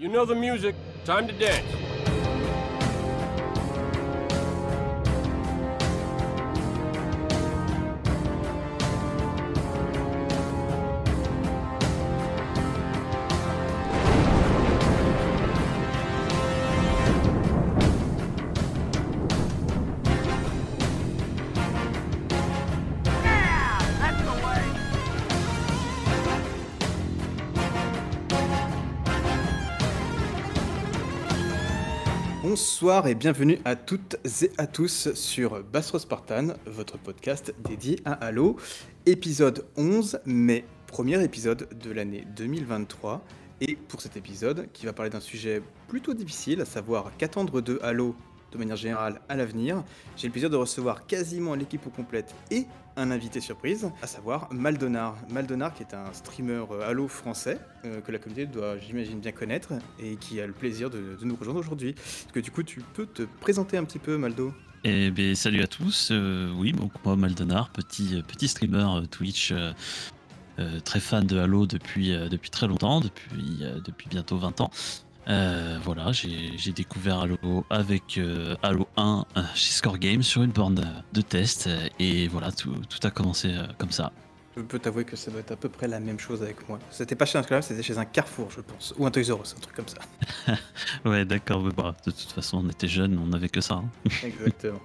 You know the music. Time to dance. Bonsoir et bienvenue à toutes et à tous sur Bastro Spartan, votre podcast dédié à Halo, épisode 11, mais premier épisode de l'année 2023. Et pour cet épisode, qui va parler d'un sujet plutôt difficile, à savoir qu'attendre de Halo de manière générale à l'avenir, j'ai le plaisir de recevoir quasiment l'équipe au complète et un invité surprise, à savoir Maldonar. Maldonar qui est un streamer euh, Halo français euh, que la communauté doit, j'imagine, bien connaître et qui a le plaisir de, nous rejoindre aujourd'hui. Est-ce que du coup tu peux te présenter un petit peu Maldo? Eh bien, salut à tous. Euh, oui, donc moi, Maldonar, petit, petit streamer Twitch, très fan de Halo depuis, depuis très longtemps, depuis, depuis bientôt 20 ans. Euh, voilà, j'ai découvert Halo avec euh, Halo 1 euh, chez Score Games sur une borne de test. Et voilà, tout, tout a commencé comme ça. Je peux t'avouer que ça doit être à peu près la même chose avec moi. C'était pas chez un club, c'était chez un Carrefour, je pense, ou un Toys R Us, un truc comme ça. Ouais, d'accord, bah, de toute façon, on était jeunes, on n'avait que ça. hein. Exactement.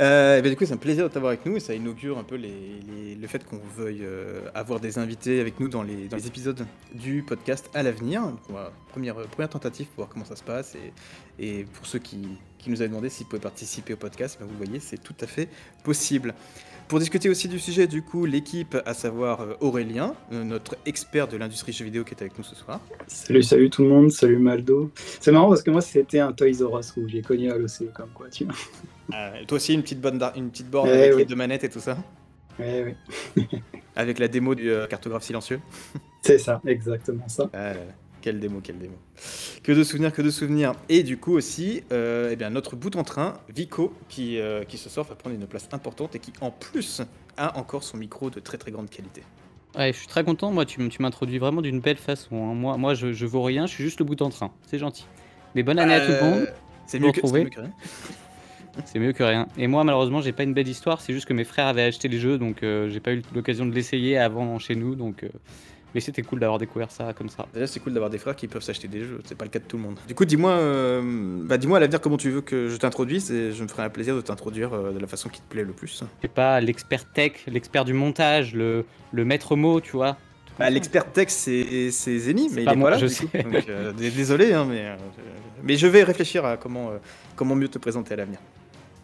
Euh, et ben, du coup, c'est un plaisir de t'avoir avec nous et ça inaugure un peu le fait qu'on veuille euh, avoir des invités avec nous dans les, épisodes du podcast à l'avenir. Euh, première tentative pour voir comment ça se passe et, pour ceux qui, nous avaient demandé s'ils pouvaient participer au podcast, ben, vous voyez, c'est tout à fait possible. Pour discuter aussi du sujet, du coup, l'équipe, à savoir Aurélien, notre expert de l'industrie jeu vidéo qui est avec nous ce soir. Salut, salut tout le monde, salut Maldo. C'est marrant parce que moi c'était un Toys R Us où j'ai connu Halo C comme quoi, tu vois. Euh, toi aussi, une petite, bonne une petite borne Eh avec oui. les deux manettes et tout ça Ouais, ouais. Avec la démo du euh, cartographe silencieux C'est ça, exactement ça. Là, quelle démo, quelle démo. Que de souvenirs, que de souvenirs. Et du coup aussi, euh, eh bien, notre bout en train, Vico, qui, euh, qui ce soir va prendre une place importante et qui en plus a encore son micro de très très grande qualité. Ouais, je suis très content. Moi, tu, m'introduis vraiment d'une belle façon. hein. Moi, moi je, je vaux rien, je suis juste le bout en train. C'est gentil. Mais bonne année à tout le monde. Euh, C'est mieux, que- mieux que rien. C'est mieux que rien. Et moi, malheureusement, j'ai pas une belle histoire. C'est juste que mes frères avaient acheté les jeux, donc euh, j'ai pas eu l'occasion de l'essayer avant chez nous. Donc, euh, mais c'était cool d'avoir découvert ça comme ça. Déjà, c'est cool d'avoir des frères qui peuvent s'acheter des jeux. C'est pas le cas de tout le monde. Du coup, dis-moi, euh, bah, dis-moi à l'avenir comment tu veux que je t'introduise et je me ferai un plaisir de t'introduire euh, de la façon qui te plaît le plus. C'est pas l'expert tech, l'expert du montage, le, le maître mot, tu vois. Bah, L'expert tech, c'est c'est Zeni, mais il pas est moi, là. je sais. Donc, euh, désolé, hein, mais, je- mais je vais réfléchir à comment, comment mieux te présenter à l'avenir.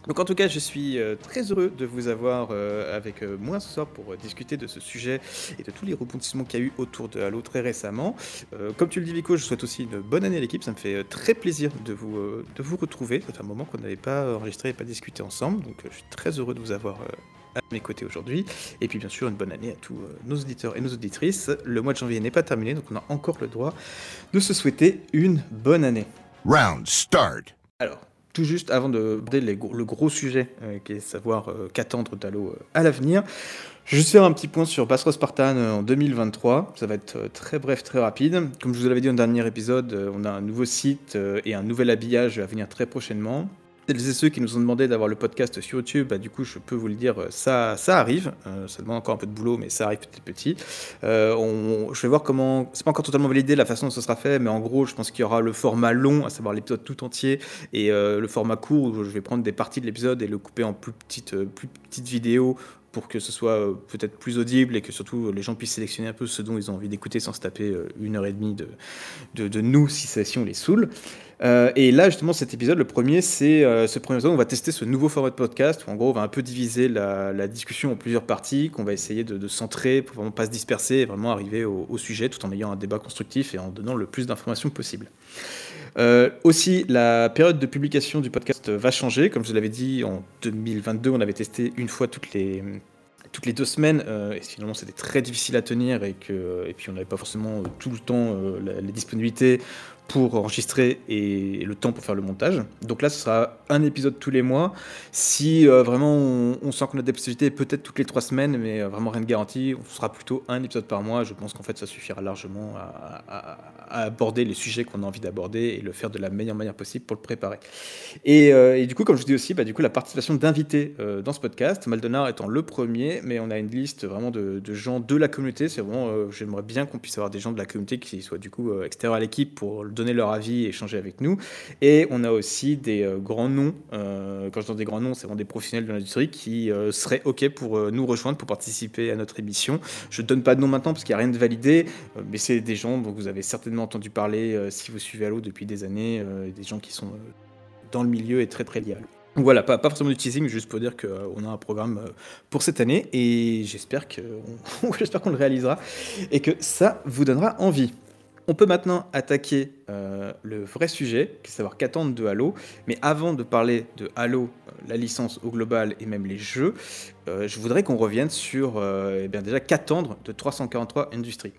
Donc en tout cas, je suis euh, très heureux de vous avoir euh, avec euh, moi ce soir pour discuter de ce sujet et de tous les rebondissements qu'il y a eu autour de Halo très récemment. Comme tu le dis Vico, je souhaite aussi une bonne année à l'équipe. Ça me fait très plaisir de vous, de vous retrouver. Ça fait un moment qu'on n'avait pas enregistré et pas discuté ensemble. Donc je suis très heureux de vous avoir à mes côtés aujourd'hui. Et puis bien sûr, une bonne année à tous nos auditeurs et nos auditrices. Le mois de janvier n'est pas terminé, donc on a encore le droit de se souhaiter une bonne année. Round start. Alors, tout juste avant de aborder gros- le gros sujet, euh, qui est savoir euh, qu'attendre d'Halo euh, à l'avenir, je vais juste faire un petit point sur Bastro Spartan en 2023. Ça va être très bref, très rapide. Comme je vous l'avais dit dans le dernier épisode, on a un nouveau site et un nouvel habillage à venir très prochainement. Celles et ceux qui nous ont demandé d'avoir le podcast sur YouTube, bah, du coup, je peux vous le dire, euh, ça, ça arrive. Euh, ça demande encore un peu de boulot, mais ça arrive petit à petit. Euh, on- je vais voir comment. C'est pas encore totalement validé la façon dont ce sera fait, mais en gros, je pense qu'il y aura le format long, à savoir l'épisode tout entier, et le format court où je vais prendre des parties de l'épisode et le couper en plus petites, plus petites vidéos pour que ce soit peut-être plus audible et que surtout les gens puissent sélectionner un peu ce dont ils ont envie d'écouter sans se taper une heure et demie de, de, de nous si, ça- si on les saoule. Euh, et là, justement, cet épisode, le premier, c'est euh, ce premier épisode, on va tester ce nouveau format de podcast où en gros, on va un peu diviser la, discussion en plusieurs parties, qu'on va essayer de, centrer pour vraiment pas se disperser et vraiment arriver au, sujet tout en ayant un débat constructif et en donnant le plus d'informations possible. Euh, aussi, la période de publication du podcast va changer. Comme je l'avais dit, en 2022, on avait testé une fois toutes les, toutes les deux semaines. et finalement, c'était très difficile à tenir. Et, que, et puis, on n'avait pas forcément tout le temps euh, la, la disponibilité pour enregistrer et le temps pour faire le montage. Donc là, ce sera un épisode tous les mois. Si euh, vraiment on, sent qu'on a des possibilités, peut-être toutes les trois semaines, mais euh, vraiment rien de garanti, on sera plutôt un épisode par mois. Je pense qu'en fait, ça suffira largement à, aborder les sujets qu'on a envie d'aborder et le faire de la meilleure manière possible pour le préparer. Et, euh, du coup, comme je vous dis aussi, bah, du coup, la participation d'invités dans ce podcast, Maldonar étant le premier, mais on a une liste vraiment de, de gens de la communauté. C'est vraiment, j'aimerais bien qu'on puisse avoir des gens de la communauté qui soient du coup extérieurs à l'équipe pour donner leur avis et échanger avec nous. Et on a aussi des euh, grands noms, euh, quand je dis des grands noms, c'est vraiment des professionnels de l'industrie qui euh, seraient OK pour nous rejoindre, pour participer à notre émission. Je ne donne pas de nom maintenant parce qu'il n'y a rien de validé, mais c'est des gens dont vous avez certainement entendu parler si vous suivez Halo depuis des années, des gens qui sont dans le milieu et très très liés à Halo. Voilà, pas, pas forcément du teasing, juste pour dire qu'on a un programme pour cette année et j'espère qu'on le réalisera et que ça vous donnera envie. On peut maintenant attaquer euh, le vrai sujet, qui est savoir qu'attendre de Halo. Mais avant de parler de Halo, euh, la licence au global et même les jeux, euh, je voudrais qu'on revienne sur eh bien déjà qu'attendre de 343 Industries.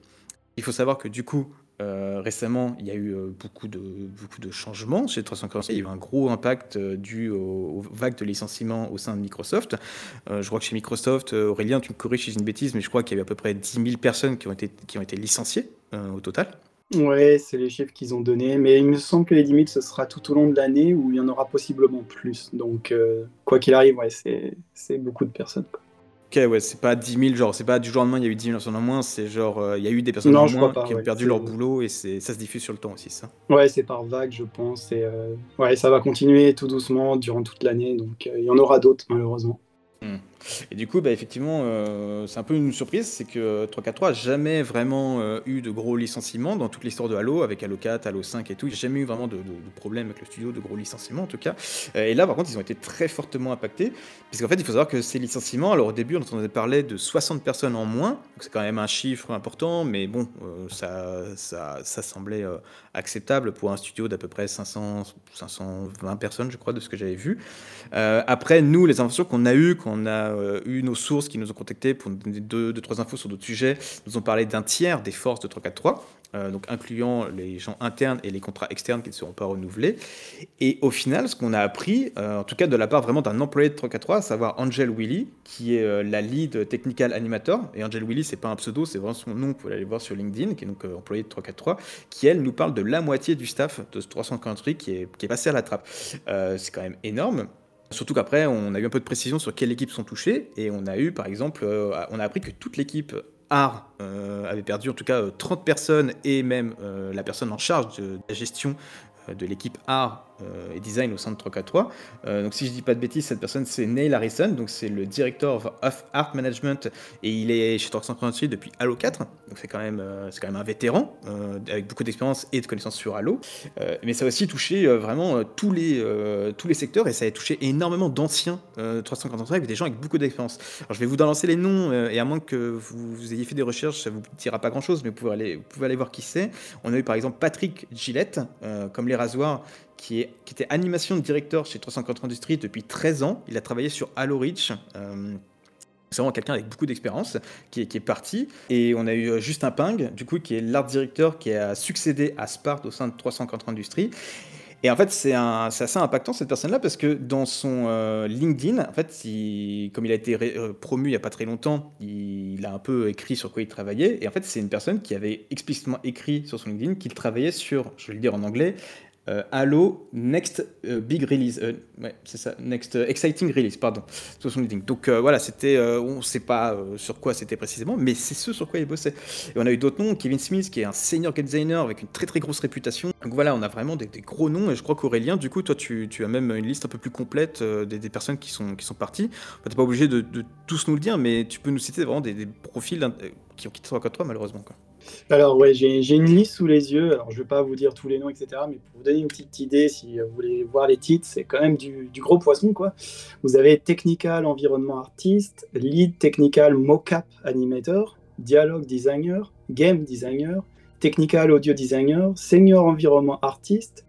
Il faut savoir que du coup, récemment, il y a eu beaucoup, de, beaucoup de changements chez 343. Il y a eu un gros impact dû aux, vagues de licenciements au sein de Microsoft. je crois que chez Microsoft, Aurélien, tu me corriges si j'ai une bêtise, mais je crois qu'il y a eu à peu près 10 000 personnes qui ont été, qui ont été licenciées au total. Ouais, c'est les chiffres qu'ils ont donnés, mais il me semble que les 10 000, ce sera tout au long de l'année où il y en aura possiblement plus. Donc, euh, quoi qu'il arrive, ouais, c'est beaucoup de personnes. Ok, ouais, c'est pas 10 000, genre, c'est pas du jour au lendemain, il y a eu 10 000 personnes en moins, c'est genre, euh, il y a eu des personnes en moins qui ont perdu leur boulot et ça se diffuse sur le temps aussi, ça. Ouais, c'est par vague, je pense, et euh, ouais, ça va continuer tout doucement durant toute l'année, donc il y en aura d'autres, malheureusement. Hmm. Et du coup, bah, effectivement, euh, c'est un peu une surprise, c'est que 343 n'a jamais vraiment euh, eu de gros licenciements dans toute l'histoire de Halo, avec Halo 4, Halo 5 et tout. Il n'y a jamais eu vraiment de, de, problème avec le studio, de gros licenciements en tout cas. Euh, et là, par contre, ils ont été très fortement impactés, puisqu'en fait, il faut savoir que ces licenciements, alors au début, on entendait parler de 60 personnes en moins, c'est quand même un chiffre important, mais bon, ça, ça, ça, semblait acceptable pour un studio d'à peu près 500, 520 personnes, je crois, de ce que j'avais vu. après, nous, les informations qu'on a eues, qu'on a euh, eu nos sources qui nous ont contactés pour nous donner deux, deux trois infos sur d'autres sujets, nous ont parlé d'un tiers des forces de 343. Euh, donc incluant les gens internes et les contrats externes qui ne seront pas renouvelés. Et au final, ce qu'on a appris, euh, en tout cas de la part vraiment d'un employé de 343, à savoir Angel Willy, qui est la lead technical animator. Et Angel Willy, c'est pas un pseudo, c'est vraiment son nom, vous pouvez aller voir sur LinkedIn, qui est donc employé de 343, qui elle nous parle de la moitié du staff de ce 343 qui est, qui est passé à la trappe. c'est quand même énorme. Surtout qu'après, on a eu un peu de précision sur quelles équipes sont touchées, et on a eu, par exemple, euh, on a appris que toute l'équipe art euh, avait perdu en tout cas 30 personnes, et même euh, la personne en charge de la gestion de l'équipe art euh, et design au de 343. Euh, donc si je dis pas de bêtises, cette personne c'est Neil Harrison, donc c'est le directeur of art management et il est chez 338 depuis Halo 4. Donc c'est quand même euh, quand même un vétéran avec beaucoup d'expérience et de connaissances sur Halo. mais ça a aussi touché vraiment tous les tous les secteurs et ça a touché énormément d'anciens 343 avec des gens avec beaucoup d'expérience. Alors je vais vous lancer les noms et à moins que vous, ayez fait des recherches, ça vous dira pas grand chose, mais vous pouvez aller vous pouvez aller voir qui c'est. On a eu par exemple Patrick Gillette, comme les rasoirs qui, était animation directeur chez 340 Industries depuis 13 ans. Il a travaillé sur Halo Reach. Euh, c'est vraiment quelqu'un avec beaucoup d'expérience qui, est parti. Et on a eu euh, Justin Ping, du coup, qui est l'art directeur qui a succédé à Spart au sein de 340 Industries. Et en fait, c'est assez impactant cette personne-là parce que dans son euh, LinkedIn, en fait, comme il a été promu il n'y a pas très longtemps, il, a un peu écrit sur quoi il travaillait. Et en fait, c'est une personne qui avait explicitement écrit sur son LinkedIn qu'il travaillait sur, je vais le dire en anglais, euh, Halo Next euh, Big Release. Euh, ouais, c'est ça. Next Exciting Release, pardon. Donc voilà, c'était, on ne sait pas sur quoi c'était précisément, mais c'est ce sur quoi il bossait. Et on a eu d'autres noms. Kevin Smith, qui est un senior game designer avec une très très grosse réputation. Donc voilà, on a vraiment des, gros noms. Et je crois qu'Aurélien, du coup, toi, tu, as même une liste un peu plus complète des, personnes qui sont, qui sont parties. Tu n'es pas obligé de, tous nous le dire, mais tu peux nous citer vraiment des, profils qui ont quitté 343, malheureusement. Alors ouais, j'ai une liste sous les yeux. Alors je vais pas vous dire tous les noms, etc. Mais pour vous donner une petite idée, si vous voulez voir les titres, c'est quand même du, gros poisson, quoi. Vous avez Technical Environment Artist, Lead Technical Mocap Animator, Dialogue Designer, Game Designer, Technical Audio Designer, Senior Environment Artist,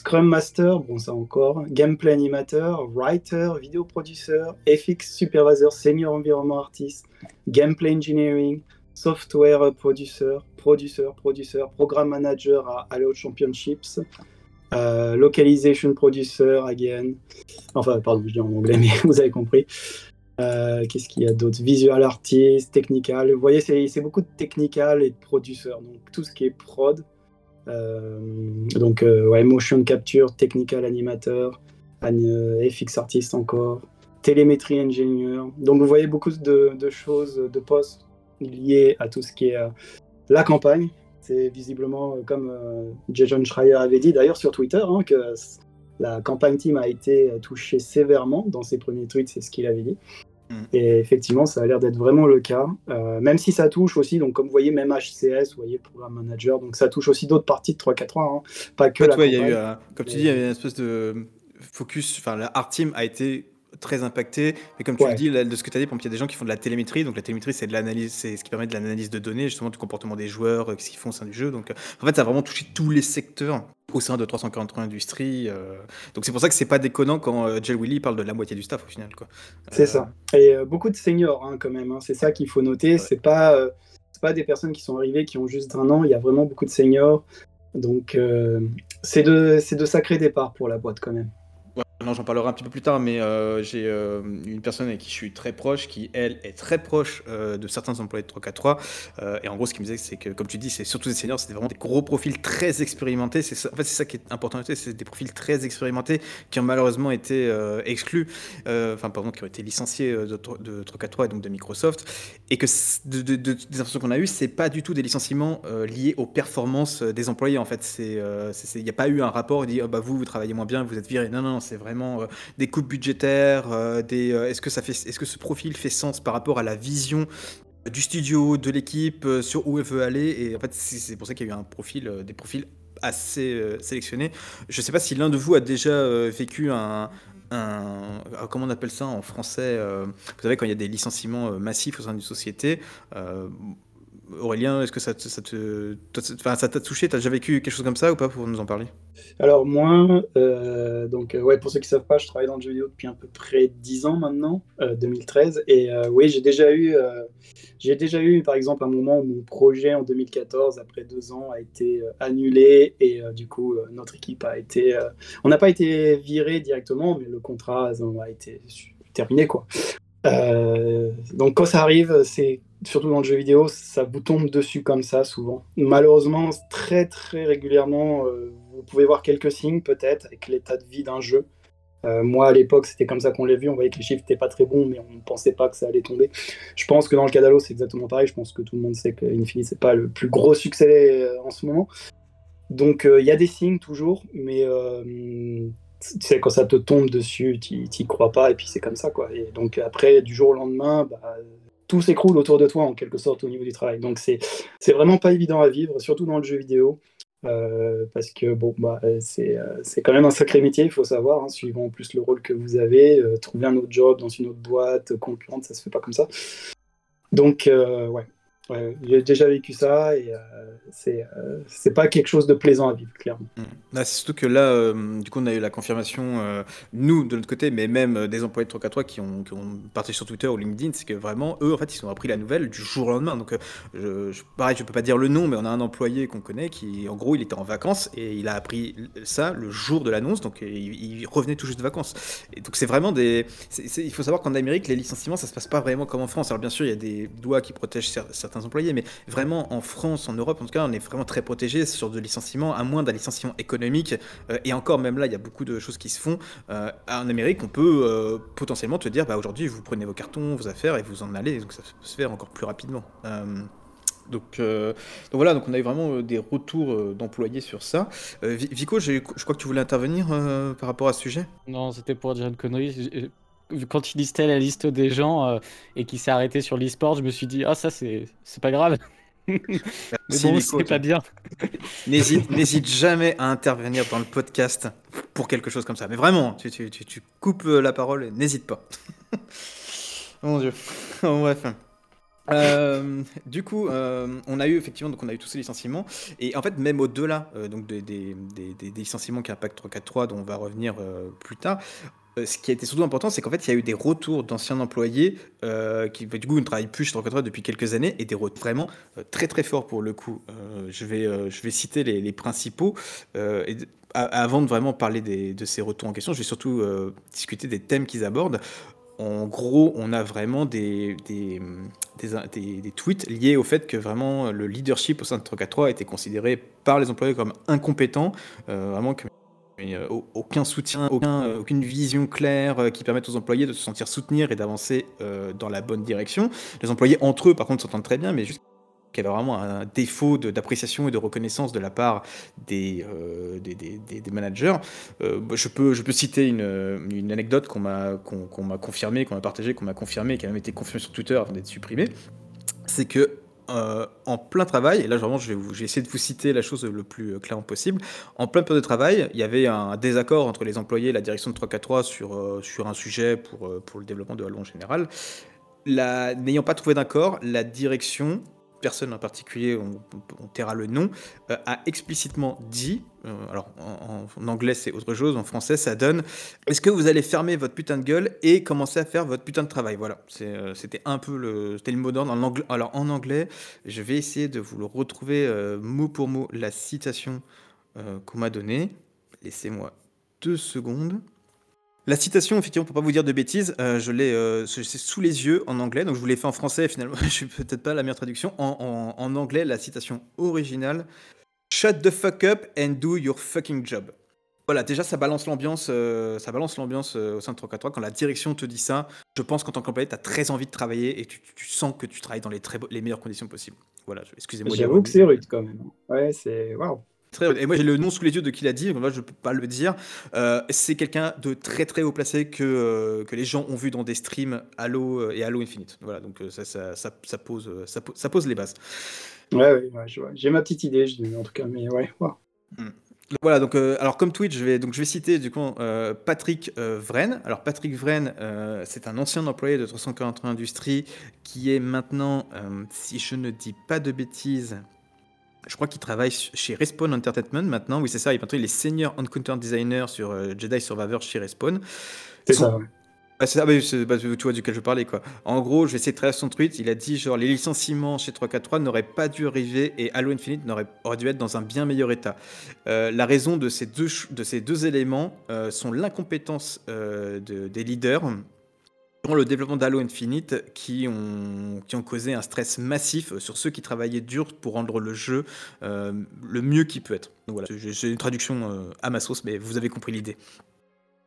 Scrum Master, bon ça encore, Gameplay Animator, Writer, Video Producer, FX Supervisor, Senior Environment Artist, Gameplay Engineering, software producer, producer, producer, program manager à Halo Championships, euh, localization producer again. Enfin, pardon, je dis en anglais, mais vous avez compris. Euh, Qu'est-ce qu'il y a d'autre? Visual artist, technical. Vous voyez, c'est beaucoup de technical et de producer. Donc tout ce qui est prod. Euh, donc euh, ouais, motion capture, technical animateur, an- FX artist encore, télémétrie engineer. Donc vous voyez beaucoup de choses, de postes liés à tout ce qui est euh, la campagne. C'est visiblement, euh, comme euh, Jason Schreier avait dit d'ailleurs sur Twitter, hein, que la campagne team a été touchée sévèrement dans ses premiers tweets, c'est ce qu'il avait dit. Mm. Et effectivement, ça a l'air d'être vraiment le cas. Euh, même si ça touche aussi, donc comme vous voyez, même HCS, vous voyez, Programme Manager, donc ça touche aussi d'autres parties de 3-4-3, hein, pas que En fait, la ouais, il y a campagne. eu, euh, comme tu dis, il y avait une espèce de focus. Enfin, la art team a été très impacté. Mais comme tu Ouais. le dis, là, de ce que tu as dit, il y a des gens qui font de la télémétrie. Donc la télémétrie, c'est de l'analyse, c'est ce qui permet de l'analyse de données, justement du comportement des joueurs, euh, ce qu'ils font au sein du jeu. Donc euh, en fait, ça a vraiment touché tous les secteurs au sein de 343 Industries. euh. Donc c'est pour ça que c'est pas déconnant quand euh, Jel Willy parle de la moitié du staff au final. quoi. C'est ça. Et beaucoup de seniors hein, quand même. hein. C'est ça qu'il faut noter. C'est pas, c'est pas des personnes qui sont arrivées qui ont juste un an. Il y a vraiment beaucoup de seniors. Donc c'est de, c'est de sacrés départs pour la boîte quand même. Non, j'en parlerai un petit peu plus tard, mais euh, j'ai euh, une personne avec qui je suis très proche, qui elle est très proche euh, de certains employés de 343. Euh, et en gros, ce qu'il me disait, c'est que, comme tu dis, c'est surtout des seniors, c'est vraiment des gros profils très expérimentés. C'est en fait, c'est ça qui est important c'est des profils très expérimentés qui ont malheureusement été exclus, enfin, pardon, qui ont été licenciés de, de 343 et donc de Microsoft. Et que des informations qu'on a eues, c'est pas du tout des licenciements liés aux performances des employés. En fait, il n'y a pas eu un rapport on dit, oh, bah vous, vous travaillez moins bien, vous êtes viré. Non, non, c'est euh, des coupes budgétaires, euh, des, euh, est-ce que ça fait, est-ce que ce profil fait sens par rapport à la vision du studio, de l'équipe, sur où elle veut aller? Et en fait, c'est pour ça qu'il y a eu un profil, des profils assez sélectionnés. Je ne sais pas si l'un de vous a déjà vécu un, comment on appelle ça en français Vous savez, quand il y a des licenciements massifs au sein d'une société. Aurélien, est-ce que ça t'a touché T'as déjà vécu quelque chose comme ça ou pas pour nous en parler? Alors moi, euh, donc euh, ouais, pour ceux qui savent pas, je travaille dans le jeu vidéo depuis à peu près 10 ans maintenant, euh, 2013. Et euh, oui, j'ai déjà eu, j'ai déjà eu par exemple un moment où mon projet en 2014, après deux ans, a été annulé et du coup notre équipe a été, on n'a pas été viré directement, mais le contrat a été terminé quoi. Donc quand ça arrive, c'est surtout dans le jeu vidéo, ça vous tombe dessus comme ça souvent. Malheureusement, très très régulièrement, euh, vous pouvez voir quelques signes peut-être avec l'état de vie d'un jeu. Euh, moi à l'époque, c'était comme ça qu'on l'a vu. On voyait que les chiffres n'étaient pas très bons, mais on ne pensait pas que ça allait tomber. Je pense que dans le cas d'Halo, c'est exactement pareil. Je pense que tout le monde sait que Infinite c'est pas le plus gros succès euh, en ce moment. Donc il y a des signes toujours, mais tu sais, quand ça te tombe dessus, tu n'y crois pas, et puis c'est comme ça, quoi. Et donc après, du jour au lendemain, bah, tout s'écroule autour de toi, en quelque sorte, au niveau du travail. Donc c'est c'est vraiment pas évident à vivre, surtout dans le jeu vidéo, euh, parce que bon, bah, euh, c'est quand même un sacré métier, il faut savoir, hein, suivant en plus le rôle que vous avez, euh, trouver un autre job dans une autre boîte concurrente, ça se fait pas comme ça. Donc, ouais. Ouais, j'ai déjà vécu ça et euh, c'est euh, c'est pas quelque chose de plaisant à vivre, clairement. Là, c'est surtout que là, euh, du coup, on a eu la confirmation, euh, nous, de notre côté, mais même des employés de 343 qui ont, qui ont partagé sur Twitter ou LinkedIn, c'est que vraiment, eux, en fait, ils ont appris la nouvelle du jour au lendemain. Donc, je, je- pareil, je peux pas dire le nom, mais on a un employé qu'on connaît qui, en gros, il était en vacances et il a appris ça le jour de l'annonce, donc il, revenait tout juste de vacances. Et donc, c'est vraiment des. il faut savoir qu'en Amérique, les licenciements, ça se passe pas vraiment comme en France. Alors, bien sûr, il y a des lois qui protègent cer- employés, mais vraiment, en France, en Europe, en tout cas, on est vraiment très protégé sur de licenciements, à moins d'un licenciement économique. Euh, et encore, même là, il y a beaucoup de choses qui se font. Euh, en Amérique, on peut euh, potentiellement te dire, bah, aujourd'hui, vous prenez vos cartons, vos affaires et vous en allez. Donc ça se faire encore plus rapidement. Donc, donc voilà, donc on a eu vraiment des retours d'employés sur ça. Vi- Vico, je crois que tu voulais intervenir par rapport à ce sujet? Non, c'était pour dire une connerie. Quand il listait la liste des gens euh, et qu'il s'est arrêté sur l'e-sport, je me suis dit, ah, ça, c'est pas grave. Mais bon, c'est pas bien. N'hésite, jamais à intervenir dans le podcast pour quelque chose comme ça. Mais vraiment, tu, tu, tu, tu coupes euh, la parole, et n'hésite pas. Mon Dieu. Bon, Bref. Euh, du coup, euh, on a eu effectivement, donc on a eu tous ces licenciements, et en fait même au-delà euh, donc des, des, des- des- des licenciements qui impactent 343, dont on va revenir plus tard, ce qui a été surtout important, c'est qu'en fait, il y a eu des retours d'anciens employés euh, qui, bah, du coup, ne travaillent plus chez 343 depuis quelques années et des retours vraiment euh, très très forts pour le coup. Euh, je, vais, euh, je vais citer les, principaux. euh, avant de vraiment parler de ces retours en question, je vais surtout euh, discuter des thèmes qu'ils abordent. En gros, on a vraiment des, des, tweets liés au fait que vraiment le leadership au sein de 343 était considéré par les employés comme incompétent, euh, vraiment que euh, au- aucun soutien, euh, aucune vision claire euh, qui permette aux employés de se sentir soutenir et d'avancer dans la bonne direction. Les employés entre eux, par contre, s'entendent très bien, mais juste qu'il y avait vraiment un défaut d'appréciation et de reconnaissance de la part des, managers. Bah, je, peux, je peux citer une, anecdote qu'on m'a qu'on m'a confirmée, qu'on m'a partagée, qu'on m'a confirmée, qui a même été confirmée sur Twitter avant d'être supprimée. C'est que euh, en plein travail, et là vraiment je vous, de vous citer la chose le plus euh, clairement possible, en plein période de travail, il y avait un désaccord entre les employés et la direction de 343 sur, euh, sur un sujet pour, pour le développement de Halo en général. N'ayant pas trouvé d'accord, la direction, personne en particulier, on, taira le nom, euh, a explicitement dit, euh, alors en, anglais c'est autre chose, en français ça donne, est-ce que vous allez fermer votre putain de gueule et commencer à faire votre putain de travail? Voilà, euh, c'était un peu le, le mot d'ordre. Alors en anglais, je vais essayer de vous le retrouver mot pour mot, la citation qu'on m'a donnée. Laissez-moi deux secondes. La citation, effectivement, pour pas vous dire de bêtises, euh, je l'ai, euh, sous les yeux en anglais, donc je vous l'ai fait en français. Finalement, je suis peut-être pas la meilleure traduction. En, en- en anglais, la citation originale Shut the fuck up and do your fucking job. Voilà, déjà ça balance l'ambiance, euh, ça balance l'ambiance au sein de 343 quand la direction te dit ça. Je pense qu'en tant qu'employé, tu as très envie de travailler et tu, tu sens que tu travailles dans les, très, les meilleures conditions possibles. Voilà, excusez-moi. J'avoue que c'est rude quand même. Ouais, c'est. Waouh. Très- Et moi j'ai le nom sous les yeux de qui l'a dit, donc moi je peux pas le dire. Euh, c'est quelqu'un de très très haut placé que, euh, que les gens ont vu dans des streams Halo euh, et Halo Infinite. Voilà, donc ça, ça, ça, ça pose, ça, po- ça pose les bases. Ouais, ouais. J'ai ma petite idée, je- en tout cas, mais ouais. Donc Voilà, donc euh, alors comme tweet, je vais donc je vais citer du coup euh, Patrick euh, Vren. Alors Patrick Vren, c'est un ancien employé de 343 Industries qui est maintenant, si je ne dis pas de bêtises, je crois qu'il travaille chez Respawn Entertainment maintenant. Oui, c'est ça. Et maintenant, il est senior encounter designer sur euh, Jedi Survivor chez Respawn. C'est Son- ça, ouais. Ah, c'est ça, bah, bah, tu vois duquel je parlais quoi. En gros, je vais essayer de traiter son tweet. Il a dit genre les licenciements chez 343 n'auraient pas dû arriver et Halo Infinite n'aurait aurait dû être dans un bien meilleur état. Euh, la raison de ces deux, ch- de ces deux éléments euh, sont l'incompétence euh, de- des leaders le développement d'Halo Infinite qui ont, qui ont causé un stress massif sur ceux qui travaillaient dur pour rendre le jeu euh, le mieux qu'il peut être. Voilà, j'ai une traduction euh, à ma sauce, mais vous avez compris l'idée.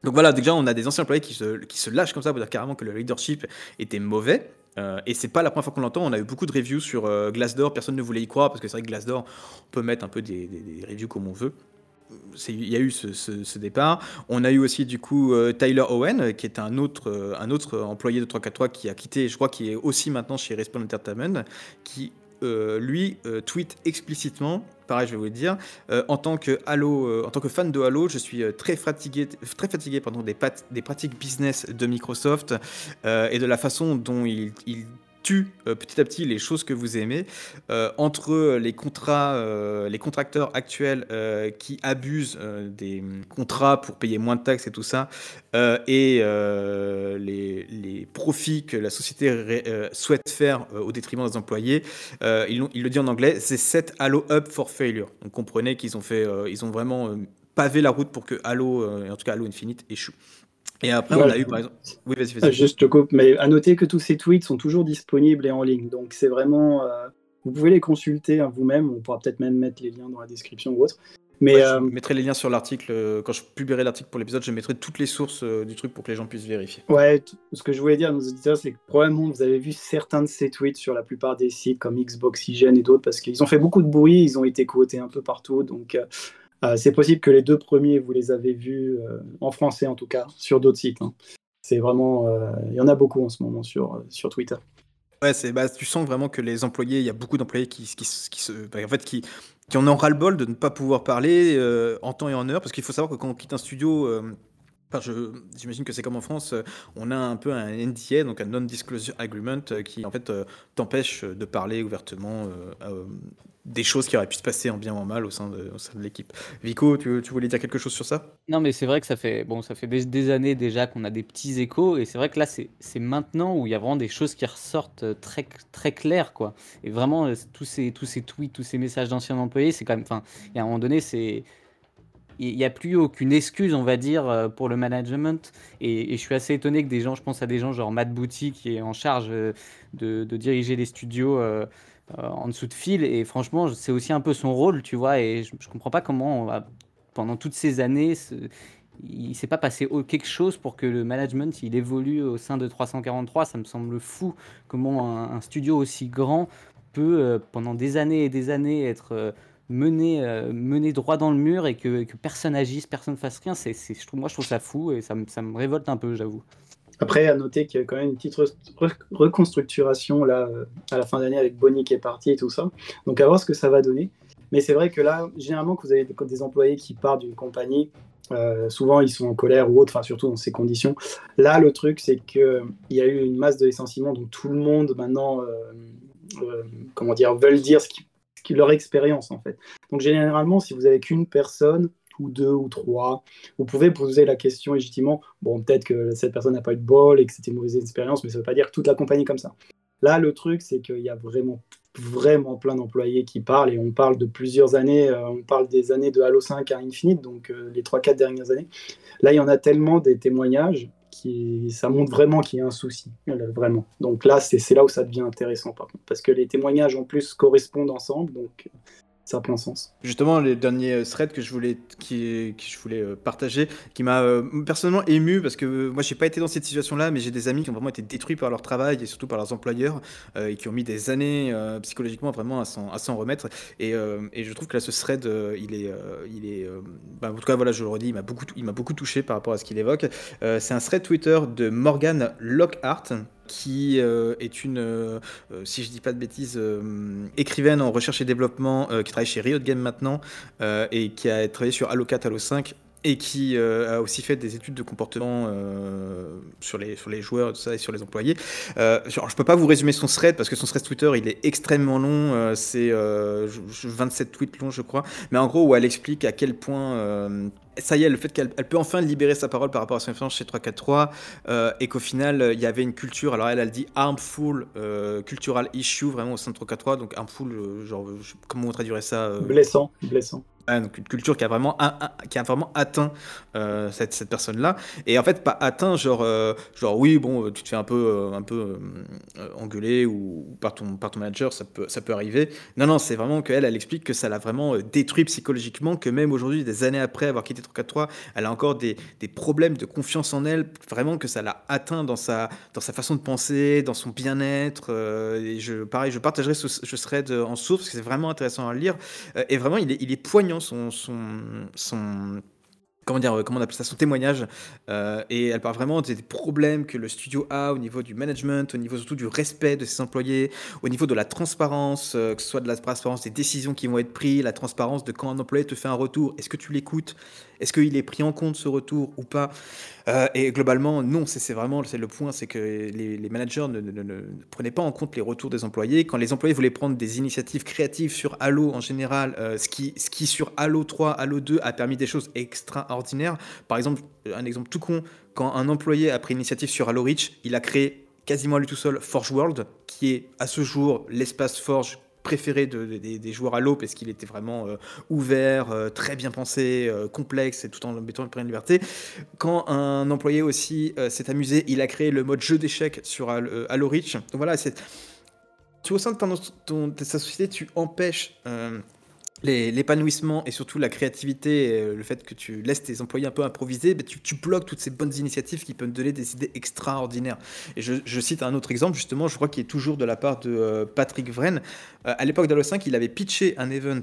Donc voilà, déjà on a des anciens employés qui se, qui se lâchent comme ça pour dire carrément que le leadership était mauvais. Euh, et c'est pas la première fois qu'on l'entend. On a eu beaucoup de reviews sur Glassdoor. Personne ne voulait y croire parce que c'est vrai que Glassdoor, on peut mettre un peu des reviews comme on veut. Il y a eu ce, départ. On a eu aussi du coup euh, Tyler Owen, euh, qui est un autre, euh, un autre employé de 343 qui a quitté, je crois, qui est aussi maintenant chez Respawn Entertainment, qui euh, lui euh, tweet explicitement, pareil, je vais vous le dire, euh, en tant que Halo, euh, en tant que fan de Halo, je suis euh, très fatigué, très fatigué des, pratiques business de Microsoft euh, et de la façon dont il, il tue euh, petit à petit les choses que vous aimez Euh, entre les contrats, euh, les contracteurs actuels qui abusent des contrats pour payer moins de taxes et tout ça, et les, profits que la société souhaite faire au détriment des employés, il le dit en anglais, c'est set Halo up for failure. Donc comprenez qu'ils ont fait, ils ont vraiment pavé la route pour que Halo, en tout cas Halo Infinite, échoue. Et après, on Voilà. a eu par exemple. Oui, vas-y, vas-y. Juste je te coupe, mais à noter que tous ces tweets sont toujours disponibles et en ligne. Donc c'est vraiment. euh, vous pouvez les consulter hein, vous-même. On pourra peut-être même mettre les liens dans la description ou autre. Mais Ouais, euh, Je mettrai les liens sur l'article. euh, Quand je publierai l'article pour l'épisode, je mettrai toutes les sources euh, du truc pour que les gens puissent vérifier. ouais, t- ce que je voulais dire à nos auditeurs, c'est que probablement vous avez vu certains de ces tweets sur la plupart des sites comme Xboxygen et d'autres parce qu'ils ont fait beaucoup de bruit, ils ont été quotés un peu partout. Donc euh, c'est possible que les deux premiers, vous les avez vus euh, en français en tout cas, sur d'autres sites. hein. C'est vraiment. euh, Il y en a beaucoup en ce moment sur, sur Twitter. Ouais, c'est, bah, tu sens vraiment que les employés, il y a beaucoup d'employés qui, qui, se- bah, en fait, qui, qui en ont ras-le-bol de ne pas pouvoir parler en temps et en heure, parce qu'il faut savoir que quand on quitte un studio, j'imagine que c'est comme en France, euh, on a un peu un NDA, donc un Non-Disclosure Agreement, euh, qui en fait euh, t'empêche de parler ouvertement des choses qui auraient pu se passer en bien ou en mal au sein de, l'équipe. Vico, tu, voulais dire quelque chose sur ça? Non, mais c'est vrai que ça fait, bon, ça fait des, années déjà qu'on a des petits échos, et c'est vrai que là, c'est maintenant où il y a vraiment des choses qui ressortent très, très claires, quoi. Et vraiment, tous ces, tous ces tweets, tous ces messages d'anciens employés, c'est quand même, enfin, il y a un moment donné, c'est. Il n'y a plus aucune excuse, on va dire, euh, pour le management. Et, je suis assez étonné que des gens, je pense à des gens genre Matt Booty, qui est en charge euh, de, diriger les studios euh, en dessous de fil. Et franchement, c'est aussi un peu son rôle, tu vois. Et je, je comprends pas comment, on va, pendant toutes ces années, il s'est pas passé quelque chose pour que le management il évolue au sein de 343. Ça me semble fou comment un, studio aussi grand peut pendant des années et des années être mené, euh, mené droit dans le mur et que, que personne agisse, personne fasse rien. C'est, je trouve, moi je trouve ça fou et ça me, ça me révolte un peu, j'avoue. Après, à noter qu'il y a quand même une petite re- re- reconstructuration là, euh, à la fin d'année avec Bonnie qui est parti et tout ça. Donc, à voir ce que ça va donner. Mais c'est vrai que là, généralement, que vous avez des, employés qui partent d'une compagnie, euh, souvent ils sont en colère ou autre, surtout dans ces conditions. Là, le truc, c'est qu'il y a eu une masse de licenciements, donc tout le monde maintenant, euh, comment dire, veulent dire ce qui, ce qui- leur expérience en fait. Donc, généralement, si vous avez qu'une personne, ou deux ou trois, vous pouvez poser la question légitimement. Bon, peut-être que cette personne n'a pas eu de bol et que c'était une mauvaise expérience, mais ça ne veut pas dire toute la compagnie comme ça. Là, le truc, c'est qu'il y a vraiment, vraiment plein d'employés qui parlent et on parle de plusieurs années. euh, on parle des années de Halo 5 à Infinite, donc euh, les 3-4 dernières années. Là, il y en a tellement des témoignages ça montre vraiment qu'il y a un souci, vraiment. Donc là, c'est là où ça devient intéressant, parce que les témoignages en plus correspondent ensemble, donc ça prend sens. Justement, les derniers euh, threads que je voulais, qui, je voulais euh, partager, qui m'a euh, personnellement ému, parce que euh, moi, j'ai pas été dans cette situation-là, mais j'ai des amis qui ont vraiment été détruits par leur travail et surtout par leurs employeurs, et qui ont mis des années psychologiquement vraiment à s'en remettre. Et, je trouve que là, ce thread, il est, il est, bah, en tout cas, voilà, je le redis, il m'a beaucoup, beaucoup touché par rapport à ce qu'il évoque. C'est un thread Twitter de Morgan Lockhart qui euh, est une, euh, euh, si je dis pas de bêtises, écrivaine en recherche et développement qui travaille chez Riot Games maintenant et qui a travaillé sur Halo 4, Halo 5 et qui a aussi fait des études de comportement sur, les, sur les joueurs tout ça, et sur les employés. Genre, je peux pas vous résumer son thread parce que son thread Twitter il est extrêmement long, c'est euh, je- je- 27 tweets longs je crois, mais en gros où elle explique à quel point ça y est, le fait qu'elle elle peut enfin libérer sa parole par rapport à son influence chez 343 euh, et qu'au final euh, il y avait une culture, alors elle elle dit harmful euh, cultural issue vraiment au sein de 343, donc harmful, euh, genre comment on traduirait ça Blessant, blessant. Ah, donc une culture qui a vraiment, qui a vraiment atteint euh, cette, cette personne-là. Et en fait, pas atteint, genre, euh, genre oui, bon, euh, tu te fais un peu, un peu engueuler ou, par, ton, par ton manager, ça peut, ça peut arriver. Non, non, c'est vraiment qu'elle, elle explique que ça l'a vraiment détruit psychologiquement, que même aujourd'hui, des années après avoir quitté 343, elle a encore des, des problèmes de confiance en elle, vraiment que ça l'a atteint dans sa, dans sa façon de penser, dans son bien-être. et je, pareil, je partagerai ce, ce thread en source, parce que c'est vraiment intéressant à lire. Et vraiment, il est, il est poignant, son, son, son, comment dire, euh, comment on ça, son témoignage. Euh, et elle parle vraiment des problèmes que le studio a au niveau du management, au niveau surtout du respect de ses employés, au niveau de la transparence, euh, que ce soit de la transparence des décisions qui vont être prises, la transparence de quand un employé te fait un retour, est-ce que tu l'écoutes, est-ce qu'il est pris en compte ce retour ou pas? Euh, Et globalement, non, c'est vraiment le point, c'est que les, managers ne, prenaient pas en compte les retours des employés. Quand les employés voulaient prendre des initiatives créatives sur Halo en général, euh, ce, qui, ce qui sur Halo 3, Halo 2 a permis des choses extraordinaires. Par exemple, un exemple tout con, quand un employé a pris l'initiative sur Halo Reach, il a créé quasiment à lui tout seul Forge World, qui est à ce jour l'espace Forge préféré de- de- des, joueurs Halo parce qu'il était vraiment euh, ouvert, euh, très bien pensé, euh, complexe et tout en mettant une liberté. Quand un employé aussi s'est amusé, il a créé le mode jeu d'échecs sur Halo, Reach. Voilà, tu au sein de, ton- ton- de sa société, tu empêches l'épanouissement et surtout la créativité, euh, le fait que tu laisses tes employés un peu improviser, ben, tu, bloques toutes ces bonnes initiatives qui peuvent donner des idées extraordinaires. Et je, cite un autre exemple, justement, je crois qu'il est toujours de la part de euh, Patrick Vren. Euh, à l'époque d'Halo 5, il avait pitché un event.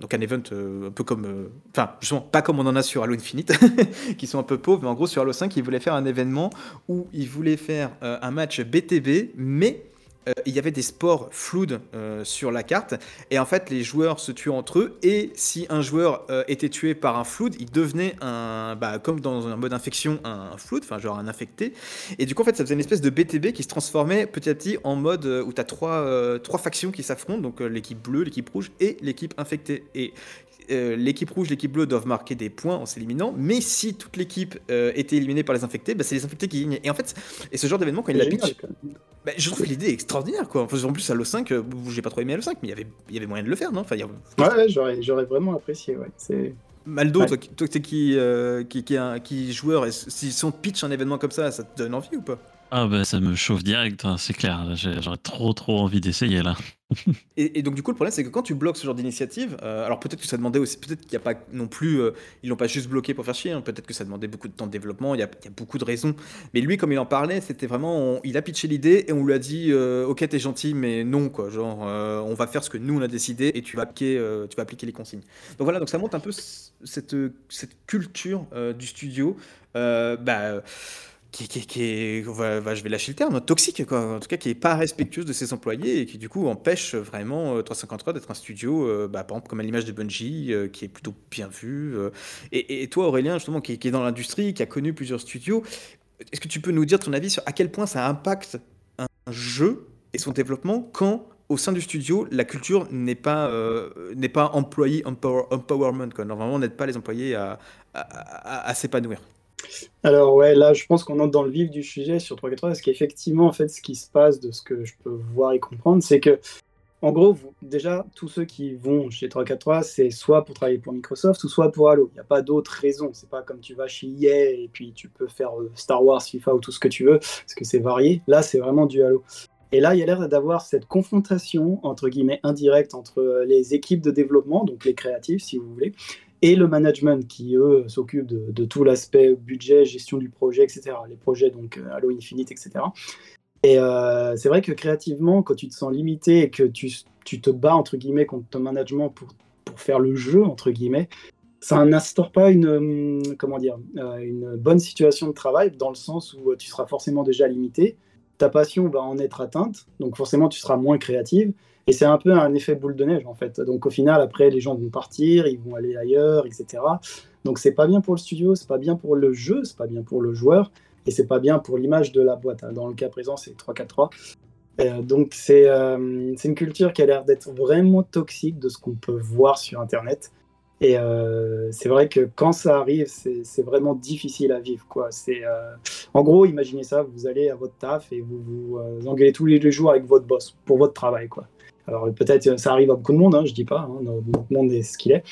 donc un event un peu comme, enfin justement pas comme on en a sur Halo Infinite, qui sont un peu pauvres, mais en gros sur Halo 5, il voulait faire un événement où il voulait faire un match BTB, mais euh, il y avait des sports floudes euh, sur la carte, et en fait les joueurs se tuaient entre eux, et si un joueur euh, était tué par un flood, il devenait un, bah, comme dans un mode infection, un flood, enfin genre un infecté, et du coup en fait ça faisait une espèce de BTB qui se transformait petit à petit en mode où tu as trois, trois factions qui s'affrontent, donc l'équipe bleue, l'équipe rouge et l'équipe infectée. L'équipe rouge, l'équipe bleue doivent marquer des points en s'éliminant, mais si toute l'équipe était éliminée par les infectés, bah, c'est les infectés qui gagnent. Et en fait, et ce genre d'événement, quand il l'a pitch, bah, je trouve l'idée extraordinaire quoi. En plus, Halo 5, j'ai pas trop aimé Halo 5, mais il y avait, il y avait moyen de le faire, non? Enfin, y a... Ouais, j'aurais, j'aurais vraiment apprécié, ouais. Maldo, toi, toi qui, qui, qui, qui, joueur, si son pitch un événement comme ça, ça te donne envie ou pas? Ah bah ça me chauffe direct, hein, c'est clair. J'aurais trop trop envie d'essayer là. et, donc du coup le problème c'est que quand tu bloques ce genre d'initiative, euh, alors peut-être que ça demandait aussi, peut-être qu'il n'y a pas non plus, euh, ils l'ont pas juste bloqué pour faire chier, hein, peut-être que ça demandait beaucoup de temps de développement, il y, a, beaucoup de raisons. Mais lui comme il en parlait, c'était vraiment, il a pitché l'idée et on lui a dit, euh, ok t'es gentil mais non quoi, genre on va faire ce que nous on a décidé et tu vas appliquer, tu vas appliquer les consignes. Donc voilà, donc ça montre un peu cette, cette culture du studio. bah qui, est, je vais lâcher le terme, toxique, quoi. en tout cas qui est pas respectueuse de ses employés et qui du coup empêche vraiment 353 euh, d'être un studio, euh, bah, par exemple comme à l'image de Bungie, euh, qui est plutôt bien vu. Et, toi Aurélien, justement, qui, est dans l'industrie, qui a connu plusieurs studios, est-ce que tu peux nous dire ton avis sur à quel point ça impacte un jeu et son développement quand au sein du studio, la culture n'est pas, n'est pas employé empowerment. Quoi. Normalement, on n'aide pas les employés à, à s'épanouir. Alors ouais, là je pense qu'on entre dans le vif du sujet sur 343 parce qu'effectivement en fait ce qui se passe de ce que je peux voir et comprendre c'est que en gros déjà tous ceux qui vont chez 343 c'est soit pour travailler pour Microsoft ou soit pour Halo. Il n'y a pas d'autre raison. C'est pas comme tu vas chez EA et puis tu peux faire euh, Star Wars, FIFA ou tout ce que tu veux parce que c'est varié. Là c'est vraiment du Halo. Et là, il y a l'air d'avoir cette confrontation, entre guillemets, indirecte entre les équipes de développement, donc les créatifs, si vous voulez, et le management qui, eux, s'occupent de, tout l'aspect budget, gestion du projet, etc. Les projets, donc euh, Halo Infinite, etc. Et euh, c'est vrai que créativement, quand tu te sens limité et que tu, tu, te bats, entre guillemets, contre ton management pour, pour faire le jeu, entre guillemets, ça n'instaure pas une, hum, comment dire, euh, une bonne situation de travail, dans le sens où tu seras forcément déjà limité, ta passion va en être atteinte, donc forcément tu seras moins créative, et c'est un peu un effet boule de neige en fait. Donc au final, après, les gens vont partir, ils vont aller ailleurs, etc. Donc c'est pas bien pour le studio, c'est pas bien pour le jeu, c'est pas bien pour le joueur, et c'est pas bien pour l'image de la boîte. Dans le cas présent, c'est 3-4-3. Euh, donc euh, c'est une culture qui a l'air d'être vraiment toxique de ce qu'on peut voir sur Internet. Et euh, c'est vrai que quand ça arrive, c'est vraiment difficile à vivre. Quoi. Euh, en gros, imaginez ça, vous allez à votre taf et vous vous euh, engueulez tous les jours avec votre boss pour votre travail. Quoi. Alors peut-être ça arrive à beaucoup de monde, hein, je dis pas, hein, notre monde est ce qu'il est.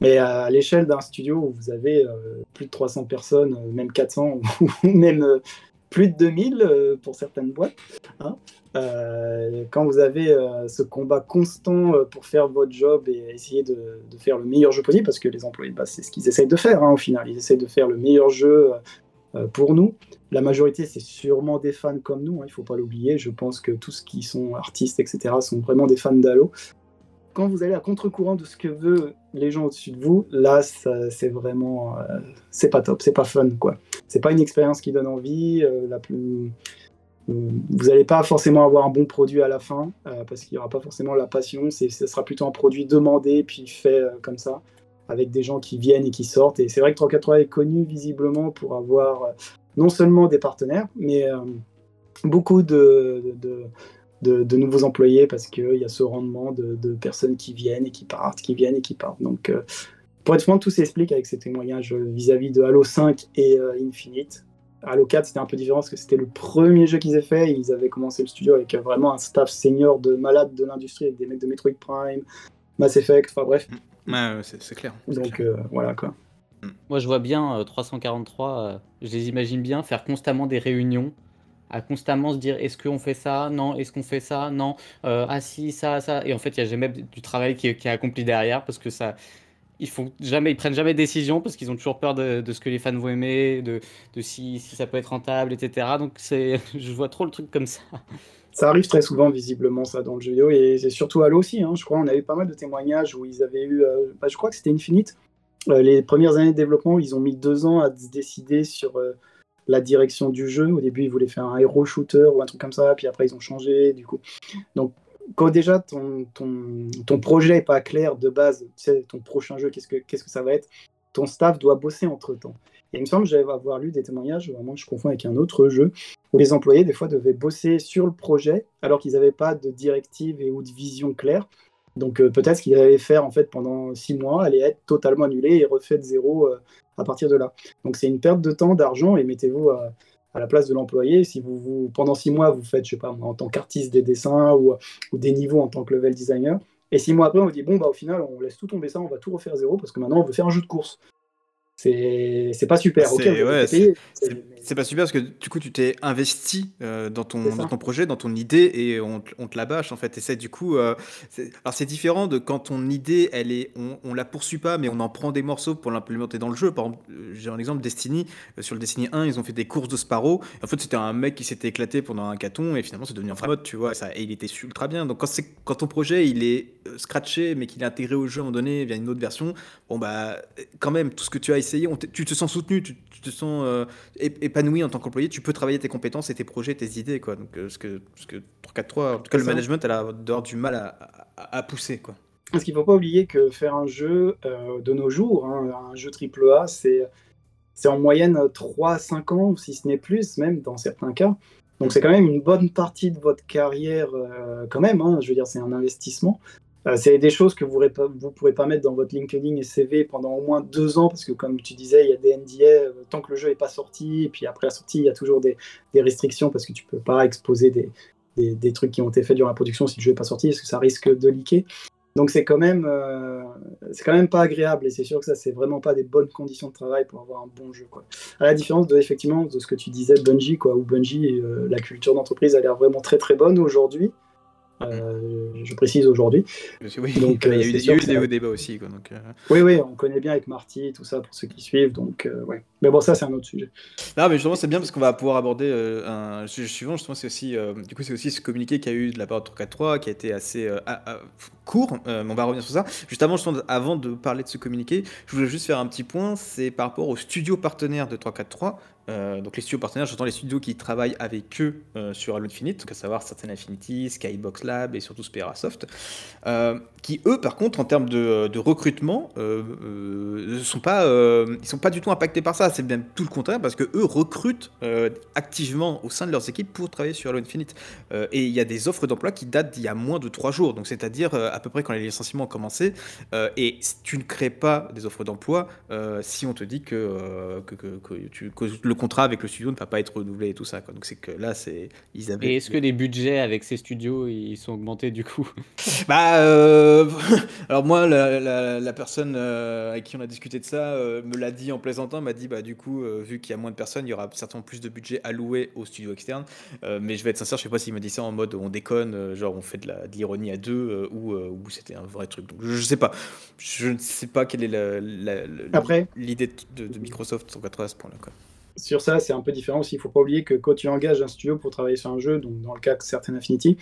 Mais à l'échelle d'un studio où vous avez euh, plus de 300 personnes, euh, même 400, ou même euh, plus de 2000 pour certaines boîtes, hein, quand vous avez ce combat constant pour faire votre job et essayer de, faire le meilleur jeu possible, parce que les employés, bah, c'est ce qu'ils essayent de faire au final, ils essayent de faire le meilleur jeu pour nous, la majorité, c'est sûrement des fans comme nous, hein, il ne faut pas l'oublier. Je pense que tous qui sont artistes, etc., sont vraiment des fans d'Halo. Quand vous allez à contre-courant de ce que veulent les gens au-dessus de vous, là, c'est vraiment. Euh, c'est pas top, c'est pas fun, quoi. C'est pas une expérience qui donne envie. Euh. Vous n'allez pas forcément avoir un bon produit à la fin, euh, parce qu'il n'y aura pas forcément la passion. Ce sera plutôt un produit demandé, puis fait comme ça avec des gens qui viennent et qui sortent. Et c'est vrai que 343 est connu visiblement pour avoir non seulement des partenaires, mais euh, beaucoup de, nouveaux employés parce qu'il y a ce rendement de, personnes qui viennent et qui partent, qui viennent et qui partent. Donc, euh, pour être franc, tout s'explique avec ces témoignages vis-à-vis de Halo 5 et euh, Infinite. Halo 4, c'était un peu différent parce que c'était le premier jeu qu'ils aient fait. Ils avaient commencé le studio avec vraiment un staff senior de malades de l'industrie, avec des mecs de Metroid Prime, Mass Effect, enfin bref. Ouais, c'est clair. Donc voilà quoi. Moi, je vois bien 343, euh, euh, je les imagine bien faire constamment des réunions, à constamment se dire est-ce qu'on fait ça? Non, est-ce qu'on fait ça? Non, euh, ah si, ça, ça. Et en fait, il n'y a jamais du travail qui est, accompli derrière parce que ça. Ils font jamais, ils prennent jamais de décision parce qu'ils ont toujours peur de, ce que les fans vont aimer, de, de si, si, ça peut être rentable, etc. Donc c'est, je vois trop le truc comme ça. Ça arrive très souvent, visiblement, ça, dans le jeu vidéo, et c'est surtout Halo aussi. Hein. Je crois on a eu pas mal de témoignages où ils avaient eu, bah, je crois que c'était Infinite, euh, les premières années de développement, ils ont mis deux ans à se décider sur euh, la direction du jeu. Au début, ils voulaient faire un hero shooter ou un truc comme ça, puis après, ils ont changé. Du coup, donc quand déjà ton, ton, ton projet n'est pas clair de base, tu sais, ton prochain jeu, qu'est-ce que, qu'est-ce que ça va être, ton staff doit bosser entre temps. Et il me semble que j'avais avoir lu des témoignages, vraiment je confonds avec un autre jeu, où les employés des fois devaient bosser sur le projet alors qu'ils n'avaient pas de directive et ou de vision claire. Donc euh, peut-être qu'ils allaient faire en fait pendant six mois allait être totalement annulé et refait de zéro euh, à partir de là. Donc c'est une perte de temps, d'argent et mettez-vous à, à la place de l'employé. Si vous, pendant six mois vous faites, je sais pas, en tant qu'artiste des dessins ou, ou des niveaux en tant que level designer, et six mois après on vous dit bon bah au final on laisse tout tomber ça, on va tout refaire zéro parce que maintenant on veut faire un jeu de course c'est pas super. Ok, ouais, c'est- c'est- pas super parce que du coup tu t'es investi euh, dans, ton, dans ton projet, dans ton idée et on, te- on te la bâche en fait. Et c'est du coup, euh, alors c'est différent de quand ton idée, elle est, on, on la poursuit pas, mais on en prend des morceaux pour l'implémenter dans le jeu. Par exemple, euh, j'ai un exemple Destiny. sur le Destiny 1, ils ont fait des courses de Sparrow. En fait, c'était un mec qui s'était éclaté pendant un caton et finalement c'est devenu un vrai mode, tu vois. Ça, et il était ultra bien. Donc quand, quand ton projet il est scratché mais qu'il est intégré au jeu à un moment donné via une autre version, bon bah quand même tout ce que tu as essayé, on tu te sens soutenu, tu, tu te sens euh, épanoui en tant qu'employé, tu peux travailler tes compétences et tes projets, tes idées quoi. Donc euh, ce que ce que 343, en tout cas le ça. management elle a d'avoir du mal à, à- à pousser quoi. Parce qu'il ne faut pas oublier que faire un jeu euh, de nos jours, hein, un jeu AAA, c'est c'est en moyenne 3-5 ans, si ce n'est plus, même dans certains cas. Donc c'est quand même une bonne partie de votre carrière, euh, quand même. hein. je veux dire, c'est un investissement. Euh, c'est des choses que vous ne pourrez pas mettre dans votre LinkedIn et CV pendant au moins deux ans, parce que comme tu disais, il y a des NDA, euh, tant que le jeu n'est pas sorti, et puis après la sortie, il y a toujours des, restrictions, parce que tu ne peux pas exposer des, trucs qui ont été faits durant la production si le jeu n'est pas sorti, parce que ça risque de leaker. Donc c'est quand même euh, c'est quand même pas agréable et c'est sûr que ça c'est vraiment pas des bonnes conditions de travail pour avoir un bon jeu quoi. À la différence de effectivement de ce que tu disais Bungie quoi où Bungie la culture d'entreprise a l'air vraiment très très bonne aujourd'hui. Euh, je précise aujourd'hui. Oui, Donc, il y a euh, eu, des- hauts débats aussi quoi. Donc, euh, Oui oui on connaît bien avec Marty tout ça pour ceux qui suivent donc euh, ouais. Mais bon ça c'est un autre sujet. Non, mais justement, c'est bien parce qu'on va pouvoir aborder un sujet suivant. Justement, c'est aussi, du coup, c'est aussi ce communiqué qu'il y a eu de la part de 343 qui a été assez court. euh, on va revenir sur ça. Juste avant, avant de parler de ce communiqué, je voulais juste faire un petit point. C'est par rapport aux studios partenaires de 343. Euh, donc les studios partenaires, j'entends les studios qui travaillent avec eux euh, sur Halo Infinite, donc à savoir Certain Affinity, Skybox Lab et surtout Sperasoft, euh, qui eux, par contre, en termes de, recrutement, sont pas, ils sont pas du tout impactés par ça. C'est même tout le contraire parce que eux recrutent activement au sein de leurs équipes pour travailler sur Halo Infinite. Et il y a des offres d'emploi qui datent d'il y a moins de trois jours, donc c'est-à-dire à peu près quand les licenciements ont commencé. Euh, et tu ne crées pas des offres d'emploi euh, si on te dit que, euh, que, que- que tu- que le contrat avec le studio ne va pas être renouvelé et tout ça. Quoi. Donc c'est que là, c'est ils avaient. Et est-ce que les budgets avec ces studios ils sont augmentés du coup? Bah, alors moi, la, la- la personne avec qui on a discuté de ça me l'a dit en plaisantant, m'a dit bah du coup, vu qu'il y a moins de personnes, il y aura certainement plus de budget alloué aux studios externes. Mais je vais être sincère, je sais pas s'il me dit ça en mode on déconne, genre on fait de la- de l'ironie à deux ou, ou c'était un vrai truc. Donc je, je sais pas, je ne sais pas quelle est l'idée de, de Microsoft sur 80 à ce point-là. Sur ça, c'est un peu différent aussi. Il faut pas oublier que quand tu engages un studio pour travailler sur un jeu, donc dans le cas de Certain Affinity,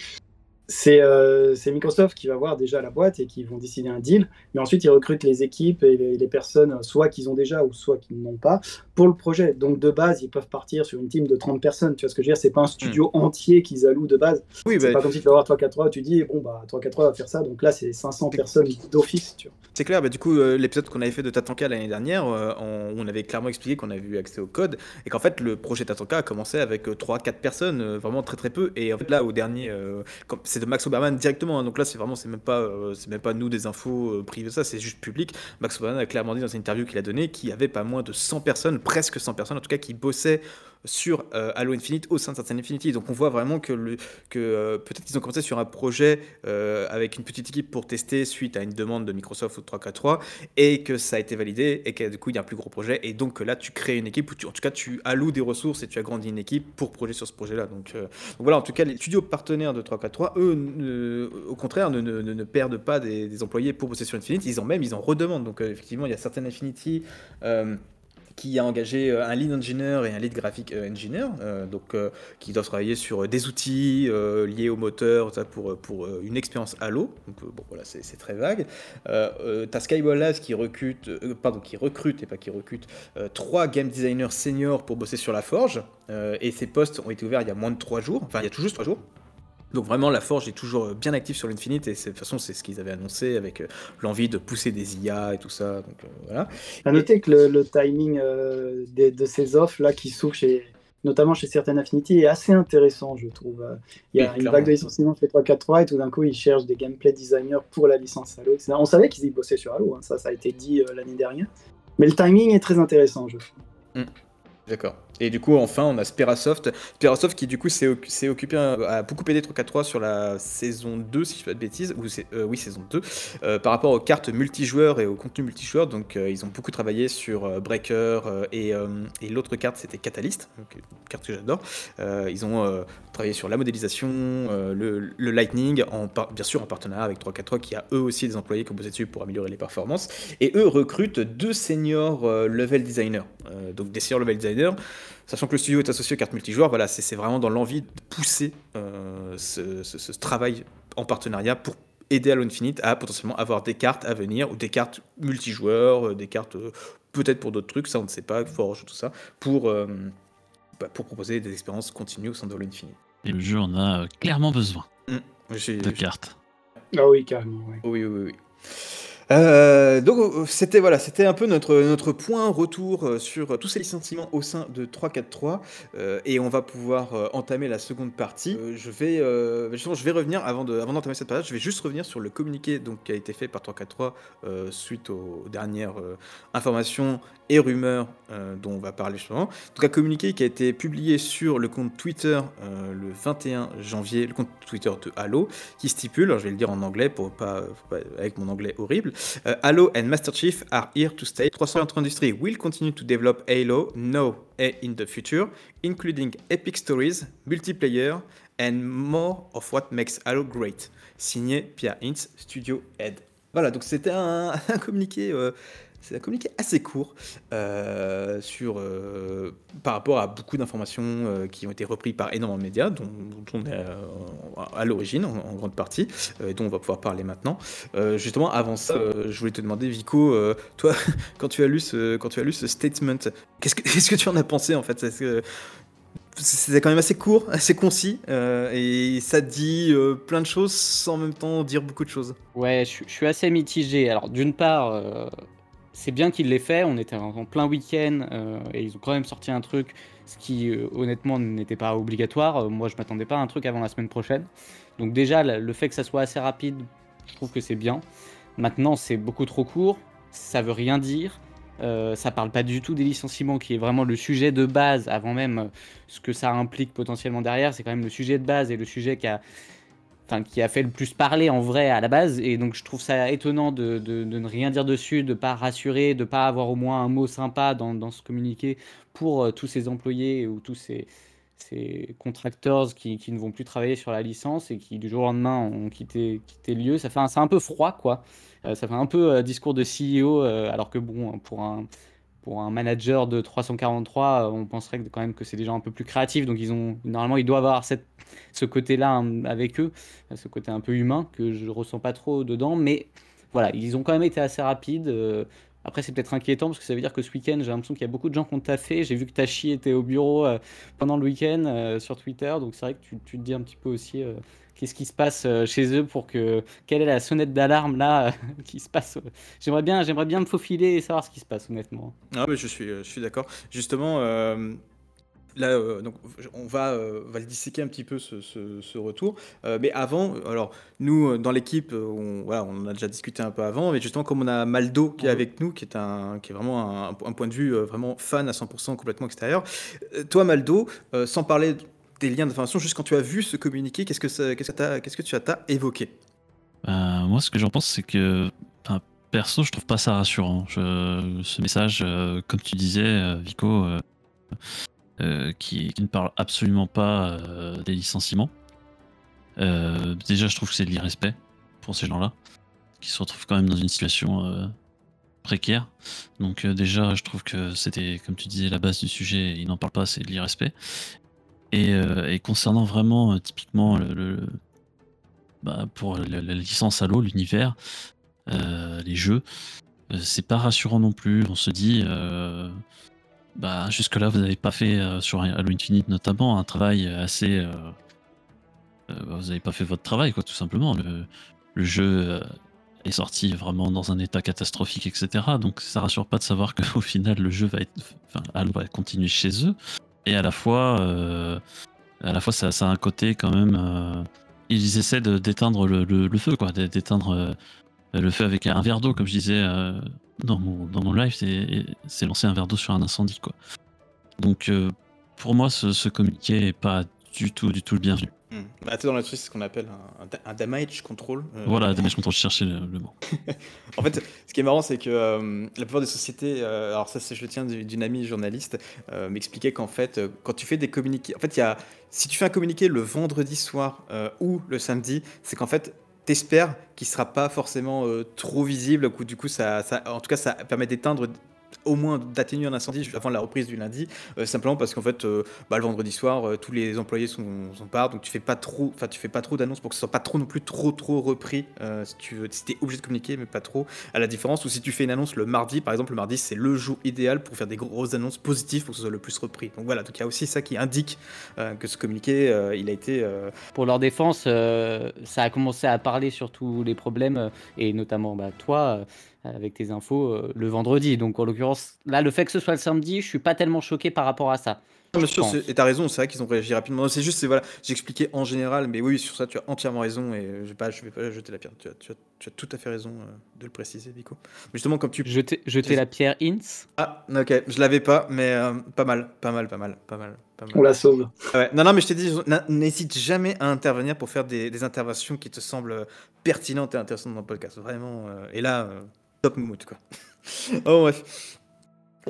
c'est euh, c'est Microsoft qui va voir déjà la boîte et qui vont décider un deal. Mais ensuite, ils recrutent les équipes et les, les personnes, soit qu'ils ont déjà ou soit qu'ils n'ont pas, pour le projet. Donc de base, ils peuvent partir sur une team de 30 personnes. Tu vois ce que je veux dire? C'est pas un studio entier qu'ils allouent de base. Oui, C'est bah, pas comme si tu vas voir 343 tu dis, bon, bah 343 va faire ça. Donc là, c'est 500 personnes d'office. Tu vois. C'est clair, bah, du coup, euh, l'épisode qu'on avait fait de Tatanka l'année dernière, euh, on, on avait clairement expliqué qu'on avait eu accès au code et qu'en fait, le projet Tatanka a commencé avec 3-4 personnes, euh, vraiment très très peu. Et en fait, là, au dernier, euh, c'est de Max Oberman directement, hein, donc là, c'est vraiment, c'est même, pas, euh, c'est même pas nous des infos euh, privées, ça, c'est juste public. Max Oberman a clairement dit dans une interview qu'il a donnée qu'il y avait pas moins de 100 personnes, presque 100 personnes en tout cas, qui bossaient sur euh, Halo Infinite au sein de Certain Infinity. Donc on voit vraiment que, euh, peut-être qu'ils ont commencé sur un projet euh, avec une petite équipe pour tester suite à une demande de Microsoft ou de 343 et que ça a été validé et que du coup il y a un plus gros projet et donc là tu crées une équipe ou en tout cas tu alloues des ressources et tu agrandis une équipe pour projet sur ce projet là. Donc, voilà, en tout cas les studios partenaires de 343, eux au contraire ne, perdent pas des, employés pour bosser sur Infinite, ils en même ils en redemandent. Donc effectivement il y a certaines Infinity. Qui a engagé euh, un lead engineer et un lead graphic euh, engineer, euh, donc qui doivent travailler sur des outils liés au moteur, pour, pour une expérience Halo. Donc bon voilà, c'est très vague. Euh, T'as Skyball qui recrute, pardon, qui recrute et pas qui recrute trois game designers seniors pour bosser sur la forge. Et ces postes ont été ouverts il y a moins de trois jours, enfin il y a tout juste trois jours. Donc vraiment, la Forge est toujours euh, bien active sur l'Infinite et de toute façon, c'est ce qu'ils avaient annoncé avec euh, l'envie de pousser des IA et tout ça. Donc euh, voilà. À noter que le, le timing euh, de ces offres là qui s'ouvrent chez, notamment chez certaines Affinity est assez intéressant, je trouve. Il y a Oui, une vague de licenciements chez 343 et tout d'un coup ils cherchent des gameplay designers pour la licence Halo. etc. On savait qu'ils y bossaient sur Halo, hein, ça, ça a été dit euh, l'année dernière. Mais le timing est très intéressant, je trouve. D'accord. Et du coup, enfin, on a Sperasoft. Sperasoft qui, du coup, s'est oc- s'est occupé, a beaucoup aidé 343 sur la saison 2, si je ne fais pas de bêtises, ou euh, oui, saison 2, euh, par rapport aux cartes multijoueurs et au contenu multijoueur. Donc, euh, ils ont beaucoup travaillé sur Breaker et, l'autre carte, c'était Catalyst, une carte que j'adore. Ils ont travaillé sur la modélisation, le, Lightning, bien sûr en partenariat avec 343 qui a eux aussi des employés bossé dessus pour améliorer les performances. Et eux recrutent deux seniors level designers. Euh, donc des seniors level designers, sachant que le studio est associé aux cartes multijoueurs, voilà, c'est vraiment dans l'envie de pousser euh, ce, ce- ce travail en partenariat pour aider Halo Infinite à potentiellement avoir des cartes à venir, ou des cartes multijoueurs, euh, des cartes euh, peut-être pour d'autres trucs, ça on ne sait pas, Forge, tout ça, pour, euh, bah, pour proposer des expériences continues au sein de Halo Infinite. Et le jeu en a clairement besoin J'ai- de cartes. Ah oui, carrément. ouais. Oui, oui, oui. Euh, donc c'était voilà, c'était un peu notre notre point retour euh, sur tous ces licenciements au sein de 343 euh, et on va pouvoir entamer la seconde partie. Je vais justement je vais revenir avant de avant d'entamer cette page, je vais juste revenir sur le communiqué donc qui a été fait par 343 euh, suite aux dernières informations et rumeurs dont on va parler justement. Donc un communiqué qui a été publié sur le compte Twitter le 21 janvier, le compte Twitter de Halo qui stipule, alors je vais le dire en anglais pour pas- avec mon anglais horrible, euh, Halo and Master Chief are here to stay. 343 Industries will continue to develop Halo now and in the future, including epic stories, multiplayer, and more of what makes Halo great. Signé Pierre Hintz, Studio Head. Voilà, donc c'était un, un communiqué. euh, c'est un communiqué assez court euh, sur, euh, par rapport à beaucoup d'informations euh, qui ont été reprises par énormément de médias, dont, on est à l'origine en, grande partie, et dont on va pouvoir parler maintenant. Justement, avant ça, je voulais te demander, Vico, toi, quand tu as lu ce, quand tu as lu ce statement, qu'est-ce que, qu'est-ce que tu en as pensé en fait? C'était quand même assez court, assez concis, et ça dit plein de choses sans en même temps dire beaucoup de choses? Ouais, je, suis- assez mitigé. Alors, d'une part, c'est bien qu'il l'ait fait. On était en, plein week-end euh, et ils ont quand même sorti un truc, ce qui euh, honnêtement n'était pas obligatoire. Euh, moi, je m'attendais pas à un truc avant la semaine prochaine. Donc, déjà, le, fait que ça soit assez rapide, je trouve que c'est bien. Maintenant, c'est beaucoup trop court. Ça veut rien dire. Ça parle pas du tout des licenciements, qui est vraiment le sujet de base, avant même ce que ça implique potentiellement derrière. C'est quand même le sujet de base et le sujet qui a, qui a fait le plus parler en vrai à la base. Et donc, je trouve ça étonnant de, ne rien dire dessus, de pas rassurer, de pas avoir au moins un mot sympa dans, ce communiqué pour euh, tous ces employés ou tous ces, ces contractors qui, ne vont plus travailler sur la licence et qui du jour au lendemain ont quitté, le lieu. Ça fait un peu froid, quoi. Euh, ça fait un peu euh, discours de CEO, euh, alors que bon, pour un, pour un manager de 343, euh, on penserait quand même que c'est des gens un peu plus créatifs. Donc, ils ont, normalement, ils doivent avoir cette, ce côté-là hein, avec eux, ce côté un peu humain que je ressens pas trop dedans. Mais voilà, ils ont quand même été assez rapides. euh, après, c'est peut-être inquiétant parce que ça veut dire que ce week-end, j'ai l'impression qu'il y a beaucoup de gens qui ont taffé. J'ai vu que Tachi était au bureau euh, pendant le week-end sur Twitter. Donc, c'est vrai que tu, tu te dis un petit peu aussi qu'est-ce qui se passe euh, chez eux pour que. Quelle est la sonnette d'alarme là qui se passe J'aimerais bien, j'aimerais bien me faufiler et savoir ce qui se passe, honnêtement. Ah, mais je suis, je suis d'accord. Justement, euh, là, euh, donc, on va, euh, va le disséquer un petit peu ce, ce- ce retour. Euh, mais avant, alors, nous, euh, dans l'équipe, euh, on, voilà, on en a déjà discuté un peu avant, mais justement, comme on a Maldo qui est avec nous, qui est, un, qui est vraiment un, un point de vue euh, vraiment fan à 100% complètement extérieur. Euh, toi, Maldo, euh, sans parler des liens d'information, juste quand tu as vu ce communiqué, qu'est-ce que, tu as évoqué Euh, moi, ce que j'en pense, c'est que, perso, je trouve pas ça rassurant. Ce message, euh, comme tu disais, euh, Vico, euh, qui, ne parle absolument pas des licenciements. Déjà, je trouve que c'est de l'irrespect pour ces gens-là, qui se retrouvent quand même dans une situation précaire. Donc déjà, je trouve que c'était, comme tu disais, la base du sujet, il n'en parle pas, c'est l'irrespect. Et, euh, et concernant vraiment, euh, typiquement, le, bah, pour la, licence Halo, l'univers, euh, les jeux, c'est pas rassurant non plus. On se dit, bah, jusque-là, vous n'avez pas fait, sur Halo Infinite notamment, un travail assez... vous n'avez pas fait votre travail, quoi, tout simplement. Le, le jeu est sorti vraiment dans un état catastrophique, etc. Donc ça rassure pas de savoir qu'au final, le jeu va être... Enfin, Halo va continuer chez eux. Et à la fois, euh, à la fois ça, ça a un côté quand même... euh, ils essaient de- d'éteindre le, le- le feu, quoi, d'é- d'éteindre euh, le feu avec un verre d'eau, comme je disais euh, dans, mon, dans mon live, c'est c'est lancer un verre d'eau sur un incendie, quoi. Donc euh, pour moi, ce, ce communiqué est pas du tout, du tout le bienvenu. Hmm. Bah, dans la truc, c'est ce qu'on appelle un, un da- un damage control. euh, Voilà, damage control, je cherchais le, le mot. En fait, ce qui est marrant, c'est que euh, la plupart des sociétés, euh, alors ça, je le tiens du- d'une amie journaliste, euh, m'expliquait qu'en fait, quand tu fais des communiqués, en fait, il y a, si tu fais un communiqué le vendredi soir ou le samedi, c'est qu'en fait, t'espères qu'il sera pas forcément trop visible. Du coup, ça, ça- en tout cas, ça permet d'éteindre au moins d'atténuer un incendie avant la reprise du lundi, euh, simplement parce qu'en fait, euh, bah, le vendredi soir, euh, tous les employés sont, sont part, donc tu fais pas trop, enfin tu fais pas trop d'annonces pour que ce soit pas trop non plus trop trop repris. si tu t'es obligé de communiquer, mais pas trop. À la différence où si tu fais une annonce le mardi, par exemple, le mardi c'est le jour idéal pour faire des grosses annonces positives pour que ce soit le plus repris. Donc voilà, donc il y a aussi ça qui indique que ce communiqué, il a été Pour leur défense, ça a commencé à parler sur tous les problèmes, et notamment bah, toi, avec tes infos, euh, le vendredi. Donc en l'occurrence, là, le fait que ce soit le samedi, je suis pas tellement choqué par rapport à ça. Non, bien sûr, et t'as raison, c'est vrai qu'ils ont réagi rapidement. C'est juste, voilà, j'expliquais en général, mais oui, sur ça, tu as entièrement raison et je vais pas, je vais pas jeter la pierre. Tu as, tu as- tu as tout à fait raison euh, de le préciser, Vico. Mais justement, comme tu. Jeter, jeter la pierre Ince. Ah, ok, je l'avais pas, mais euh, pas mal, pas mal, pas mal, pas mal, pas mal. On la sauve. Ouais. Non, non, mais je t'ai dit, n'hésite jamais à intervenir pour faire des, des interventions qui te semblent pertinentes et intéressantes dans le podcast. Vraiment. euh, et là, euh, top moumoute, quoi. oh, bref.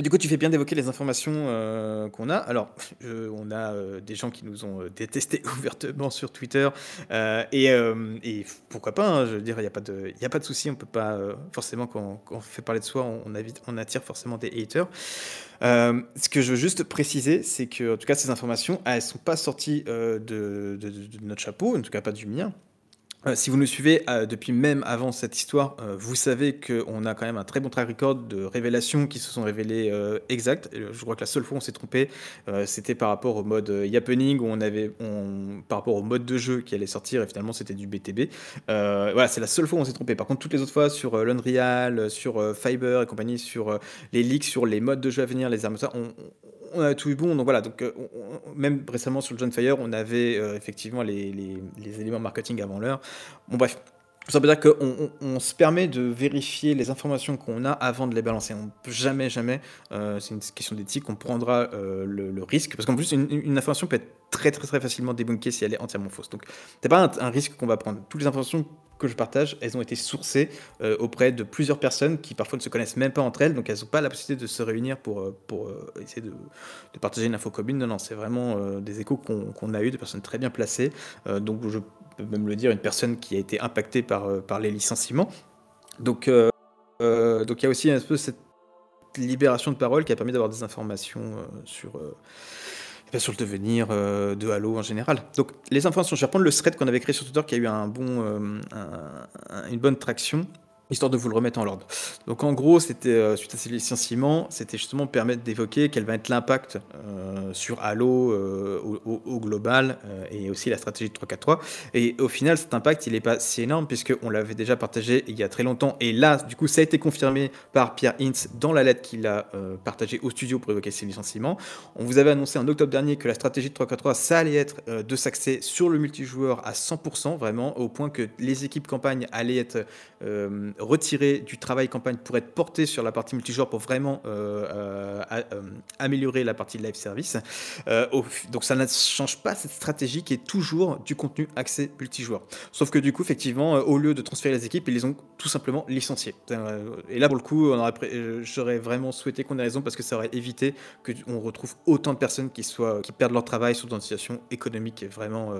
Du coup, tu fais bien d'évoquer les informations euh, qu'on a. Alors, on a euh, des gens qui nous ont euh, détestés ouvertement sur Twitter. et, pourquoi pas, hein, je veux dire, il n'y a pas de, de souci. On peut pas, forcément, quand, on fait parler de soi, on, attire forcément des haters. Ce que je veux juste préciser, c'est que, en tout cas, ces informations, elles sont pas sorties de notre chapeau, en tout cas pas du mien. Euh, si vous nous suivez euh, depuis même avant cette histoire, euh, vous savez qu'on a quand même un très bon track record de révélations qui se sont révélées exactes. Je crois que la seule fois où on s'est trompé, c'était par rapport au mode Yappening, où on avait, on- par rapport au mode de jeu qui allait sortir, et finalement c'était du BTB. Voilà, c'est la seule fois où on s'est trompé. Par contre, toutes les autres fois, sur l'Unreal, sur Fiber et compagnie, sur les leaks, sur les modes de jeu à venir, les armes, ça, on a tout eu bon. Donc voilà, donc, euh, on- on- même récemment sur le John Fire, on avait euh, effectivement les, les- éléments marketing avant l'heure. Bon, bref. Ça veut dire qu'on on, on se permet de vérifier les informations qu'on a avant de les balancer. On peut jamais, jamais, euh, c'est une question d'éthique, on prendra le, risque. Parce qu'en plus, une, information peut être très, très, très facilement débunkée si elle est entièrement fausse. Donc, c'est pas un risque qu'on va prendre. Toutes les informations que je partage, elles ont été sourcées euh, auprès de plusieurs personnes qui parfois ne se connaissent même pas entre elles, donc elles n'ont pas la possibilité de se réunir pour, euh, pour euh, essayer de, de partager une info commune. Non, non, c'est vraiment des échos qu'on qu'on a eu, de personnes très bien placées. Donc je peux même le dire, une personne qui a été impactée par, par les licenciements. Donc il y a aussi un peu cette libération de parole qui a permis d'avoir des informations sur, eh ben, sur le devenir euh, de Halo en général. Donc les informations, je vais reprendre le thread qu'on avait créé sur Twitter qui a eu euh, un- un- une bonne traction histoire de vous le remettre en ordre. Donc en gros, c'était euh, suite à ces licenciements, c'était justement permettre d'évoquer quel va être l'impact euh, sur Halo euh, au, global et aussi la stratégie de 343. Et au final, cet impact, il n'est pas si énorme puisque on l'avait déjà partagé il y a très longtemps. Et là, du coup, ça a été confirmé par Pierre Hintz dans la lettre qu'il a partagée au studio pour évoquer ces licenciements. On vous avait annoncé en octobre dernier que la stratégie de 343, ça allait être de s'axer sur le multijoueur à 100%, vraiment, au point que les équipes campagne allaient être retirées du travail campagne pour être portées sur la partie multijoueur pour vraiment euh, euh, euh, améliorer la partie live service. Donc ça ne change pas cette stratégie qui est toujours du contenu axé multijoueur. Sauf que du coup, effectivement, au lieu de transférer les équipes, ils les ont tout simplement licenciés. Euh, et là, pour le coup, j'aurais vraiment souhaité qu'on ait raison parce que ça aurait évité qu'on retrouve autant de personnes qui, soient, qui perdent leur travail, sont dans une situation économique vraiment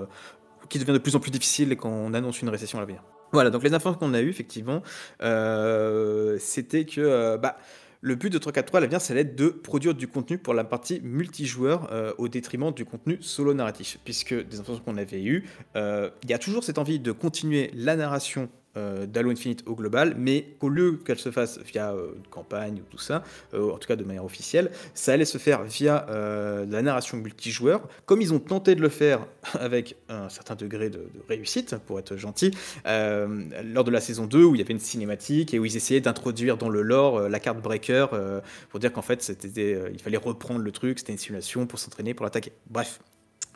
qui devient de plus en plus difficile quand on annonce une récession à l'avenir. Voilà, donc les informations qu'on a eues, effectivement, euh, c'était que euh, bah, le but de 343 à l'avenir, ça allait être de produire du contenu pour la partie multijoueur euh, au détriment du contenu solo narratif. Puisque des informations qu'on avait eues, il y a toujours cette envie de continuer la narration d'Halo Infinite au global, mais qu'au lieu qu'elle se fasse via euh, une campagne ou tout ça, euh, en tout cas de manière officielle, ça allait se faire via euh, la narration multijoueur, comme ils ont tenté de le faire avec un certain degré de, réussite, pour être gentil, euh, lors de la saison 2 où il y avait une cinématique et où ils essayaient d'introduire dans le lore euh, la carte breaker euh, pour dire qu'en fait c'était, euh, il fallait reprendre le truc, c'était une simulation pour s'entraîner, pour l'attaquer. Bref.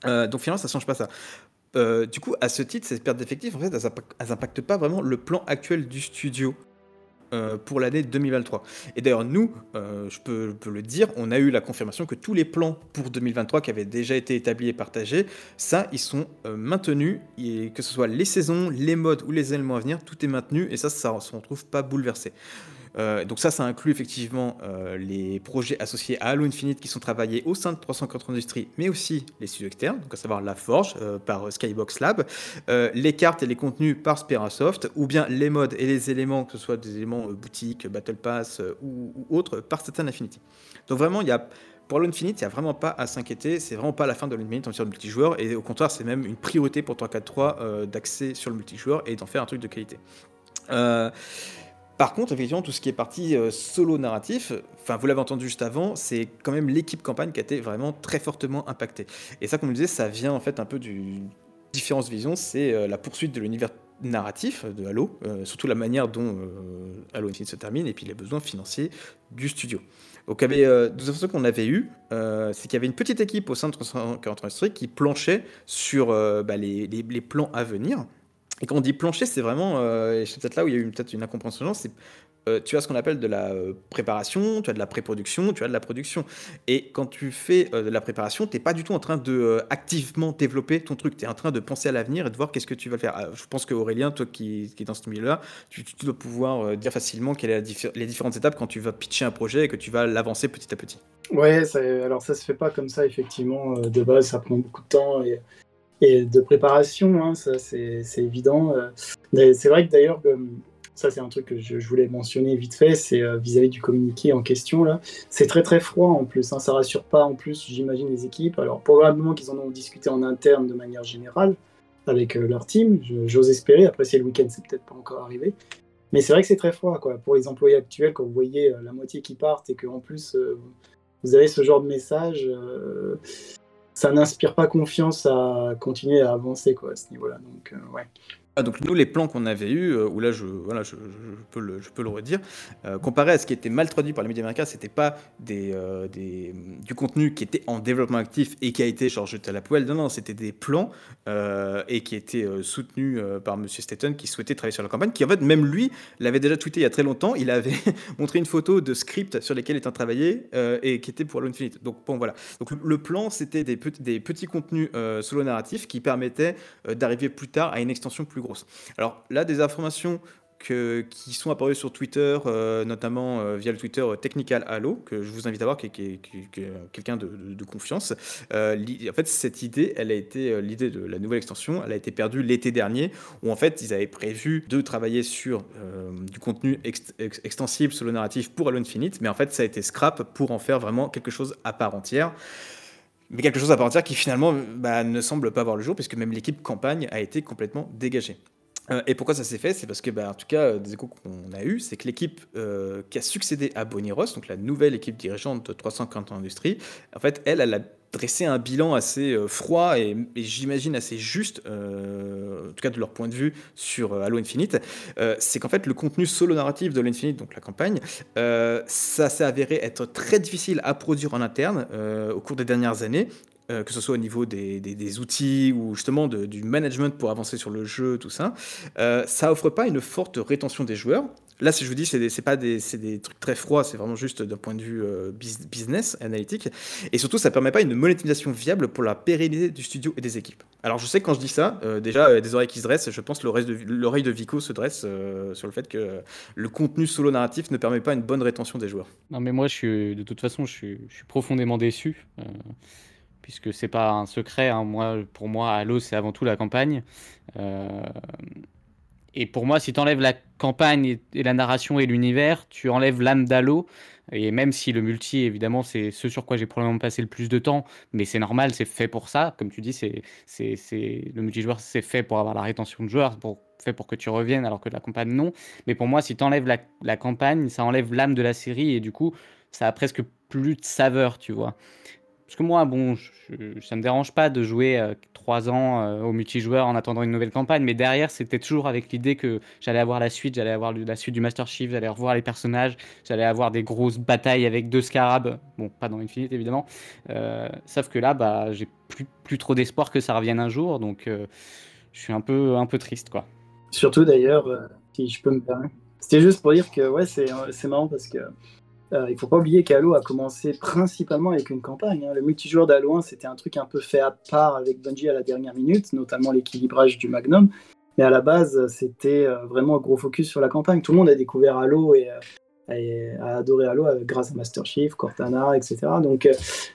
Euh, donc finalement ça change pas ça. Euh, du coup, à ce titre, ces pertes d'effectifs, en fait, elles impa- elles impactent pas vraiment le plan actuel du studio euh, pour l'année 2023. Et d'ailleurs, nous, euh, je, peux, le dire, on a eu la confirmation que tous les plans pour 2023 qui avaient déjà été établis et partagés, ça, ils sont maintenus, que ce soit les saisons, les modes ou les éléments à venir, tout est maintenu, et ça, ça ne se retrouve pas bouleversé. Euh, donc ça, ça inclut effectivement euh, les projets associés à Halo Infinite qui sont travaillés au sein de 340 Industries, mais aussi les studios externes, donc à savoir La Forge euh, par Skybox Lab, les cartes et les contenus par Sperasoft, ou bien les modes et les éléments, que ce soit des éléments boutiques, Battle Pass ou, autres, par Satan Infinity. Donc vraiment, il y a pour Halo Infinite, il n'y a vraiment pas à s'inquiéter, c'est vraiment pas la fin de Halo Infinite en termes de multijoueur, et au contraire, c'est même une priorité pour 343 euh, d'axer sur le multijoueur et d'en faire un truc de qualité. Par contre, effectivement, tout ce qui est parti euh, solo narratif, enfin, vous l'avez entendu juste avant, c'est quand même l'équipe campagne qui a été vraiment très fortement impactée. Et ça, comme je disais, ça vient en fait un peu du différence de vision, c'est euh, la poursuite de l'univers narratif de Halo, euh, surtout la manière dont euh, Halo Infinite se termine, et puis les besoins financiers du studio. Donc, avait, euh, informations qu'on avait euh, c'est qu'il y avait une petite équipe au sein de 340 Industries qui planchait sur euh, bah, les plans à venir. Et quand on dit plancher, c'est vraiment, euh, c'est peut-être là où il y a eu peut-être une incompréhension, c'est euh, tu as ce qu'on appelle de la euh, préparation, tu as de la pré-production, tu as de la production. Et quand tu fais euh, de la préparation, tu n'es pas du tout en train de euh, activement développer ton truc, tu es en train de penser à l'avenir et de voir qu'est-ce que tu vas faire. Je pense que Aurélien, toi qui, est dans ce milieu-là, tu, dois pouvoir dire facilement quelles sont les différentes étapes quand tu vas pitcher un projet et que tu vas l'avancer petit à petit. Ouais, ça, alors ça se fait pas comme ça, effectivement. De base, ça prend beaucoup de temps et de préparation, hein, ça c'est évident. euh. C'est vrai que d'ailleurs, ça c'est un truc que je, voulais mentionner vite fait, c'est euh, vis-à-vis du communiqué en question là. C'est très très froid en plus, hein, ça rassure pas en plus, j'imagine, les équipes. Alors probablement qu'ils en ont discuté en interne de manière générale avec euh, leur team, j'ose espérer. Après, c'est le week-end, c'est peut-être pas encore arrivé. Mais c'est vrai que c'est très froid, quoi. Pour les employés actuels, quand vous voyez la moitié qui partent et qu'en plus vous avez ce genre de message, ça n'inspire pas confiance à continuer à avancer, quoi, à ce niveau-là. Donc, euh, ouais. Ah, donc nous, les plans qu'on avait eus, euh, où là, je, voilà, je, peux, le, je peux le redire, euh, comparé à ce qui était mal traduit par les médias américains, c'était pas des, euh, des, du contenu qui était en développement actif et qui a été jeté à la poêle. Non, non, c'était des plans euh, et qui étaient soutenus par Monsieur Staten qui souhaitait travailler sur la campagne, qui en fait, même lui, l'avait déjà tweeté il y a très longtemps. Il avait montré une photo de script sur lesquels était travaillé et qui était pour Halo Infinite. Donc bon, voilà. Donc le, plan, c'était des, des petits contenus solo narratifs qui permettaient d'arriver plus tard à une extension plus Alors là, des informations qui sont apparues sur Twitter, euh, notamment euh, via le Twitter euh, Technical Halo, que je vous invite à voir, qui, est- quelqu'un de, confiance. En fait, cette idée, elle a été l'idée de la nouvelle extension, elle a été perdue l'été dernier, où en fait, ils avaient prévu de travailler sur du contenu ex- ex- extensible solo narratif pour Halo Infinite, mais en fait, ça a été scrap pour en faire vraiment quelque chose à part entière. Mais quelque chose à part entière qui finalement bah, ne semble pas voir le jour, puisque même l'équipe campagne a été complètement dégagée. Euh, et pourquoi ça s'est fait? C'est parce que, bah, en tout cas, euh, des échos qu'on a eu, c'est que l'équipe euh, qui a succédé à Bonnie Ross, donc la nouvelle équipe dirigeante de 340 Industries, en fait, elle, elle a dressé un bilan assez euh, froid et, j'imagine assez juste, euh, en tout cas de leur point de vue, sur euh, Halo Infinite. C'est qu'en fait, le contenu solo narratif de Halo Infinite, donc la campagne, ça s'est avéré être très difficile à produire en interne au cours des dernières années. que ce soit au niveau des, outils ou justement du management pour avancer sur le jeu, tout ça, ça offre pas une forte rétention des joueurs. Là, si je vous dis, c'est des- pas des, des trucs très froids, c'est vraiment juste d'un point de vue euh, bus- business, analytique. Et surtout, ça permet pas une monétisation viable pour la pérennité du studio et des équipes. Alors, je sais que quand je dis ça, euh, déjà, euh, des oreilles qui se dressent, je pense que l'oreille de, Vico se dresse sur le fait que le contenu solo narratif ne permet pas une bonne rétention des joueurs. Non, mais moi, je suis, de toute façon, je suis, profondément déçu, puisque c'est pas un secret. hein. Moi, pour moi, Halo, c'est avant tout la campagne. Et pour moi, si tu enlèves la campagne et, et la narration et l'univers, tu enlèves l'âme d'Halo. Et même si le multi, évidemment, c'est ce sur quoi j'ai probablement passé le plus de temps, mais c'est normal, c'est fait pour ça. Comme tu dis, c'est, c'est, c'est... le multijoueur, c'est fait pour avoir la rétention de joueurs, pour... fait pour que tu reviennes, alors que la campagne, non. Mais pour moi, si tu enlèves la, la campagne, ça enlève l'âme de la série, et du coup, ça a presque plus de saveur, tu vois. Parce que moi, bon, ça me dérange pas de jouer euh, trois ans euh, au multijoueur en attendant une nouvelle campagne, mais derrière, c'était toujours avec l'idée que j'allais avoir la suite, j'allais avoir la suite du Master Chief, j'allais revoir les personnages, j'allais avoir des grosses batailles avec deux scarabs. Bon, pas dans Infinite évidemment. Euh, sauf que là, bah, j'ai plus, plus trop d'espoir que ça revienne un jour, donc je suis un peu, un peu triste, quoi. Surtout d'ailleurs, si je peux me permettre. C'était juste pour dire que ouais, c'est marrant parce que euh, il faut pas oublier qu'Halo a commencé principalement avec une campagne. hein. Le multijoueur d'Halo 1, c'était un truc un peu fait à part avec Bungie à la dernière minute, notamment l'équilibrage du Magnum. Mais à la base, c'était euh, vraiment un gros focus sur la campagne. Tout le monde a découvert Halo et, euh, a adoré Halo grâce à Master Chief, Cortana, etc. Donc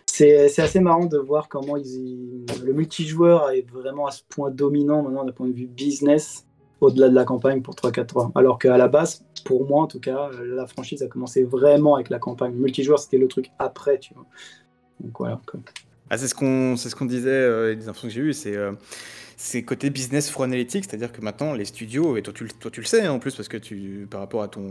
c'est assez marrant de voir comment le multijoueur est vraiment à ce point dominant maintenant d'un point de vue business au-delà de la campagne pour 3-4-3. Alors qu'à la base, pour moi en tout cas, euh, la franchise a commencé vraiment avec la campagne. Multijoueur, c'était le truc après, tu vois. Donc voilà. Ah, c'est ce qu'on ce disait, euh, les infos que j'ai eues, c'est euh, c'est côté business for analytics, c'est-à-dire que maintenant les studios, et toi tu, le- sais hein, en plus parce que tu par rapport à ton,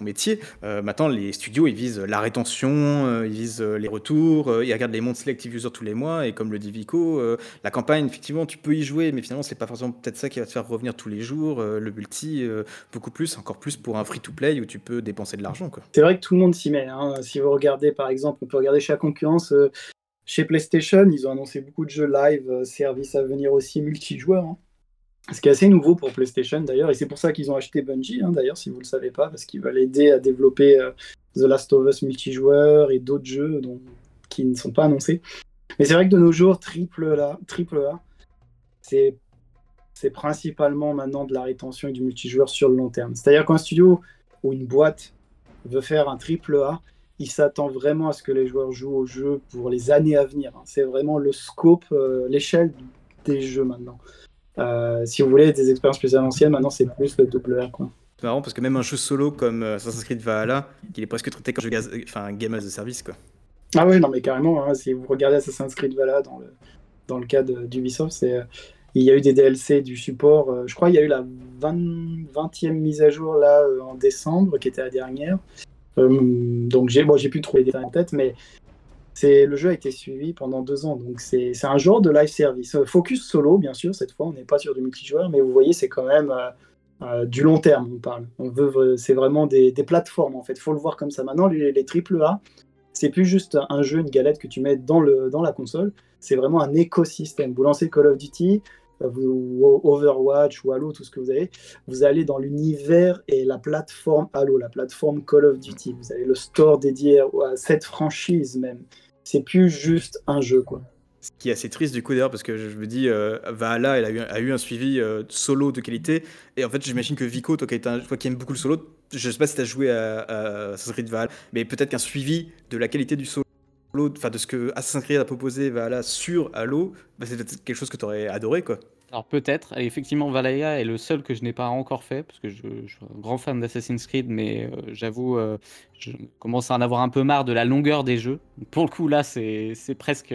métier, euh, maintenant les studios ils visent la rétention, euh, ils visent euh, les retours, ils regardent les mondes selective users tous les mois et comme le dit Vico, la campagne effectivement tu peux y jouer mais finalement c'est pas forcément peut-être ça qui va te faire revenir tous les jours, le multi beaucoup plus, encore plus pour un free-to-play où tu peux dépenser de l'argent. C'est vrai que tout le monde s'y met. hein. Si vous regardez par exemple, on peut regarder chez la concurrence. Chez PlayStation, ils ont annoncé beaucoup de jeux live, euh, services à venir aussi multijoueurs. hein. Ce qui est assez nouveau pour PlayStation d'ailleurs, et c'est pour ça qu'ils ont acheté Bungie, hein, d'ailleurs, si vous ne le savez pas, parce qu'ils veulent aider à développer euh, The Last of Us multijoueur et d'autres jeux dont- qui ne sont pas annoncés. Mais c'est vrai que de nos jours, triple A, triple A c'est c'est principalement maintenant de la rétention et du multijoueur sur le long terme. C'est-à-dire qu'un studio ou une boîte veut faire un triple A, il s'attend vraiment à ce que les joueurs jouent au jeu pour les années à venir. hein. C'est vraiment le scope, euh, l'échelle des jeux maintenant. Euh, si vous voulez des expériences plus anciennes, maintenant c'est plus le double. Quoi. C'est marrant parce que même un jeu solo comme euh, Assassin's Creed Valhalla, il est presque traité comme jeu enfin, game as a service quoi. Ah oui, non mais carrément, hein, si vous regardez Assassin's Creed Valhalla dans le, dans le cas d'Ubisoft, c'est, il y a eu des DLC du support, euh, je crois il y a eu la 20, 20e mise à jour là euh, en décembre, qui était la dernière. Euh, donc j'ai bon, pu trouver des détails en tête, mais le jeu a été suivi pendant deux ans, donc c'est, un genre de live service. Euh, Focus solo, bien sûr, cette fois on n'est pas sur du multijoueur, mais vous voyez c'est quand même euh, du long terme, on parle. On c'est vraiment des, des plateformes en fait, faut le voir comme ça. Maintenant les, les AAA, c'est plus juste un jeu, une galette que tu mets dans, le, dans la console, c'est vraiment un écosystème. Vous lancez Call of Duty, ou Overwatch ou Halo, tout ce que vous avez, vous allez dans l'univers et la plateforme Halo, la plateforme Call of Duty. Vous avez le store dédié à cette franchise même. C'est plus juste un jeu, quoi. Ce qui est assez triste du coup d'ailleurs parce que je me dis euh, Valhalla elle a eu, un suivi euh, solo de qualité et en fait j'imagine que Vico toi qui, un- qui aimes beaucoup le solo je sais pas si tu as joué à, à Assassin's Creed Valhalla mais peut-être qu'un suivi de la qualité du solo enfin de ce que Assassin's Creed a proposé Valhalla sur Halo bah, c'est peut-être quelque chose que tu aurais adoré quoi Alors peut-être, effectivement Valhalla est le seul que je n'ai pas encore fait, parce que je, suis un grand fan d'Assassin's Creed, mais euh, j'avoue, euh, je commence à en avoir un peu marre de la longueur des jeux. Pour le coup là, c'est c'est presque,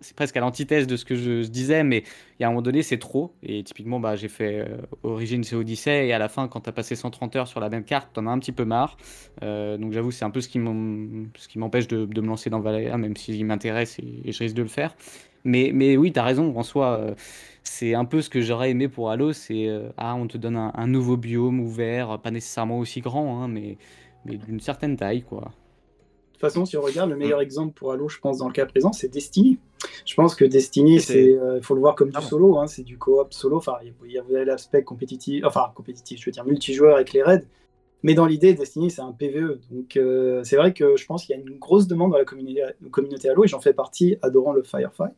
c'est presque à l'antithèse de ce que je, disais, mais il y a un moment donné, c'est trop. Et typiquement, bah, j'ai fait euh, Origins et Odyssey, et à la fin, quand tu as passé 130 heures sur la même carte, t'en as un petit peu marre. Euh, donc j'avoue, c'est un peu ce qui m'empêche de, me lancer dans Valhalla, même s'il m'intéresse et, je risque de le faire. Mais, oui, tu as raison, en soi, euh, c'est un peu ce que j'aurais aimé pour Halo, c'est euh, ah, on te donne un, un nouveau biome ouvert, pas nécessairement aussi grand, hein, mais, mais d'une certaine taille, quoi. De toute façon, si on regarde, le meilleur exemple pour Halo, je pense, dans le cas présent, c'est Destiny. Je pense que Destiny, C'est- c'est, il faut le voir comme du bon. solo, hein, c'est du coop solo. Enfin, il y a- il y a vous avez l'aspect compétitif, enfin compétitif, je veux dire multijoueur avec les raids. Mais dans l'idée, Destiny, c'est un PVE. Donc, euh, c'est vrai que je pense qu'il y a une grosse demande dans la communauté, communauté Halo, et j'en fais partie, adorant le Firefight.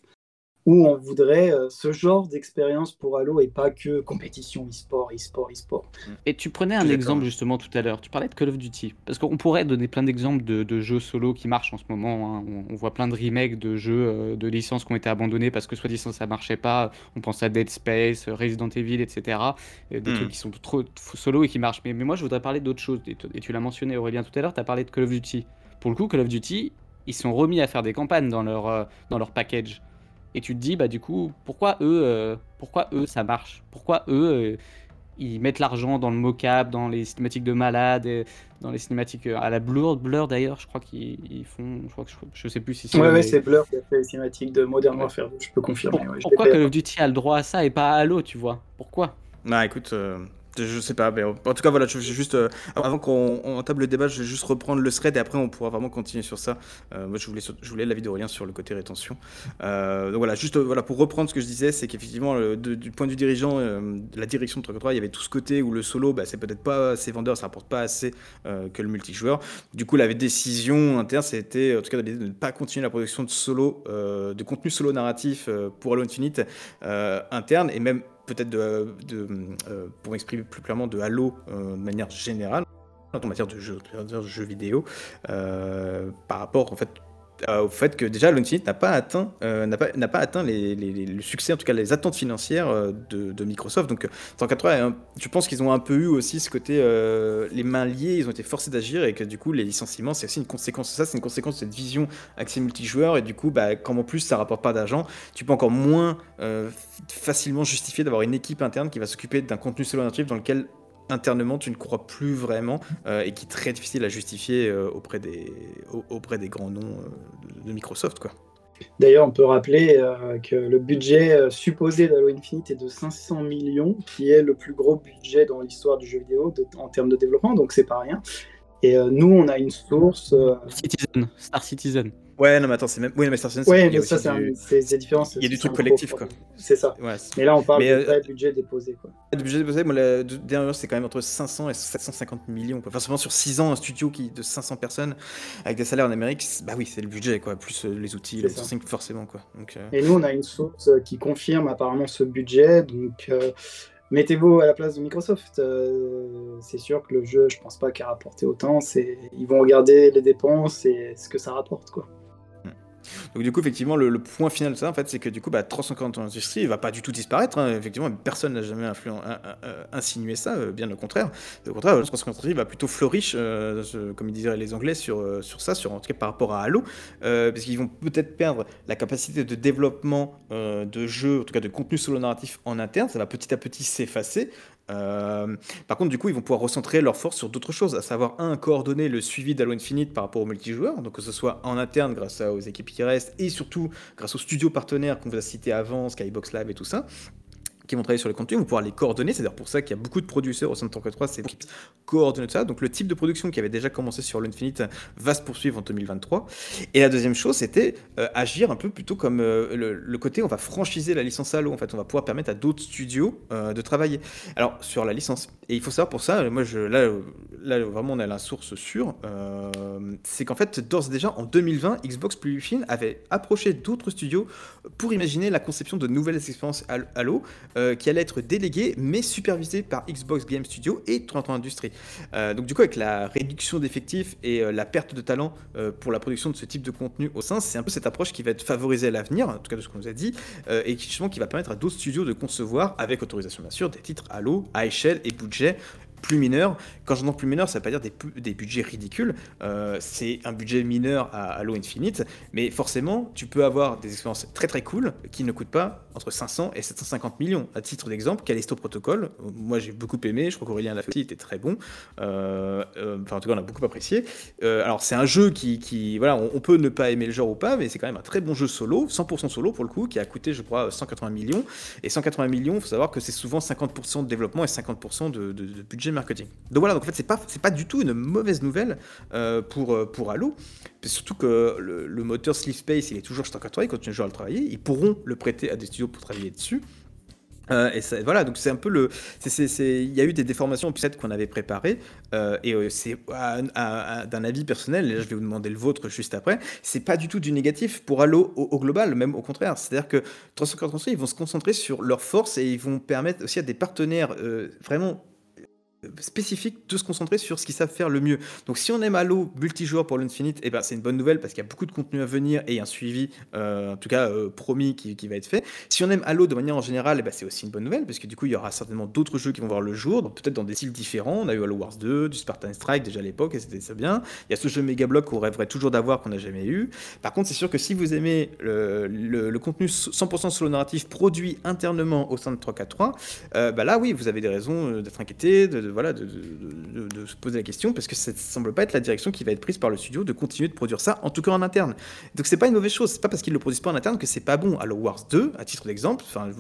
Où on voudrait euh, ce genre d'expérience pour Halo et pas que compétition e-sport, e-sport, e-sport. Et tu prenais un exemple justement tout à l'heure, tu parlais de Call of Duty, parce qu'on pourrait donner plein d'exemples de, de jeux solo qui marchent en ce moment, hein. on, on voit plein de remakes de jeux, euh, de licences qui ont été abandonnés parce que soi-disant ça marchait pas, on pense à Dead Space, Resident Evil, etc. Et des Hmm. trucs qui sont trop solo et qui marchent. Mais, mais moi je voudrais parler d'autre chose, et tu l'as mentionné Aurélien tout à l'heure, tu as parlé de Call of Duty. Pour le coup, Call of Duty, ils sont remis à faire des campagnes dans leur, euh, dans leur package. Et tu te dis, bah du coup, pourquoi eux, euh, pourquoi eux ça marche? Pourquoi eux, euh, ils mettent l'argent dans le mocap, dans les cinématiques de malade, et dans les cinématiques euh, à la Blur, Blur d'ailleurs, je crois qu'ils ils font, je crois que je, je sais plus si c'est Ouais, ouais, c'est Blur qui a fait les cinématiques de Modern Warfare, je peux confirmer. Pour- ouais, je pourquoi. Call of Duty a le droit à ça et pas à Halo, tu vois? Pourquoi? Bah écoute, euh, je sais pas, mais en tout cas voilà, je vais juste euh, avant qu'on on entame le débat, je vais juste reprendre le thread et après on pourra vraiment continuer sur ça. Euh, moi je voulais, je voulais l'avis d'Aurélien sur le côté rétention. Euh, donc voilà, juste voilà pour reprendre ce que je disais, c'est qu'effectivement du point de vue dirigeant, la direction de 343, il y avait tout ce côté où le solo, bah, c'est peut-être pas assez vendeur, ça rapporte pas assez que le multijoueur. Du coup la décision interne, c'était en tout cas de ne pas continuer la production de solo, de contenu solo narratif pour Halo Infinite interne et même peut-être euh, pour m'exprimer plus clairement de Halo euh, de manière générale en matière de jeux, de jeux vidéo euh, par rapport en fait euh, au fait que déjà Halo Infinite n'a pas atteint euh, les, le succès en tout cas les attentes financières euh, de, Microsoft. Donc 180 je pense qu'ils ont un peu eu aussi ce côté les mains liées ils ont été forcés d'agir et que du coup les licenciements c'est aussi une conséquence de ça c'est une conséquence de cette vision accès multijoueur et du coup bah, comme en plus ça rapporte pas d'argent tu peux encore moins facilement justifier d'avoir une équipe interne qui va s'occuper d'un contenu solo narratif dans lequel internement tu ne crois plus vraiment euh, et qui est très difficile à justifier euh, auprès, des, au- auprès des grands noms euh, de, de Microsoft quoi. D'ailleurs, on peut rappeler euh, que le budget euh, supposé d'Halo Infinite est de 500 millions, qui est le plus gros budget dans l'histoire du jeu vidéo de- en termes de développement, donc c'est pas rien. Et euh, nous, on a une source. euh, Citizen, Star Citizen. Ouais non mais attends c'est même oui mais Star Citizen, Ouais, il y a mais ça, c'est du- différent. il y a du truc collectif, quoi. C'est ça. ouais, Mais là, on parle Mais, de euh, vrai budget déposé. Quoi. Le budget déposé, moi, la de- dernière c'est quand même entre 500 et 750 millions. Quoi. Enfin, seulement sur 6 ans, un studio qui, de 500 personnes avec des salaires en Amérique, bah oui, c'est le budget, quoi, plus euh, les outils, le sourcing, forcément, quoi. Donc, euh, Et nous, on a une source qui confirme apparemment ce budget. Donc, euh, mettez-vous à la place de Microsoft. Euh, c'est sûr que le jeu, je pense pas qu'il a rapporté autant. C'est, ils vont regarder les dépenses et ce que ça rapporte, quoi. Donc du coup, effectivement, le, le point final de ça, en fait, c'est que du coup, bah, 340 industries, il va pas du tout disparaître. hein. Effectivement, personne n'a jamais un- un- insinué ça, euh, bien au contraire. Au contraire, 340 industries va plutôt flourish, euh, comme diraient les Anglais, sur, euh, sur ça, sur, en tout cas par rapport à Halo, euh, parce qu'ils vont peut-être perdre la capacité de développement euh, de jeux, en tout cas de contenu solo narratif en interne. Ça va petit à petit s'effacer. Euh, par contre, du coup, ils vont pouvoir recentrer leurs forces sur d'autres choses, à savoir, un, coordonner le suivi d'Halo Infinite par rapport au multijoueur, donc que ce soit en interne grâce aux équipes qui restent, et surtout grâce aux studios partenaires qu'on vous a cités avant, Skybox Live et tout ça qui vont travailler sur les contenus, vont pouvoir les coordonner, c'est d'ailleurs pour ça qu'il y a beaucoup de producteurs au sein de 343, c'est qui coordonnent ça. Donc le type de production qui avait déjà commencé sur l'Infinite va se poursuivre en 2023. Et la deuxième chose, c'était euh, agir un peu plutôt comme euh, le, côté, on va franchiser la licence Halo, en fait, on va pouvoir permettre à d'autres studios euh, de travailler. Alors sur la licence, et il faut savoir pour ça, moi je, là, là vraiment on a la source sûre, c'est qu'en fait d'ores et déjà en 2020, Xbox Publishing avait approché d'autres studios pour imaginer la conception de nouvelles expériences Halo- Halo euh, qui allait être déléguée mais supervisée par Xbox Game Studio et 33 Industries. Euh, donc du coup avec la réduction d'effectifs et euh, la perte de talent pour la production de ce type de contenu au sein, c'est un peu cette approche qui va être favorisée à l'avenir, en tout cas de ce qu'on nous a dit, et qui justement va permettre à d'autres studios de concevoir, avec autorisation bien sûr, des titres Halo à échelle et budget plus mineur. Quand j'entends plus mineur, ça veut pas dire des, budgets ridicules. Euh, c'est un budget mineur à Halo Infinite, mais forcément, tu peux avoir des expériences très très cool qui ne coûtent pas entre 500 et 750 millions. À titre d'exemple, Callisto Protocol, euh, moi j'ai beaucoup aimé, je crois qu'Aurélien l'a fait aussi, il était très bon. Euh, enfin, en tout cas, on a beaucoup apprécié. Alors, c'est un jeu qui, voilà, on, peut ne pas aimer le genre ou pas, mais c'est quand même un très bon jeu solo, 100% solo pour le coup, qui a coûté, je crois, 180 millions. Et 180 millions, il faut savoir que c'est souvent 50% de développement et 50% de, de- de budget marketing. Donc voilà, donc en fait, c'est pas, pas du tout une mauvaise nouvelle euh, pour, euh, pour Halo. Surtout que le, moteur Sleep Space, il est toujours chez 180, ils continuent toujours à le travailler. Ils pourront le prêter à des studios pour travailler dessus. Euh, et ça- voilà, donc c'est un peu le. Il y a eu des déformations peut-être qu'on avait préparées, et c'est à- à- à- d'un avis personnel, et là je vais vous demander le vôtre juste après, c'est pas du tout du négatif pour Halo au, au global, même au contraire. C'est-à-dire que 343, ils vont se concentrer sur leurs forces et ils vont permettre aussi à des partenaires vraiment euh, spécifiques de se concentrer sur ce qu'ils savent faire le mieux. Donc si on aime Halo multijoueur pour l'Infinite, eh ben, c'est une bonne nouvelle parce qu'il y a beaucoup de contenu à venir et un suivi, euh, en tout cas euh, promis, qui, qui va être fait. Si on aime Halo de manière en général, eh ben, c'est aussi une bonne nouvelle parce que du coup il y aura certainement d'autres jeux qui vont voir le jour, peut-être dans des styles différents. On a eu Halo Wars 2, du Spartan Strike déjà à l'époque et c'était ça bien. Il y a ce jeu Mega Block qu'on rêverait toujours d'avoir qu'on n'a jamais eu. Par contre, c'est sûr que si vous aimez le, le- contenu 100% solo narratif produit internement au sein de 343, euh, bah là oui, vous avez des raisons euh, d'être inquiété, de, de- voilà, de, de- de- se poser la question parce que ça ne semble pas être la direction qui va être prise par le studio de continuer de produire ça, en tout cas en interne. Donc c'est pas une mauvaise chose, c'est pas parce qu'ils le produisent pas en interne que c'est pas bon. Halo Wars 2, à titre d'exemple, enfin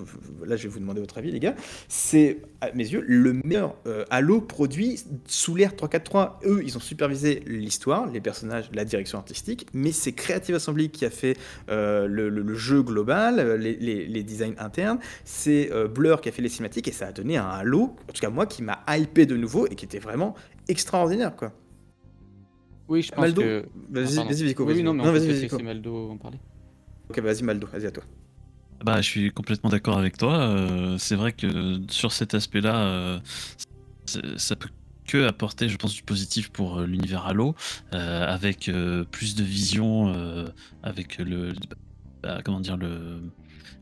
là je vais vous demander votre avis les gars, c'est à mes yeux le meilleur euh, Halo produit sous l'ère 343. Eux, ils ont supervisé l'histoire, les personnages, la direction artistique, mais c'est Creative Assembly qui a fait euh, le, jeu global, les, les- les designs internes, c'est euh, Blur qui a fait les cinématiques et ça a donné un Halo, en tout cas moi, qui m'a hypé de nouveau et qui était vraiment extraordinaire quoi. Oui, je pense Maldo, que. Vas-y, Ah, Vico. Oui, vas-y. oui, non, mais on non, vas-y, Vico. Maldo en parler. Ok, vas-y Maldo, vas-y à toi. Bah, je suis complètement d'accord avec toi. euh, c'est vrai que sur cet aspect-là, euh, c'est- ça peut que apporter, je pense, du positif pour euh, l'univers Halo, euh, avec euh, plus de vision, euh, avec le, bah, comment dire, le,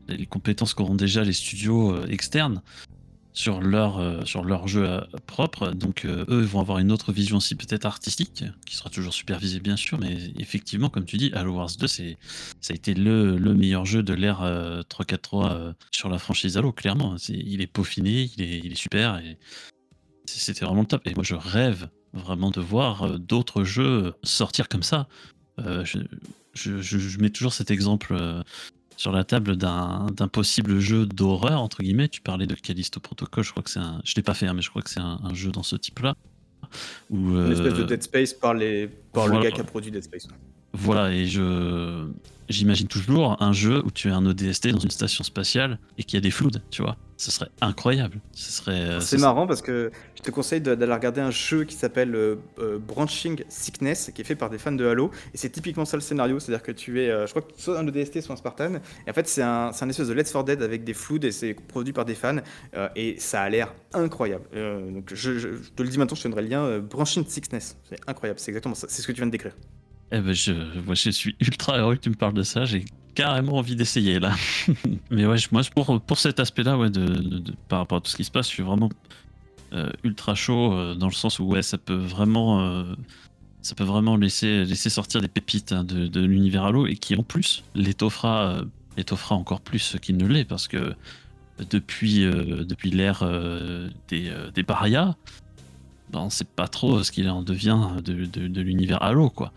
les compétences qu'auront déjà les studios externes sur leur, euh, sur leur jeu euh, propre. Donc euh, eux vont avoir une autre vision aussi peut-être artistique, qui sera toujours supervisée bien sûr, mais effectivement, comme tu dis, Halo Wars 2, c'est ça a été le, le meilleur jeu de l'ère euh, 343 euh, sur la franchise Halo, clairement. Il est peaufiné, il est, il est super, c'était vraiment le top. Et moi, je rêve vraiment de voir d'autres jeux sortir comme ça. Je, je- mets toujours cet exemple sur la table d'un possible jeu d'horreur, entre guillemets. Tu parlais de Callisto Protocol, je crois que c'est un... Je l'ai pas fait, hein, mais je crois que c'est un, un jeu dans ce type-là. Une espèce de euh, Dead Space par, les, par le gars qui a produit Dead Space. voilà, et je j'imagine toujours un jeu où tu es un ODST dans une station spatiale et qu'il y a des flouds, tu vois. Ce serait incroyable. Ce serait. euh, C'est ce- marrant parce que je te conseille d'aller regarder un jeu qui s'appelle euh, euh, Branching Sickness, qui est fait par des fans de Halo. Et c'est typiquement ça le scénario, c'est-à-dire que tu es, euh, je crois que soit un ODST, soit un Spartan. Et en fait, c'est un, un espèce de Let's for Dead avec des floods et c'est produit par des fans. et ça a l'air incroyable. Donc je, je- je te le dis maintenant, je te donnerai le lien. Branching Sickness, c'est incroyable, c'est exactement ça. C'est ce que tu viens de décrire. Eh ben, je, je suis ultra heureux que tu me parles de ça. J'ai carrément envie d'essayer là. Mais ouais, moi, pour, pour cet aspect-là, ouais, de, par rapport à tout ce qui se passe, je suis vraiment euh, ultra chaud euh, dans le sens où ouais, ça peut vraiment, euh, ça peut vraiment laisser, laisser sortir des pépites hein, de, de l'univers Halo et qui en plus l'étoffera, encore plus qu'il ne l'est parce que depuis, depuis l'ère des, des parias, ben, on sait pas trop ce qu'il en devient de, de, de l'univers Halo quoi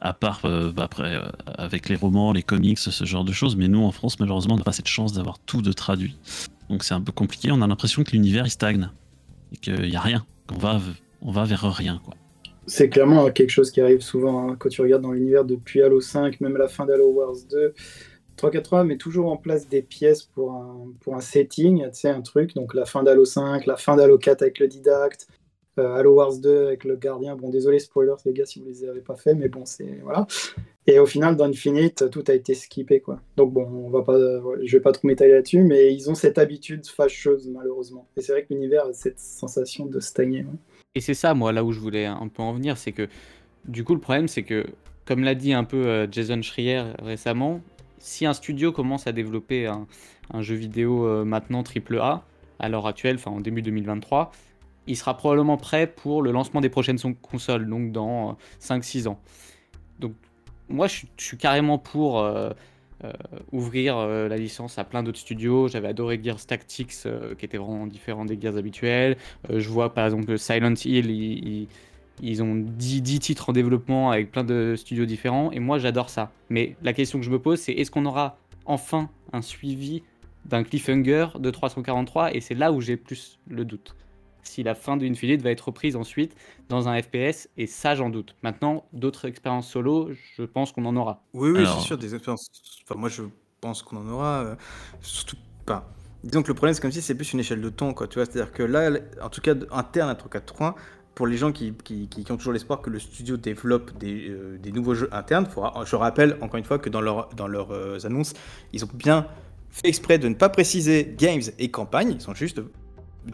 à part euh, bah, après euh, avec les romans, les comics, ce genre de choses. Mais nous, en France, malheureusement, on n'a pas cette chance d'avoir tout de traduit. Donc c'est un peu compliqué. On a l'impression que l'univers il stagne et qu'il n'y a rien. Qu'on va, on va vers rien, quoi. C'est clairement quelque chose qui arrive souvent hein, quand tu regardes dans l'univers depuis Halo 5, même la fin d'Halo Wars 2. 343 met toujours en place des pièces pour un, pour un setting, tu sais, un truc. Donc la fin d'Halo 5, la fin d'Halo 4 avec le didacte, Halo Wars 2 avec le gardien. Bon, désolé, spoilers, les gars, si vous les avez pas fait, mais bon, c'est. Voilà. Et au final, dans Infinite, tout a été skippé, quoi. Donc bon, on va pas, je vais pas trop m'étaler là-dessus, mais ils ont cette habitude fâcheuse, malheureusement. Et c'est vrai que l'univers a cette sensation de stagner. Et c'est ça, moi, là où je voulais un peu en venir, c'est que du coup, le problème, c'est que, comme l'a dit un peu euh, Jason Schreier récemment, si un studio commence à développer un, jeu vidéo euh, maintenant AAA, à l'heure actuelle, enfin en début 2023, il sera probablement prêt pour le lancement des prochaines consoles, donc dans euh, 5-6 ans. Donc, moi, je, suis- carrément pour euh, euh, ouvrir euh, la licence à plein d'autres studios. J'avais adoré Gears Tactics, euh, qui était vraiment différent des Gears habituels. Euh, je vois par exemple Silent Hill, ils ont 10, 10 titres en développement avec plein de studios différents, et moi j'adore ça. Mais la question que je me pose, c'est est-ce qu'on aura enfin un suivi d'un cliffhanger de 343 Et c'est là où j'ai plus le doute. Si la fin d'Infinite va être reprise ensuite dans un FPS, et ça j'en doute. Maintenant, d'autres expériences solo, je pense qu'on en aura. Oui, oui, Alors- c'est sûr, des expériences. Enfin, moi, je pense qu'on en aura. euh, surtout pas. disons que le problème, c'est comme si c'est plus une échelle de temps, quoi. Tu vois, c'est-à-dire que là, en tout cas, interne à 343, pour les gens qui, qui, qui ont toujours l'espoir que le studio développe des, euh, des nouveaux jeux internes, faudra, je rappelle encore une fois que dans, leur, dans leurs euh, annonces, ils ont bien fait exprès de ne pas préciser games et campagne, ils sont juste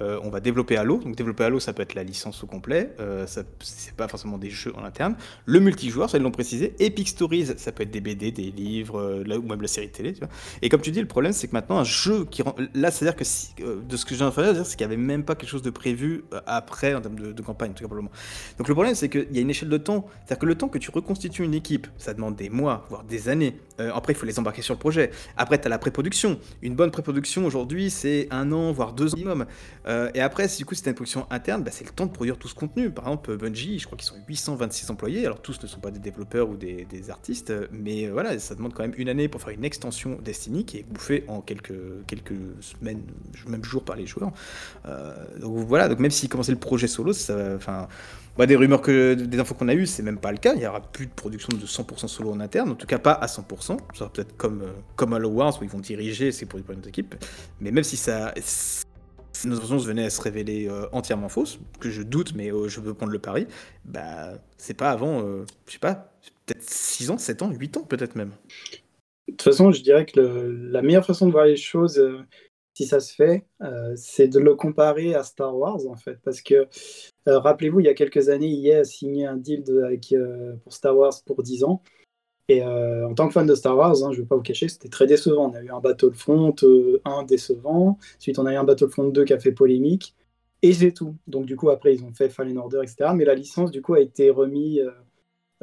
euh, on va développer Halo. Donc développer Halo, ça peut être la licence au complet. Euh, c'est pas forcément des jeux en interne. Le multijoueur, ça ils l'ont précisé. Epic Stories, ça peut être des BD, des livres, euh, ou même la série télé. Et comme tu dis, le problème, c'est que maintenant un jeu qui rend... là, c'est-à-dire que euh, de ce que j'ai entendu c'est qu'il n'y avait même pas quelque chose de prévu après en termes de, campagne, tout simplement. Donc le problème, c'est qu'il y a une échelle de temps. C'est-à-dire que le temps que tu reconstitues une équipe, ça demande des mois, voire des années. après, il faut les embarquer sur le projet. Après, tu as la pré-production. Une bonne pré-production aujourd'hui, c'est un an, voire deux ans minimum. Euh, et après, si du coup c'est une production interne, bah, c'est le temps de produire tout ce contenu. Par exemple, Bungie, je crois qu'ils sont 826 employés. Alors tous ne sont pas des développeurs ou des, artistes, mais euh, voilà, ça demande quand même une année pour faire une extension Destiny qui est bouffée en quelques, semaines, même jours par les joueurs. Euh, donc voilà, donc même s'ils commençaient le projet solo. Bah, des rumeurs que des infos qu'on a eues, c'est même pas le cas. Il y aura plus de production de 100% solo en interne, en tout cas pas à 100%. Ça sera peut-être comme comme Halo Wars où ils vont diriger, c'est pour une équipe. Mais même si ça si nos annonces venaient à se révéler euh, entièrement fausses, que je doute, mais euh, je veux prendre le pari, bah, c'est pas avant, euh, je sais pas, peut-être 6 ans, 7 ans, 8 ans peut-être même. De toute façon, je dirais que la meilleure façon de voir les choses, si ça se fait, c'est de le comparer à Star Wars, en fait. Parce que, rappelez-vous, il y a quelques années, EA a signé un deal pour Star Wars pour 10 ans. Et euh, en tant que fan de Star Wars, hein, je ne vais pas vous cacher, c'était très décevant. On a eu un Battlefront 1 euh, décevant, ensuite on a eu un Battlefront 2 qui a fait polémique, et c'est tout. Donc du coup, après, ils ont fait Fallen Order, etc. Mais la licence, du coup, a été remise euh,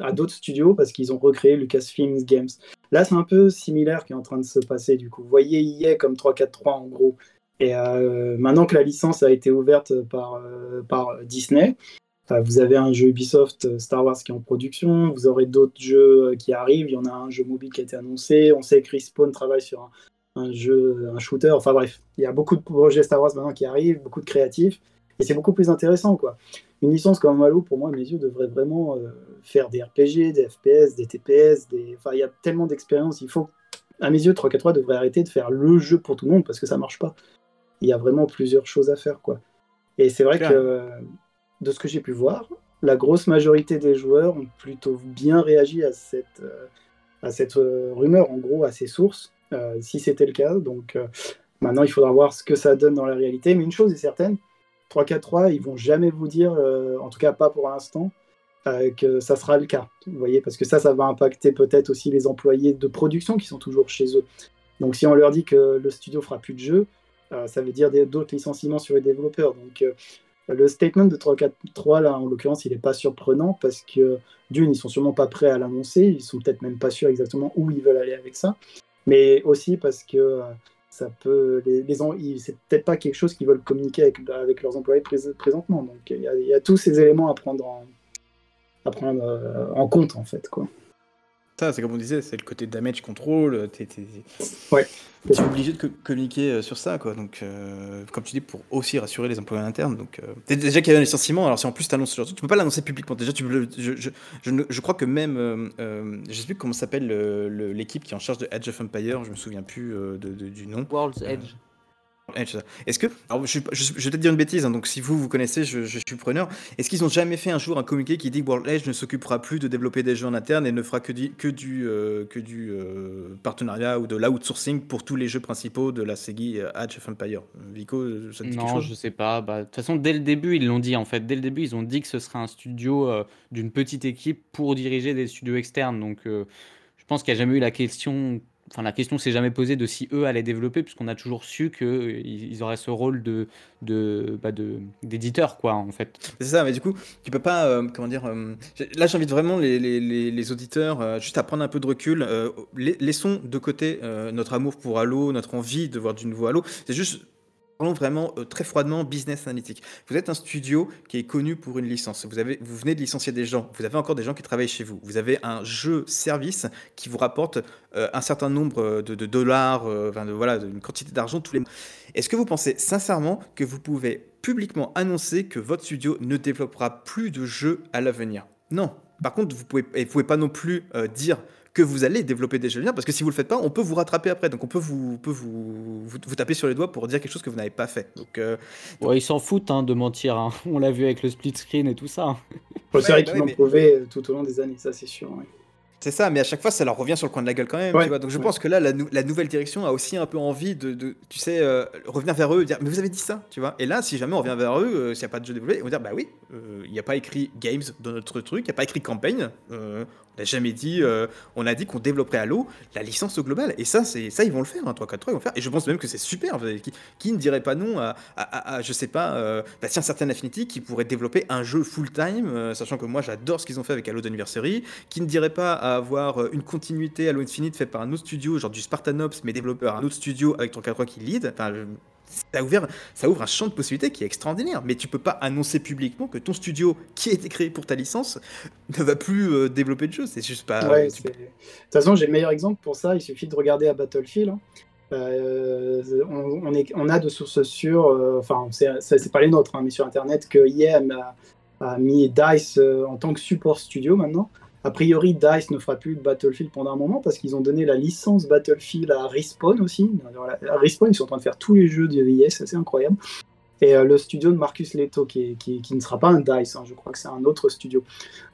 à d'autres studios parce qu'ils ont recréé Lucasfilm Games. Là, c'est un peu similaire qui est en train de se passer, du coup. Vous voyez EA comme 343 en gros. Et maintenant que la licence a été ouverte par Disney, vous avez un jeu Ubisoft euh, Star Wars qui est en production, vous aurez d'autres jeux euh, qui arrivent, il y en a un jeu mobile qui a été annoncé, on sait que Respawn travaille sur un, jeu, un shooter, enfin bref, il y a beaucoup de projets Star Wars maintenant qui arrivent, beaucoup de créatifs, et c'est beaucoup plus intéressant quoi. Une licence comme Halo, pour moi, à mes yeux, devrait vraiment euh, faire des RPG, des FPS, des TPS, des... enfin il y a tellement d'expérience, il faut, à mes yeux, 343 devrait arrêter de faire le jeu pour tout le monde parce que ça marche pas. Il y a vraiment plusieurs choses à faire quoi. Et c'est vrai que de ce que j'ai pu voir, la grosse majorité des joueurs ont plutôt bien réagi à cette, euh, à cette euh, rumeur, en gros, à ces sources, euh, si c'était le cas. Donc maintenant, il faudra voir ce que ça donne dans la réalité. Mais une chose est certaine, 343, ils vont jamais vous dire, en tout cas pas pour l'instant, que ça sera le cas. Vous voyez, parce que ça, ça va impacter peut-être aussi les employés de production qui sont toujours chez eux. Donc si on leur dit que le studio fera plus de jeux, ça veut dire d'autres licenciements sur les développeurs. Donc le statement de 3-4-3, là, en l'occurrence, il n'est pas surprenant parce que, d'une, ils sont sûrement pas prêts à l'annoncer, ils sont peut-être même pas sûrs exactement où ils veulent aller avec ça, mais aussi parce que euh, ça peut, les, c'est peut-être pas quelque chose qu'ils veulent communiquer avec, avec leurs employés présentement. Donc il y, y, a tous ces éléments à prendre en, à prendre, euh, en compte, en fait. Quoi c'est comme on disait, c'est le côté damage control. T'es, Ouais. obligé de communiquer euh, sur ça, quoi. Donc, euh, comme tu dis, pour aussi rassurer les employés internes. Donc, euh, déjà qu'il y avait un licenciement, alors si en plus tu annonces tu peux pas l'annoncer publiquement. Déjà, tu, je, je, je, crois que même, je sais plus comment s'appelle l'équipe qui est en charge de Edge of Empire, je me souviens plus du nom. World's Edge. Est-ce que, alors je, je, vais peut-être dire une bêtise, hein, donc si vous vous connaissez, je, suis preneur. Est-ce qu'ils ont jamais fait un jour un communiqué qui dit que World Edge ne s'occupera plus de développer des jeux en interne et ne fera que du, que du, euh, que du euh, partenariat ou de l'outsourcing pour tous les jeux principaux de la série euh, Edge of Empire Vico, ça te dit quelque chose? je sais pas. Bah, de toute façon, dès le début, ils l'ont dit en fait. Dès le début, ils ont dit que ce serait un studio d'une petite équipe pour diriger des studios externes. Donc, je pense qu'il n'y a jamais eu la question enfin, la question s'est jamais posée de si eux allaient développer, puisqu'on a toujours su qu'ils auraient ce rôle de, bah de, d'éditeur, quoi, en fait. C'est ça, mais du coup, tu peux pas, euh, comment dire, euh, là j'invite vraiment les, auditeurs euh, juste à prendre un peu de recul. laissons de côté notre amour pour Halo, notre envie de voir du nouveau Halo. C'est juste Parlons vraiment euh, très froidement business analytique. Vous êtes un studio qui est connu pour une licence. Vous, avez, vous venez de licencier des gens. Vous avez encore des gens qui travaillent chez vous. Vous avez un jeu service qui vous rapporte euh, un certain nombre euh, de, dollars, de, voilà, une quantité d'argent tous les mois. Est-ce que vous pensez sincèrement que vous pouvez publiquement annoncer que votre studio ne développera plus de jeux à l'avenir? Non. Par contre, vous pouvez, vous pouvez pas non plus dire que vous allez développer des jeux linéaires, parce que si vous le faites pas, on peut vous rattraper après, donc on peut vous, on peut vous, vous, vous taper sur les doigts pour dire quelque chose que vous n'avez pas fait. Donc, euh, Ouais, ils s'en foutent hein, de mentir. hein. On l'a vu avec le split screen et tout ça. c'est vrai qu'ils l'ont prouvé euh, tout au long des années, ça c'est sûr. ouais. C'est ça, mais à chaque fois, ça leur revient sur le coin de la gueule quand même. Ouais, tu vois. Donc je ouais. pense que là, la, nou- la nouvelle direction a aussi un peu envie de, de, tu sais, euh, revenir vers eux et dire, mais vous avez dit ça, tu vois. Et là, si jamais on revient vers eux, euh, s'il n'y a pas de jeu développé, ils vont dire, bah oui, euh, il n'y a pas écrit Games dans notre truc, il n'y a pas écrit campagne. On n'a jamais dit, euh, on a dit qu'on développerait Halo la licence au global. Et ça, ça, ils vont le faire, hein, 3 4 3 ils vont le faire. Et je pense même que c'est super. Qui, qui ne dirait pas non à, à, à- à, je sais pas, euh, bah tiens, certaines Affinity qui pourraient développer un jeu full-time, euh, sachant que moi, j'adore ce qu'ils ont fait avec Halo d'Anniversary qui ne dirait pas à avoir euh, une continuité Halo Infinite fait par un autre studio, genre du Spartanops, mais développé par un autre studio avec 343 qui lead. Enfin, je- ça, ouvert, ça ouvre un champ de possibilités qui est extraordinaire. Mais tu peux pas annoncer publiquement que ton studio, qui a été créé pour ta licence, ne va plus euh, développer de jeux. C'est juste pas. Ouais, tu c'est- de toute façon, j'ai le meilleur exemple pour ça. Il suffit de regarder à Battlefield. hein. Euh, on, on est, on a de sources sûres, euh, enfin, c'est pas les nôtres, hein, mais sur Internet, que a, a mis DICE euh, en tant que support studio maintenant. A priori, DICE ne fera plus de Battlefield pendant un moment parce qu'ils ont donné la licence Battlefield à Respawn aussi. À Respawn, ils sont en train de faire tous les jeux de EA, c'est incroyable. Et euh, le studio de Marcus Leto, qui, ne sera pas un DICE, hein, je crois que c'est un autre studio.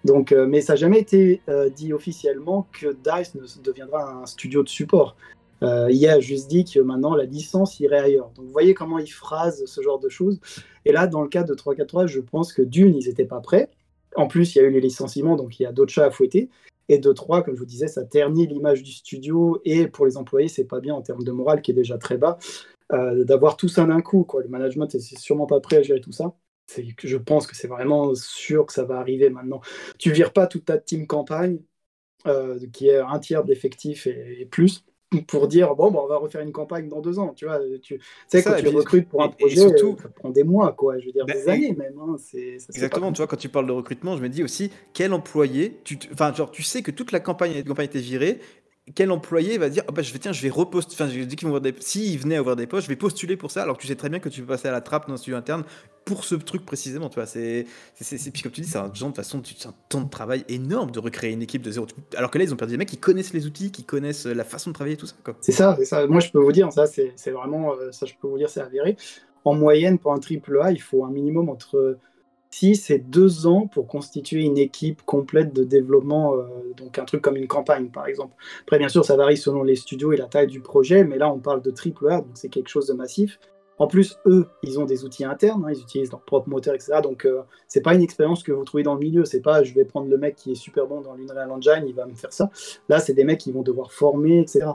Donc, euh, mais ça n'a jamais été euh, dit officiellement que DICE ne deviendra un studio de support. Euh, EA a juste dit que maintenant la licence irait ailleurs. Donc vous voyez comment ils phrasent ce genre de choses. Et là, dans le cas de 343, je pense que d'une, ils n'étaient pas prêts. En plus, il y a eu les licenciements, donc il y a d'autres chats à fouetter. Et de trois, comme je vous disais, ça ternit l'image du studio. Et pour les employés, c'est pas bien en termes de morale, qui est déjà très bas, euh, d'avoir tout ça d'un coup. Le management est sûrement pas prêt à gérer tout ça. Je pense que c'est vraiment sûr que ça va arriver maintenant. Tu vires pas toute ta team campagne, euh, qui est un tiers d'effectifs et plus, pour dire bon, bah, on va refaire une campagne dans deux ans. Tu vois, tu tu sais, Ça, quand et tu puis- recrutes pour un et- et projet, surtout- euh, ça prend des mois, quoi. Je veux dire, Bah, des et- années même. hein. Ça Exactement, tu vois, quand tu parles de recrutement, je me dis aussi, quel employé, tu, enfin, genre, tu sais que toute la campagne, la campagne était virée, quel employé va dire, ah bah, je vais, tiens, je vais reposter, enfin, je dis qu'ils vont des, s'ils venaient à ouvrir des postes, je vais postuler pour ça, alors que tu sais très bien que tu peux passer à la trappe dans un studio interne pour ce truc précisément, tu vois, c'est, c'est, puis comme tu dis, c'est un genre de façon, c'est un temps de travail énorme de recréer une équipe de zéro, alors que là, ils ont perdu des mecs qui connaissent les outils, qui connaissent la façon de travailler, tout ça. C'est ça, c'est ça. Moi, je peux vous dire, ça, c'est c'est vraiment, euh, ça, je peux vous dire, c'est avéré. En moyenne, pour un triple A, il faut un minimum entre 6 et 2 ans pour constituer une équipe complète de développement, euh, donc un truc comme une campagne, par exemple. Après, bien sûr, ça varie selon les studios et la taille du projet, mais là, on parle de triple A, donc c'est quelque chose de massif. En plus, eux, ils ont des outils internes, hein, ils utilisent leur propre moteur, etc. Donc, euh, c'est pas une expérience que vous trouvez dans le milieu. C'est pas, je vais prendre le mec qui est super bon dans l'Unreal Engine, il va me faire ça. Là, c'est des mecs qui vont devoir former, etc.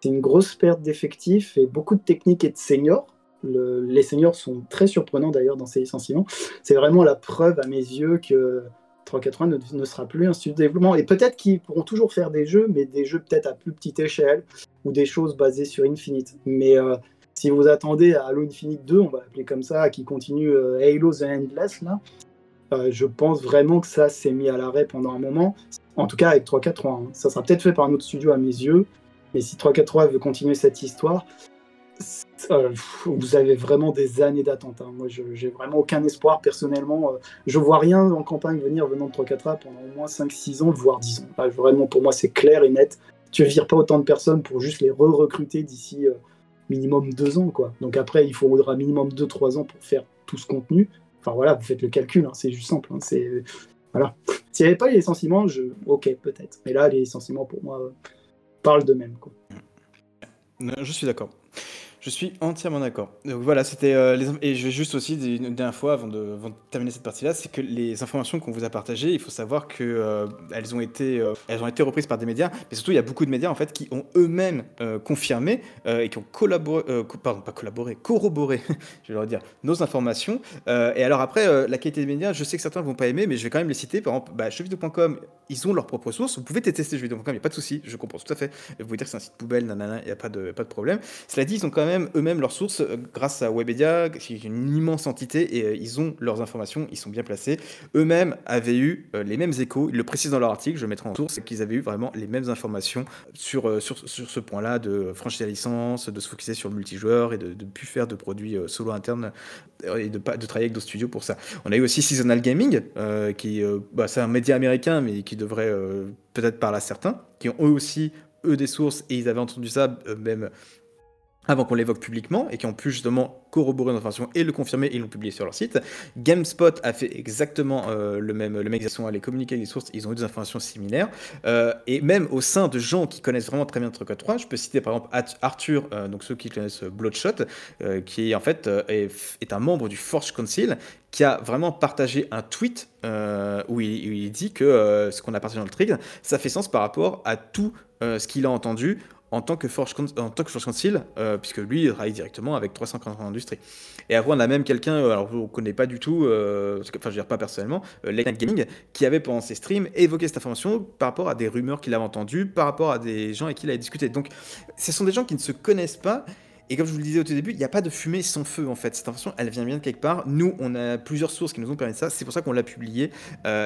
C'est une grosse perte d'effectifs et beaucoup de techniques et de seniors. Le- les seniors sont très surprenants d'ailleurs dans ces licenciements. C'est vraiment la preuve à mes yeux que 380 ne, ne sera plus un studio de développement. Et peut-être qu'ils pourront toujours faire des jeux, mais des jeux peut-être à plus petite échelle ou des choses basées sur Infinite. Mais euh, si vous attendez à Halo Infinite 2, on va l'appeler comme ça, qui continue euh, Halo The Endless, là, euh, je pense vraiment que ça s'est mis à l'arrêt pendant un moment. En tout cas avec 343. hein. Ça sera peut-être fait par un autre studio à mes yeux. Mais si 343 veut continuer cette histoire, vous avez vraiment des années d'attente. hein. Moi, j'ai vraiment aucun espoir personnellement. Euh, je vois rien en campagne venir venant de 343 pendant au moins 5-6 ans, voire 10 ans. Vraiment, pour moi, c'est clair et net. Tu vires pas autant de personnes pour juste les re-recruter d'ici euh, minimum 2 ans. Quoi. Donc après, il faudra minimum 2-3 ans pour faire tout ce contenu. Enfin voilà, vous faites le calcul, hein, c'est juste simple. hein, c'est voilà. S'il n'y avait pas les licenciements, ok, peut-être. Mais là, les licenciements, pour moi, euh, parlent d'eux-mêmes. Je suis d'accord. Je suis entièrement d'accord. Donc voilà, c'était euh, les et je vais juste aussi une dernière fois avant de, terminer cette partie-là, c'est que les informations qu'on vous a partagées, il faut savoir que euh, elles ont été euh, elles ont été reprises par des médias, mais surtout il y a beaucoup de médias en fait qui ont eux-mêmes confirmé et qui ont collaboré, co- pardon pas collaboré, corroboré, je vais leur dire nos informations. Et alors après la qualité des médias, je sais que certains vont pas aimer, mais je vais quand même les citer. Par exemple, bah, ils ont leurs propres sources. Vous pouvez tester jeuxvideo.com, il n'y a pas de souci, je comprends tout à fait. Vous pouvez dire que c'est un site poubelle, nanana, il n'y a pas de pas de problème. Cela dit, ils ont quand même même eux-mêmes leurs sources euh, grâce à Webedia, qui est une immense entité, et euh, ils ont leurs informations, ils sont bien placés. Eux-mêmes avaient eu euh, les mêmes échos, ils le précisent dans leur article, je mettrai en source, qu'ils avaient eu vraiment les mêmes informations sur, sur, sur ce point-là, de franchir la licence, de se focaliser sur le multijoueur et de ne plus faire de produits solo internes et de, pas, de travailler avec d'autres studios pour ça. On a eu aussi Seasonal Gaming, qui bah, c'est un média américain, mais qui devrait peut-être parler à certains, qui ont eux aussi eux des sources et ils avaient entendu ça même avant qu'on l'évoque publiquement et qui ont pu justement corroborer l'information et le confirmer et ils l'ont publié sur leur site. GameSpot a fait exactement euh, le même le même exercice, à les communiquer avec des sources, ils ont eu des informations similaires Euh, et même au sein de gens qui connaissent vraiment très bien Truck 3, je peux citer par exemple Arthur, euh, donc ceux qui connaissent Bloodshot, qui en fait est, un membre du Forge Council qui a vraiment partagé un tweet où, il, dit que ce qu'on a partagé dans le trick, ça fait sens par rapport à tout ce qu'il a entendu en tant que Forge, en tant que Forge Council, euh, puisque lui, il travaille directement avec 340 industries. Et après, on a même quelqu'un, euh, alors on ne connaît pas du tout, euh, enfin, je veux dire pas personnellement, euh, Gaming, qui avait pendant ses streams évoqué cette information par rapport à des rumeurs qu'il avait entendues, par rapport à des gens avec qui il avait discuté. Donc, ce sont des gens qui ne se connaissent pas. Et comme je vous le disais au tout début, il n'y a pas de fumée sans feu en fait. Cette information, elle vient bien de quelque part. Nous, on a plusieurs sources qui nous ont permis de ça. C'est pour ça qu'on l'a publié.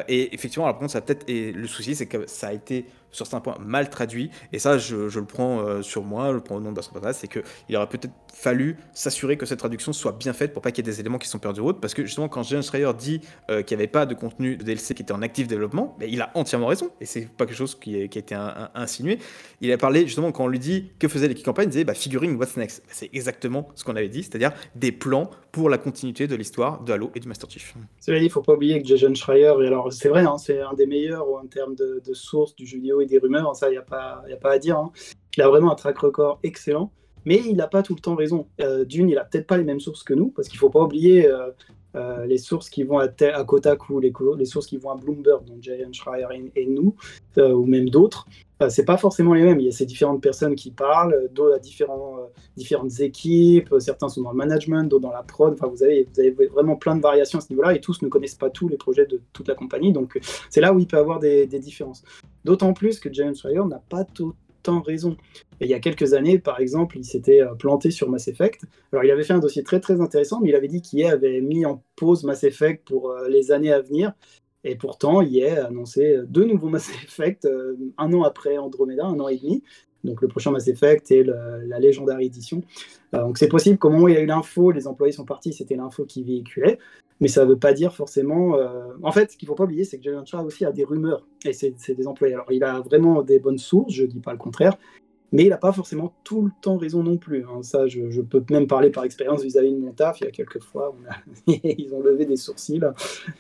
Et effectivement, alors par contre, ça peut-être. Et le souci, c'est que ça a été sur certains points mal traduit. Et ça, je, je le prends euh, sur moi, je le prends au nom de Bastard c'est qu'il aurait peut-être fallu s'assurer que cette traduction soit bien faite pour pas qu'il y ait des éléments qui sont perdus route. Parce que justement, quand James Schreier dit euh, qu'il n'y avait pas de contenu de DLC qui était en actif développement, ben, il a entièrement raison. Et c'est pas quelque chose qui, a été insinué. Il a parlé justement quand on lui dit que faisait l'équipe campagne, il disait bah, figuring what's next? Ben, c'est exactement ce qu'on avait dit, c'est-à-dire des plans pour la continuité de l'histoire de Halo et du Master Chief. Cela dit, il ne faut pas oublier que Jason Schreier, alors c'est vrai, hein, c'est un des meilleurs en termes de, sources du jeu vidéo et des rumeurs, hein, ça, il n'y a, pas- a pas à dire. hein. Il a vraiment un track record excellent, mais il n'a pas tout le temps raison. Euh, D'une, il n'a peut-être pas les mêmes sources que nous, parce qu'il ne faut pas oublier euh, euh, les sources qui vont à, à Kotaku, les, sources qui vont à Bloomberg, donc Jason Schreier et, nous, euh, ou même d'autres. Euh, c'est pas forcément les mêmes. Il y a ces différentes personnes qui parlent, d'autres à euh, différentes équipes. Certains sont dans le management, d'autres dans la prod. Enfin, vous avez, vraiment plein de variations à ce niveau-là et tous ne connaissent pas tous les projets de toute la compagnie. Donc, c'est là où il peut avoir des, différences. D'autant plus que James Schreier n'a pas tout raison. Il y a quelques années, par exemple, il s'était euh, planté sur Mass Effect. Alors, il avait fait un dossier très très intéressant, mais il avait dit qu'IA avait mis en pause Mass Effect pour euh, les années à venir. Et pourtant, EA a annoncé deux nouveaux Mass Effect euh, un an après Andromeda, un an et demi. Donc le prochain Mass Effect et la Legendary Edition. Euh, donc c'est possible qu'au moment où il y a eu l'info, les employés sont partis, c'était l'info qui véhiculait. Mais ça ne veut pas dire forcément. euh, En fait, ce qu'il ne faut pas oublier, c'est que Jalen aussi a des rumeurs. Et c'est des employés. Alors il a vraiment des bonnes sources, je ne dis pas le contraire. Mais il n'a pas forcément tout le temps raison non plus. hein. Ça, je, peux même parler par expérience vis-à-vis de mon taf. Il y a quelques fois, on ils ont levé des sourcils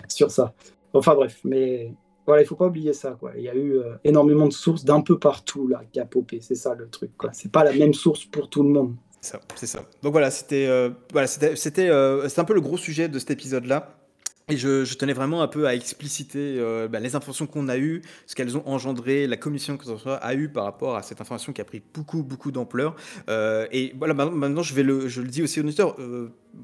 sur ça. Enfin bref, mais voilà, il faut pas oublier ça. Quoi. Il y a eu euh, énormément de sources d'un peu partout là qui a popé. C'est ça le truc. Quoi. C'est pas la même source pour tout le monde. C'est ça. Donc voilà, c'était euh, voilà, c'était euh, un peu le gros sujet de cet épisode-là. Et je, tenais vraiment un peu à expliciter euh, bah, les informations qu'on a eues, ce qu'elles ont engendré, la commission que ça a eu par rapport à cette information qui a pris beaucoup, beaucoup d'ampleur. Et voilà, maintenant, je, vais le, je le dis aussi aux auditeurs,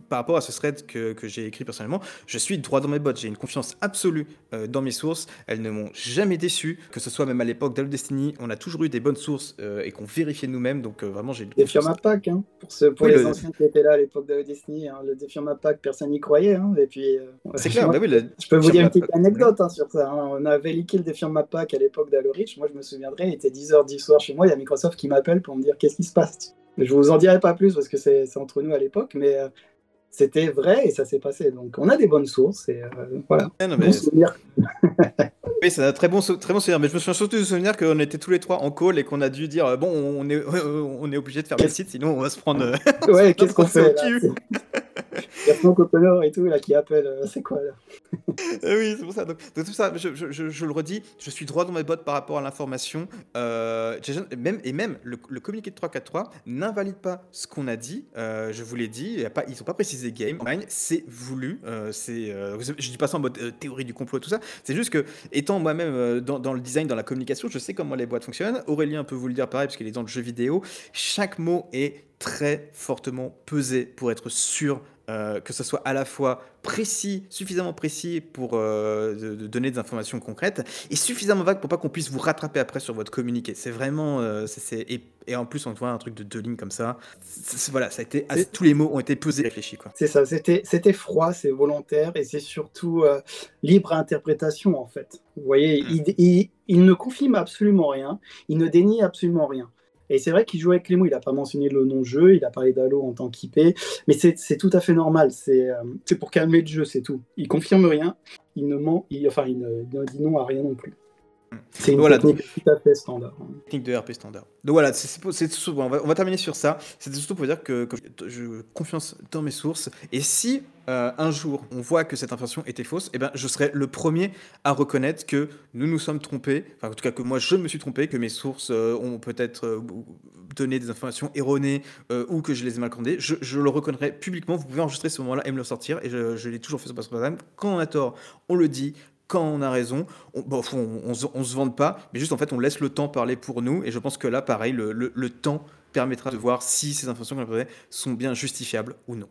par rapport à ce thread que, que j'ai écrit personnellement, je suis droit dans mes bottes. J'ai une confiance absolue euh, dans mes sources. Elles ne m'ont jamais déçu, que ce soit même à l'époque d'Halo Destiny. On a toujours eu des bonnes sources euh, et qu'on vérifiait nous-mêmes. Donc euh, vraiment, j'ai Des firmes à Pâques, hein, pour, ceux, pour Oui, les le- anciens qui étaient là à l'époque de Destiny. Hein, le défirme à Pâques, personne n'y croyait. Hein, et puis, C'est clair, moi, bah oui, la- Je peux vous dire une petite anecdote hein, sur ça. hein. On avait leaké le défirme à Pâques à l'époque d'Halo Reach. Moi, je me souviendrai, il était 10h du soir chez moi. Il y a Microsoft qui m'appelle pour me dire qu'est-ce qui se passe? Je vous en dirai pas plus parce que c'est c'est entre nous à l'époque, mais euh, c'était vrai et ça s'est passé. Donc, on a des bonnes sources et euh, voilà. Non, Bon souvenir. Oui, c'est un très bon, très bon souvenir. Mais je me souviens surtout du souvenir qu'on était tous les trois en call et qu'on a dû dire euh, bon, on est, on est obligé de fermer le site, sinon on va se prendre. euh, Ouais, qu'est-ce qu'on fait. Il y a Franck et tout là qui appelle. euh, c'est quoi là? Eh oui, c'est pour ça. Donc, tout ça, je, le redis, je suis droit dans mes bottes par rapport à l'information. Euh, même, et même, le, communiqué de 343 n'invalide pas ce qu'on a dit. Euh, je vous l'ai dit, y a pas, ils n'ont pas précisé game. C'est voulu. euh, c'est, euh, je dis pas ça en mode euh, théorie du complot tout ça. C'est juste que, étant moi-même euh, dans, dans le design, dans la communication, je sais comment les boîtes fonctionnent. Aurélien peut vous le dire pareil, parce qu'il est dans le jeu vidéo. Chaque mot est très fortement pesé pour être sûr euh, que ce soit à la fois précis, suffisamment précis pour euh, de, de donner des informations concrètes, et suffisamment vague pour pas qu'on puisse vous rattraper après sur votre communiqué. C'est vraiment, euh, c'est- et, et en plus on voit un truc de deux lignes comme ça. Voilà, ça a été, assez- tous les mots ont été pesés, et réfléchis quoi. C'est ça, c'était c'était froid, c'est volontaire et c'est surtout libre à interprétation en fait. Vous voyez, il, il- il ne confirme absolument rien, il ne dénie absolument rien. Et c'est vrai qu'il joue avec les mots, il n'a pas mentionné le nom-jeu, il a parlé d'Halo en tant qu'IP, mais c'est tout à fait normal, c'est euh, c'est pour calmer le jeu, c'est tout. Il confirme rien, il ne ment, il, enfin il il ne dit non à rien non plus. C'est une Voilà, technique tout à fait standard. technique de RP standard. Donc voilà, c'est- on, va, on va terminer sur ça. C'était surtout pour dire que, que je confiance dans mes sources. Et si euh, un jour on voit que cette information était fausse, eh ben, je serai le premier à reconnaître que nous nous sommes trompés. Enfin, en tout cas, que moi je me suis trompé, que mes sources euh, ont peut-être euh, donné des informations erronées ou que je les ai mal commandées. Je, je le reconnaîtrai publiquement. Vous pouvez enregistrer ce moment-là et me le sortir. Et je, je l'ai toujours fait sur Passeport Quand on a tort, on le dit quand on a raison, on, bon, on, on, se- vante pas, mais juste en fait on laisse le temps parler pour nous, et je pense que là pareil, le, temps permettra de voir si ces informations qu'on a sont bien justifiables ou non.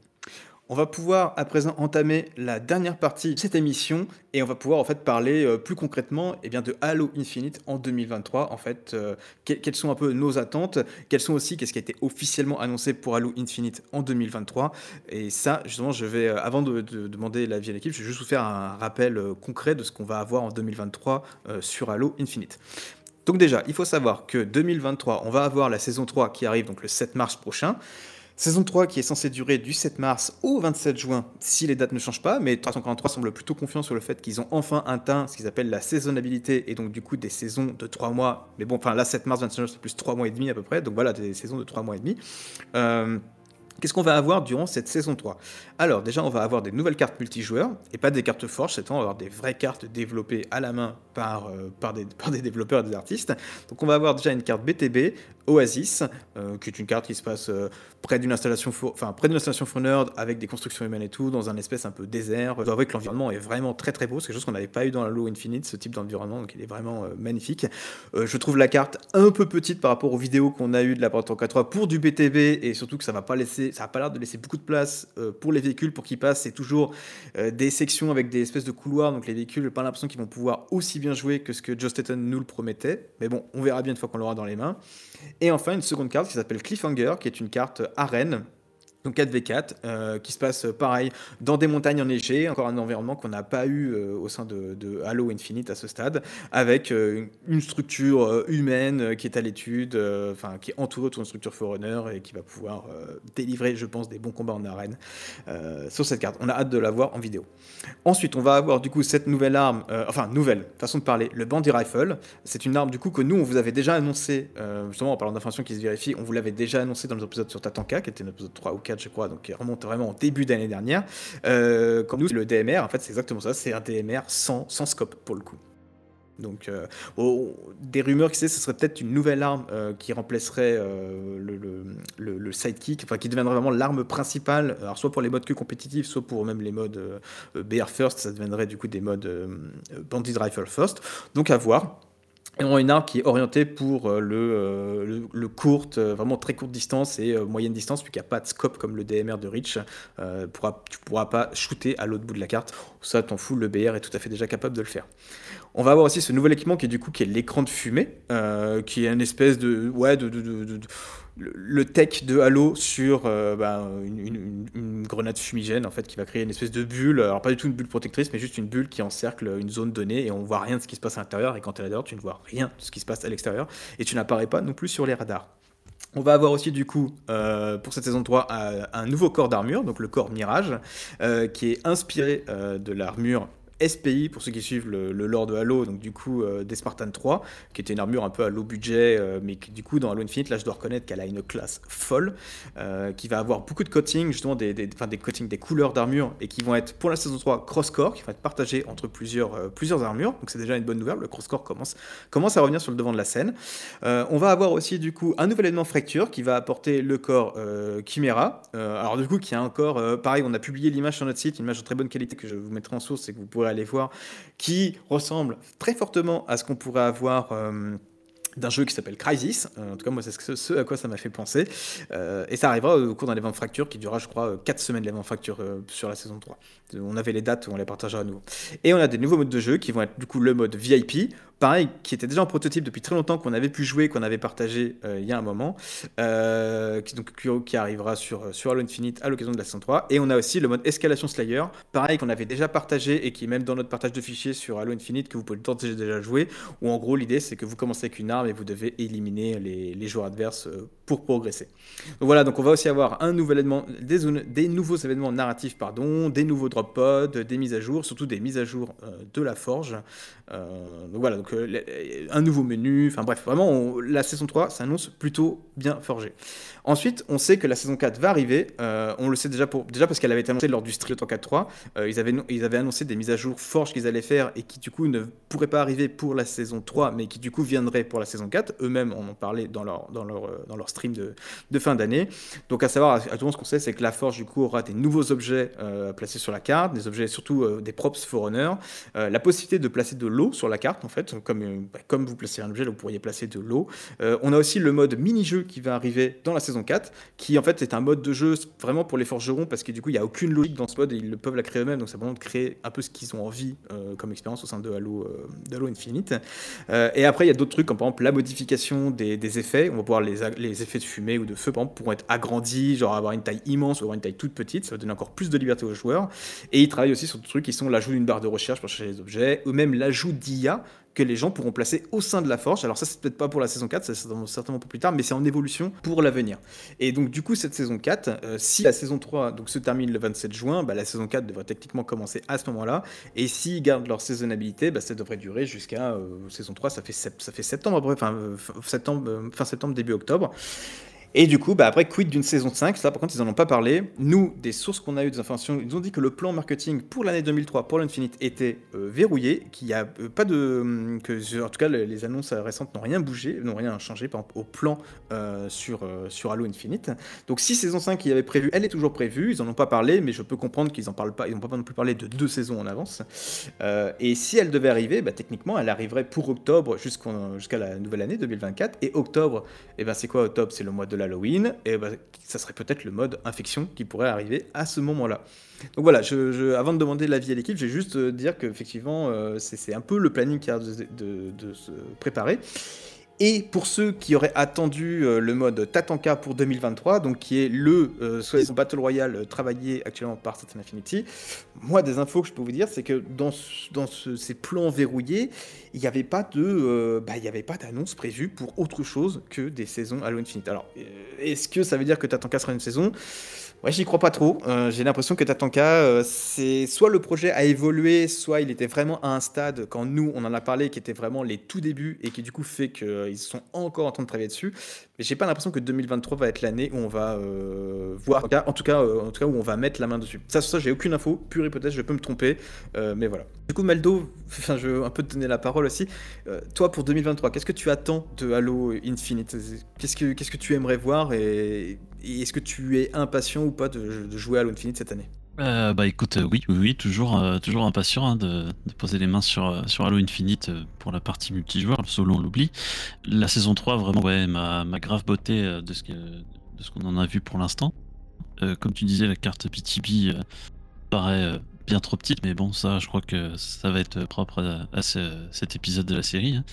On va pouvoir à présent entamer la dernière partie de cette émission et on va pouvoir en fait parler euh, plus concrètement eh bien, de Halo Infinite en 2023. En fait, euh, que- quelles sont un peu nos attentes, quelles sont aussi qu'est-ce qui a été officiellement annoncé pour Halo Infinite en 2023. Et ça, justement, je vais, euh, avant de, de demander l'avis à l'équipe, je vais juste vous faire un rappel concret de ce qu'on va avoir en 2023 euh, sur Halo Infinite. Donc déjà, il faut savoir que 2023, on va avoir la saison 3 qui arrive donc le 7 mars prochain. Saison 3 qui est censée durer du 7 mars au 27 juin si les dates ne changent pas, mais 343 semble plutôt confiant sur le fait qu'ils ont enfin atteint ce qu'ils appellent la saisonnabilité et donc du coup des saisons de 3 mois. Mais bon, enfin là 7 mars, 27 juin c'est plus 3 mois et demi à peu près, donc voilà des saisons de 3 mois et demi. Euh, Qu'est-ce qu'on va avoir durant cette saison 3 Alors déjà on va avoir des nouvelles cartes multijoueurs et pas des cartes forges, cette fois on va avoir des vraies cartes développées à la main par, euh, par, des, par des développeurs et des artistes. Donc on va avoir déjà une carte BTB, Oasis, euh, qui est une carte qui se passe euh, près d'une installation, enfin près d'une installation avec des constructions humaines et tout, dans un espèce un peu désert. Je dois que l'environnement est vraiment très très beau, c'est quelque chose qu'on n'avait pas eu dans Halo Infinite, ce type d'environnement, donc il est vraiment euh, magnifique. Je trouve la carte un peu petite par rapport aux vidéos qu'on a eues de la Porte 3 pour du BTB et surtout que ça va pas laisser, ça a pas l'air de laisser beaucoup de place pour les véhicules pour qu'ils passent. C'est toujours des sections avec des espèces de couloirs, donc les véhicules, pas l'impression qu'ils vont pouvoir aussi bien jouer que ce que Joe Staten nous le promettait. Mais bon, on verra bien une fois qu'on l'aura dans les mains. Et enfin, une seconde carte qui s'appelle Cliffhanger, qui est une carte arène. Donc 4v4, euh, qui se passe euh, pareil dans des montagnes enneigées, encore un environnement qu'on n'a pas eu euh, au sein de, Halo Infinite à ce stade, avec une, structure humaine qui est à l'étude, enfin qui est entourée autour d'une structure Forerunner et qui va pouvoir délivrer, je pense, des bons combats en arène sur cette carte. On a hâte de la voir en vidéo. Ensuite, on va avoir du coup cette nouvelle arme, enfin nouvelle façon de parler, le Bandit Rifle. C'est une arme du coup que nous on vous avait déjà annoncé, justement en parlant d'informations qui se vérifient, on vous l'avait déjà annoncé dans les épisodes sur Tatanka, qui était un épisode 3 ou 4 je crois, donc qui remonte vraiment au début d'année dernière. Euh, comme nous, le DMR, en fait c'est exactement ça, c'est un DMR sans, sans scope pour le coup. Donc, euh, des rumeurs qui sait, ce serait peut-être une nouvelle arme euh, qui remplacerait le, le, sidekick, enfin qui deviendrait vraiment l'arme principale, alors soit pour les modes que compétitifs, soit pour même les modes BR First, ça deviendrait du coup des modes Bandit Rifle First. Donc à voir. Et on a une arme qui est orientée pour euh, le, euh, le, le court, euh, vraiment très courte distance et euh, moyenne distance, puisqu'il n'y a pas de scope comme le DMR de pourra- tu ne pourras pas shooter à l'autre bout de la carte. Ça, t'en fous, le BR est tout à fait déjà capable de le faire. On va avoir aussi ce nouvel équipement qui est du coup qui est l'écran de fumée, qui est une espèce de ouais de- le, tech de Halo sur euh, bah, une, grenade fumigène en fait qui va créer une espèce de bulle, alors pas du tout une bulle protectrice, mais juste une bulle qui encercle une zone donnée et on voit rien de ce qui se passe à l'intérieur et quand tu es là-dedans tu ne vois rien de ce qui se passe à l'extérieur et tu n'apparais pas non plus sur les radars. On va avoir aussi du coup euh, pour cette saison 3 un, un nouveau corps d'armure, donc le corps Mirage, euh, qui est inspiré euh, de l'armure SPI pour ceux qui suivent le, le lore de Halo, donc du coup euh, des Spartan 3, qui était une armure un peu à low budget, euh, mais qui, du coup dans Halo Infinite, là je dois reconnaître qu'elle a une classe folle, euh, qui va avoir beaucoup de coating, justement des, coatings, des couleurs d'armure, et qui vont être pour la saison 3 cross-core, qui vont être partagés entre plusieurs, euh, plusieurs armures, donc c'est déjà une bonne nouvelle, le cross-core commence, commence à revenir sur le devant de la scène. On va avoir aussi du coup un nouvel élément fracture qui va apporter le corps Chimera. Alors du coup qui a encore, euh, pareil, on a publié l'image sur notre site, une image de très bonne qualité que je vous mettrai en source et que vous pourrez aller voir, qui ressemble très fortement à ce qu'on pourrait avoir. euh, d'un jeu qui s'appelle Crisis. Euh, en tout cas, moi, c'est ce, à quoi ça m'a fait penser. Euh, et ça arrivera au cours d'un événement fracture qui durera, je crois, 4 semaines l'événement fracture sur la saison 3. On avait les dates, on les partagera à nouveau. Et on a des nouveaux modes de jeu qui vont être du coup le mode VIP, pareil, qui était déjà en prototype depuis très longtemps, qu'on avait pu jouer, qu'on avait partagé euh, il y a un moment, euh, qui, arrivera sur, sur Halo Infinite à l'occasion de la saison 3. Et on a aussi le mode Escalation Slayer, pareil, qu'on avait déjà partagé et qui est même dans notre partage de fichiers sur Halo Infinite, que vous pouvez déjà jouer, où en gros l'idée c'est que vous commencez avec une arme et vous devez éliminer les, joueurs adverses euh, progresser. Donc voilà, donc on va aussi avoir un nouvel événement, des, des nouveaux événements narratifs, pardon, des nouveaux drop pods, des mises à jour, surtout des mises à jour euh, de la forge. Euh, donc voilà, donc euh, un nouveau menu, enfin bref, vraiment la saison 3 s'annonce plutôt bien forgée. Ensuite, on sait que la saison 4 va arriver, euh, on le sait déjà, pour, déjà parce qu'elle avait été annoncée lors du Street 4.3, euh, ils, avaient, ils avaient annoncé des mises à jour forge qu'ils allaient faire et qui du coup ne pourraient pas arriver pour la saison 3, mais qui du coup viendraient pour la saison 4, eux-mêmes en ont parlé dans leur, dans leur, euh, dans leur stream de, de fin d'année. Donc à savoir, actuellement ce qu'on sait, c'est que la Forge du coup aura des nouveaux objets euh, placés sur la carte, des objets surtout des props Forerunner, la possibilité de placer de l'eau sur la carte en fait, comme, bah, comme vous placez un objet, vous pourriez placer de l'eau. On a aussi le mode mini-jeu qui va arriver dans la saison 4, qui en fait est un mode de jeu vraiment pour les forgerons, parce que du coup il n'y a aucune logique dans ce mode et ils le peuvent la créer eux-mêmes, donc c'est vraiment de créer un peu ce qu'ils ont envie euh, comme expérience au sein de Halo, euh, Halo Infinite. Euh, et après il y a d'autres trucs comme par exemple la modification des, effets, on va pouvoir les effets de fumée ou de feu par exemple pourront être agrandis, genre avoir une taille immense ou avoir une taille toute petite, ça va donner encore plus de liberté aux joueurs. Et ils travaillent aussi sur des trucs qui sont l'ajout d'une barre de recherche pour chercher les objets, ou même l'ajout d'IA que les gens pourront placer au sein de la forge. Alors ça, c'est peut-être pas pour la saison 4, ça c'est certainement pour plus tard, mais c'est en évolution pour l'avenir. Et donc du coup, cette saison 4, euh, si la saison 3 donc, se termine le 27 juin, bah, la saison 4 devrait techniquement commencer à ce moment-là. Et s'ils gardent leur saisonnabilité, bah, ça devrait durer jusqu'à euh, saison 3, ça fait, ça fait septembre, après, enfin euh, fin septembre, fin septembre, début octobre. Et du coup, bah après, quid d'une saison 5 Ça, par contre, ils n'en ont pas parlé. Nous, des sources qu'on a eues, des informations, ils ont dit que le plan marketing pour l'année 2003 pour l'Infinite était euh, verrouillé, qu'il n'y a euh, pas de. hum, en tout cas, les, annonces récentes n'ont rien bougé, n'ont rien changé au plan euh, sur, euh, sur Halo Infinite. Donc, si saison 5 qu'il y avait prévu, elle est toujours prévue. Ils n'en ont pas parlé, mais je peux comprendre qu'ils n'en parlent pas. Ils n'ont pas non plus parlé de deux saisons en avance. Euh, et si elle devait arriver, bah, techniquement, elle arriverait pour octobre jusqu'à la nouvelle année 2024. Et octobre, et ben c'est quoi octobre? C'est le mois de l'Halloween. Et ben, ça serait peut-être le mode infection qui pourrait arriver à ce moment-là. Donc voilà, avant de demander l'avis à l'équipe, je vais juste euh, dire qu'effectivement, euh, c'est un peu le planning qui a de, de- de se préparer. Et pour ceux qui auraient attendu euh, le mode Tatanka pour 2023, donc qui est le euh, soi-disant Battle Royale euh, travaillé actuellement par Satan Infinity, moi des infos que je peux vous dire, c'est que dans, ce- dans ce- ces plans verrouillés, il n'y avait pas de, euh, bah, avait pas d'annonce prévue pour autre chose que des saisons Halo Infinite. Alors, est-ce que ça veut dire que Tatanka sera une saison? Ouais, j'y crois pas trop. Euh, J'ai l'impression que Tatanka, euh, c'est soit le projet a évolué, soit il était vraiment à un stade quand nous on en a parlé, qui était vraiment les tout débuts et qui du coup fait qu'ils sont encore en train de travailler dessus. Mais j'ai pas l'impression que 2023 va être l'année où on va euh, voir, euh, en tout cas où on va mettre la main dessus. Ça, sur ça, j'ai aucune info. Pure hypothèse, je peux me tromper, euh, mais voilà. Du coup, Maldo, je veux un peu te donner la parole aussi. Toi, pour 2023, qu'est-ce que tu attends de Halo Infinite? Qu'est-ce que tu aimerais voir et, est-ce que tu es impatient ou pas de jouer à Halo Infinite cette année? Euh, bah écoute, euh, oui, oui, oui, toujours, euh, toujours impatient hein, de, poser les mains sur, euh, sur Halo Infinite pour la partie multijoueur, solo on l'oublie. La saison 3, vraiment, ouais, m'a grave beauté de ce que- de ce qu'on en a vu pour l'instant. Comme tu disais, la carte BTB paraît bien trop petite, mais bon, ça, je crois que ça va être propre à, à ce- cet épisode de la série. hein.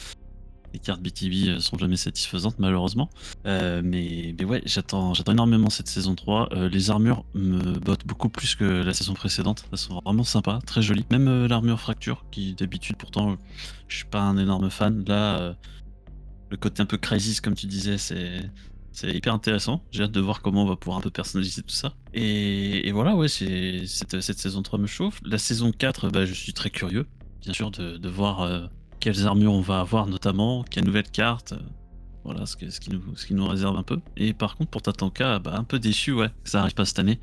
Les cartes BTB euh, sont jamais satisfaisantes, malheureusement. Euh, mais, mais ouais, j'attends, j'attends énormément cette saison 3. Euh, les armures me bottent beaucoup plus que la saison précédente. Elles sont vraiment sympas, très jolies. Même l'armure fracture, qui d'habitude, pourtant, je suis pas un énorme fan. Là, le côté un peu crisis, comme tu disais, c'est. C'est hyper intéressant. J'ai hâte de voir comment on va pouvoir un peu personnaliser tout ça. Et, et voilà, ouais, c'est, cette, cette saison 3 me chauffe. La saison 4, bah, je suis très curieux, bien sûr, de, de voir quelles armures on va avoir, notamment, quelles nouvelles cartes. euh, voilà ce, que- ce, qui nous, ce qui nous réserve un peu. Et par contre, pour Tatanka, bah, un peu déçu, ouais, que ça arrive pas cette année.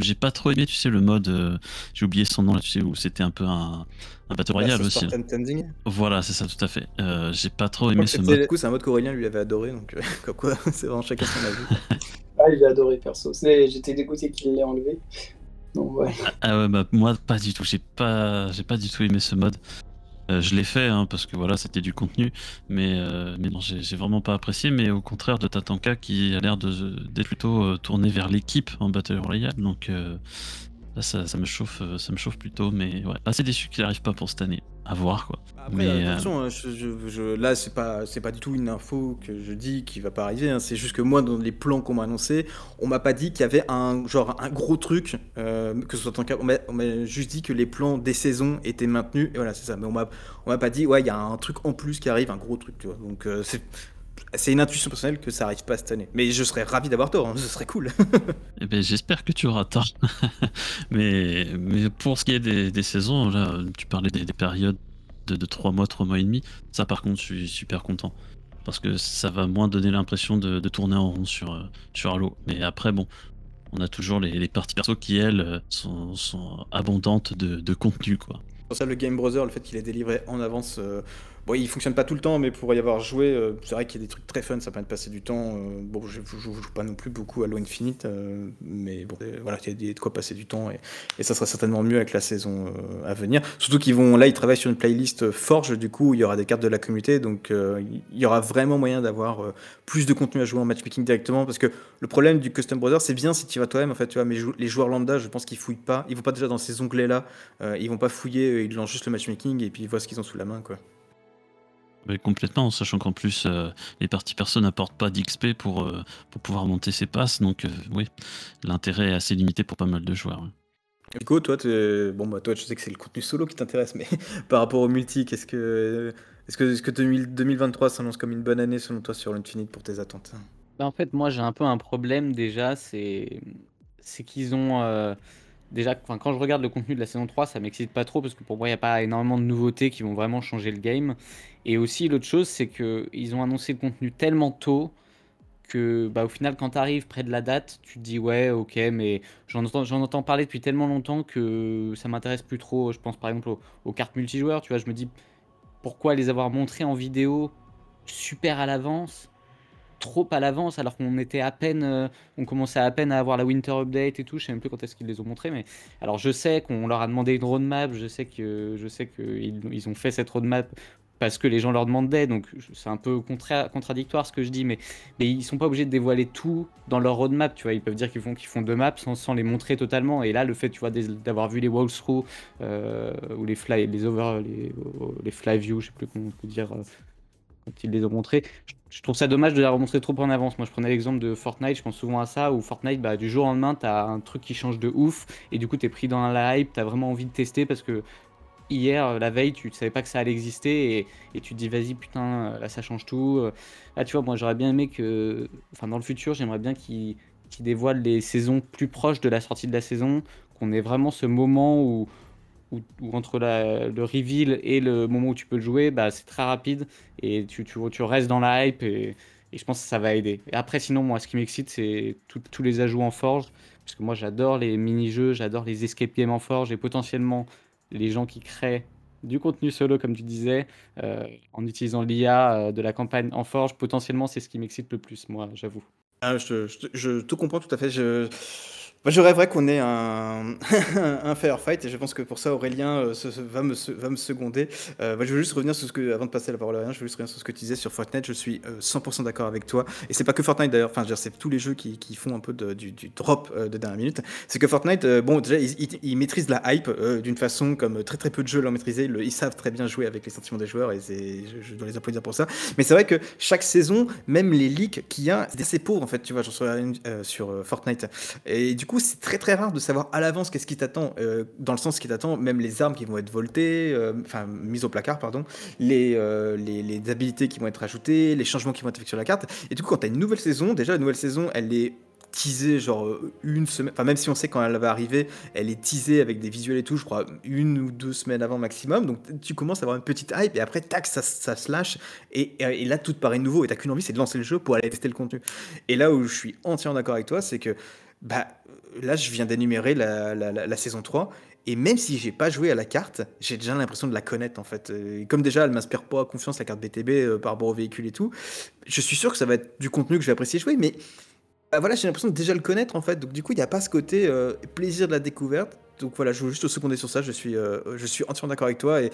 J'ai pas trop aimé, tu sais, le mode, euh, j'ai oublié son nom là, tu sais, où c'était un peu un, un Battle Royale Versus aussi. Voilà, c'est ça, tout à fait. Euh, J'ai pas trop aimé ce mode. Du coup, c'est un mode qu'Aurélien lui avait adoré, donc euh, comme quoi, c'est vraiment chacun son avis. Ah, j'ai adoré perso. J'étais dégoûté qu'il l'ait enlevé. Donc ouais. Ah ouais, bah moi pas du tout. J'ai pas, j'ai pas du tout aimé ce mode. Euh, je l'ai fait hein, parce que voilà, c'était du contenu, mais, euh, mais non, j'ai vraiment pas apprécié. Mais au contraire de Tatanka qui a l'air d'être plutôt euh, tourné vers l'équipe en Battle Royale. Donc euh, là, ça, ça me chauffe, euh, ça me chauffe plutôt. Mais ouais, assez déçu qu'il n'arrive pas pour cette année. À voir quoi. Après, Mais, euh, attention, hein, je- je- je- là, c'est pas, c'est pas du tout une info que je dis qui va pas arriver. hein, C'est juste que moi, dans les plans qu'on m'a annoncés, on m'a pas dit qu'il y avait un genre un gros truc, euh, que ce soit en cas. On m'a on m'a juste dit que les plans des saisons étaient maintenus. Et voilà, c'est ça. Mais on m'a, on m'a pas dit, ouais, il y a un truc en plus qui arrive, un gros truc, tu vois. Donc euh, c'est, c'est une intuition personnelle que ça arrive pas cette année. Mais je serais ravi d'avoir tort. hein, ce serait cool. Eh ben, j'espère que tu auras tort. mais, mais pour ce qui est des, des saisons, là, tu parlais des, des périodes de, de 3 mois, 3 mois et demi. Ça, par contre, je suis super content. Parce que ça va moins donner l'impression de, de tourner en rond sur, euh, sur Halo. Mais après, bon, on a toujours les, les parties perso qui, elles, euh, sont, sont abondantes de, de contenu, quoi. Pour ça, le Game Brother, le fait qu'il est délivré en avance, euh, bon, il fonctionne pas tout le temps, mais pour y avoir joué, euh, c'est vrai qu'il y a des trucs très fun, ça permet de passer du temps. euh, bon, je, je, joue pas non plus beaucoup à Halo Infinite, euh, mais bon, voilà, il y a de quoi passer du temps, et, ça sera certainement mieux avec la saison à venir. Surtout qu'ils vont, là, ils travaillent sur une playlist Forge, du coup, où il y aura des cartes de la communauté, donc il y aura vraiment moyen d'avoir plus de contenu à jouer en matchmaking directement, parce que le problème du Custom Brother, c'est bien si tu vas toi-même, en fait, tu vois, mais les joueurs lambda, je pense qu'ils fouillent pas, ils vont pas déjà dans ces onglets-là, ils vont pas fouiller, ils lancent juste le matchmaking et puis ils voient ce qu'ils ont sous la main, quoi. Mais complètement, en sachant qu'en plus, euh, les parties perso n'apportent pas d'XP pour, euh, pour pouvoir monter ses passes. Donc, euh, oui, l'intérêt est assez limité pour pas mal de joueurs. ouais. Nico, toi, bon, bah, toi, je sais que c'est le contenu solo qui t'intéresse, mais par rapport au multi, qu'est-ce que, est-ce que, est-ce que 2000 2023 s'annonce comme une bonne année selon toi sur l'Infinite pour tes attentes? Bah, en fait, moi, j'ai un peu un problème déjà, c'est c'est qu'ils ont euh, déjà, quand je regarde le contenu de la saison 3, ça m'excite pas trop parce que pour moi, il n'y a pas énormément de nouveautés qui vont vraiment changer le game. Et aussi, l'autre chose, c'est que ils ont annoncé le contenu tellement tôt que, bah, au final, quand tu arrives près de la date, tu te dis ouais, ok, mais j'en entends, j'en entends parler depuis tellement longtemps que ça m'intéresse plus trop. Je pense par exemple aux, aux cartes multijoueurs, tu vois, je me dis pourquoi les avoir montrées en vidéo super à l'avance trop à l'avance alors qu'on était à peine euh, on commençait à peine à avoir la winter update et tout. Je sais même plus quand est-ce qu'ils les ont montrés mais alors je sais qu'on leur a demandé une roadmap. Je sais que je sais que ils, ont fait cette roadmap parce que les gens leur demandaient. Donc c'est un peu contra- contradictoire ce que je dis mais, mais ils sont pas obligés de dévoiler tout dans leur roadmap tu vois. Ils peuvent dire qu'ils font qu'ils font deux maps sans, les montrer totalement. Et là le fait tu vois d'avoir vu les walkthroughs euh, ou les fly les over les, les fly view je sais plus comment on peut dire euh, quand ils les ont montrés. Je, trouve ça dommage de la remontrer trop en avance. Moi, je prenais l'exemple de Fortnite, je pense souvent à ça, où Fortnite, bah, du jour au lendemain, t'as un truc qui change de ouf, et du coup, t'es pris dans la hype, t'as vraiment envie de tester parce que hier, la veille, tu ne savais pas que ça allait exister, et, et tu te dis, vas-y, putain, là, ça change tout. Là, tu vois, moi, j'aurais bien aimé que, enfin, dans le futur, j'aimerais bien qu'ils dévoilent les saisons plus proches de la sortie de la saison, qu'on ait vraiment ce moment où où, entre le reveal et le moment où tu peux le jouer, bah, c'est très rapide et tu, restes dans la hype et, je pense que ça va aider. Après, sinon, moi, ce qui m'excite, c'est tous les ajouts en Forge, parce que moi, j'adore les mini-jeux, j'adore les escape games en Forge et potentiellement les gens qui créent du contenu solo, comme tu disais, euh, en utilisant l'IA euh, de la campagne en Forge, potentiellement, c'est ce qui m'excite le plus, moi, j'avoue. Ah, je, je te- comprends tout à fait. Moi, je rêverais qu'on ait un, un firefight et je pense que pour ça Aurélien euh, va, me, va me seconder. Euh, bah, je veux juste revenir sur ce que, avant de passer la parole Aurélien, je veux juste revenir sur ce que tu disais sur Fortnite. Je suis euh, 100% d'accord avec toi. Et c'est pas que Fortnite d'ailleurs, enfin, c'est tous les jeux qui, qui font un peu du, drop euh, de dernière minute. C'est que Fortnite, euh, bon, déjà, ils, maîtrisent la hype euh, d'une façon comme très très peu de jeux l'ont maîtrisé. Ils savent très bien jouer avec les sentiments des joueurs et je, dois les applaudir pour ça. Mais c'est vrai que chaque saison, même les leaks qu'il y a, c'est assez pauvre en fait, tu vois, j'en suis euh, sur euh, Fortnite. Et du coup, c'est très très rare de savoir à l'avance qu'est-ce qui t'attend, euh, dans le sens qui t'attend, même les armes qui vont être voltées, euh, enfin mises au placard, pardon, les, euh, les, les habilités qui vont être ajoutées, les changements qui vont être faits sur la carte. Et du coup, quand t'as une nouvelle saison, déjà la nouvelle saison, elle est teasée genre euh, une semaine, enfin même si on sait quand elle va arriver, elle est teasée avec des visuels et tout, je crois une ou deux semaines avant maximum, donc tu commences à avoir une petite hype et après tac ça, ça se lâche et, et là tout paraît nouveau et t'as qu'une envie c'est de lancer le jeu pour aller tester le contenu. Et là où je suis entièrement d'accord avec toi, c'est que bah là je viens d'énumérer la, saison 3 et même si j'ai pas joué à la carte, j'ai déjà l'impression de la connaître en fait. Comme déjà elle m'inspire pas confiance la carte BTB euh, par rapport au véhicule et tout, je suis sûr que ça va être du contenu que je vais apprécier jouer, mais Ah, voilà, j'ai l'impression de déjà le connaître en fait. Donc du coup, il n'y a pas ce côté euh, plaisir de la découverte. Donc voilà, je veux juste te seconder sur ça. Je suis, euh, je suis entièrement d'accord avec toi. Et,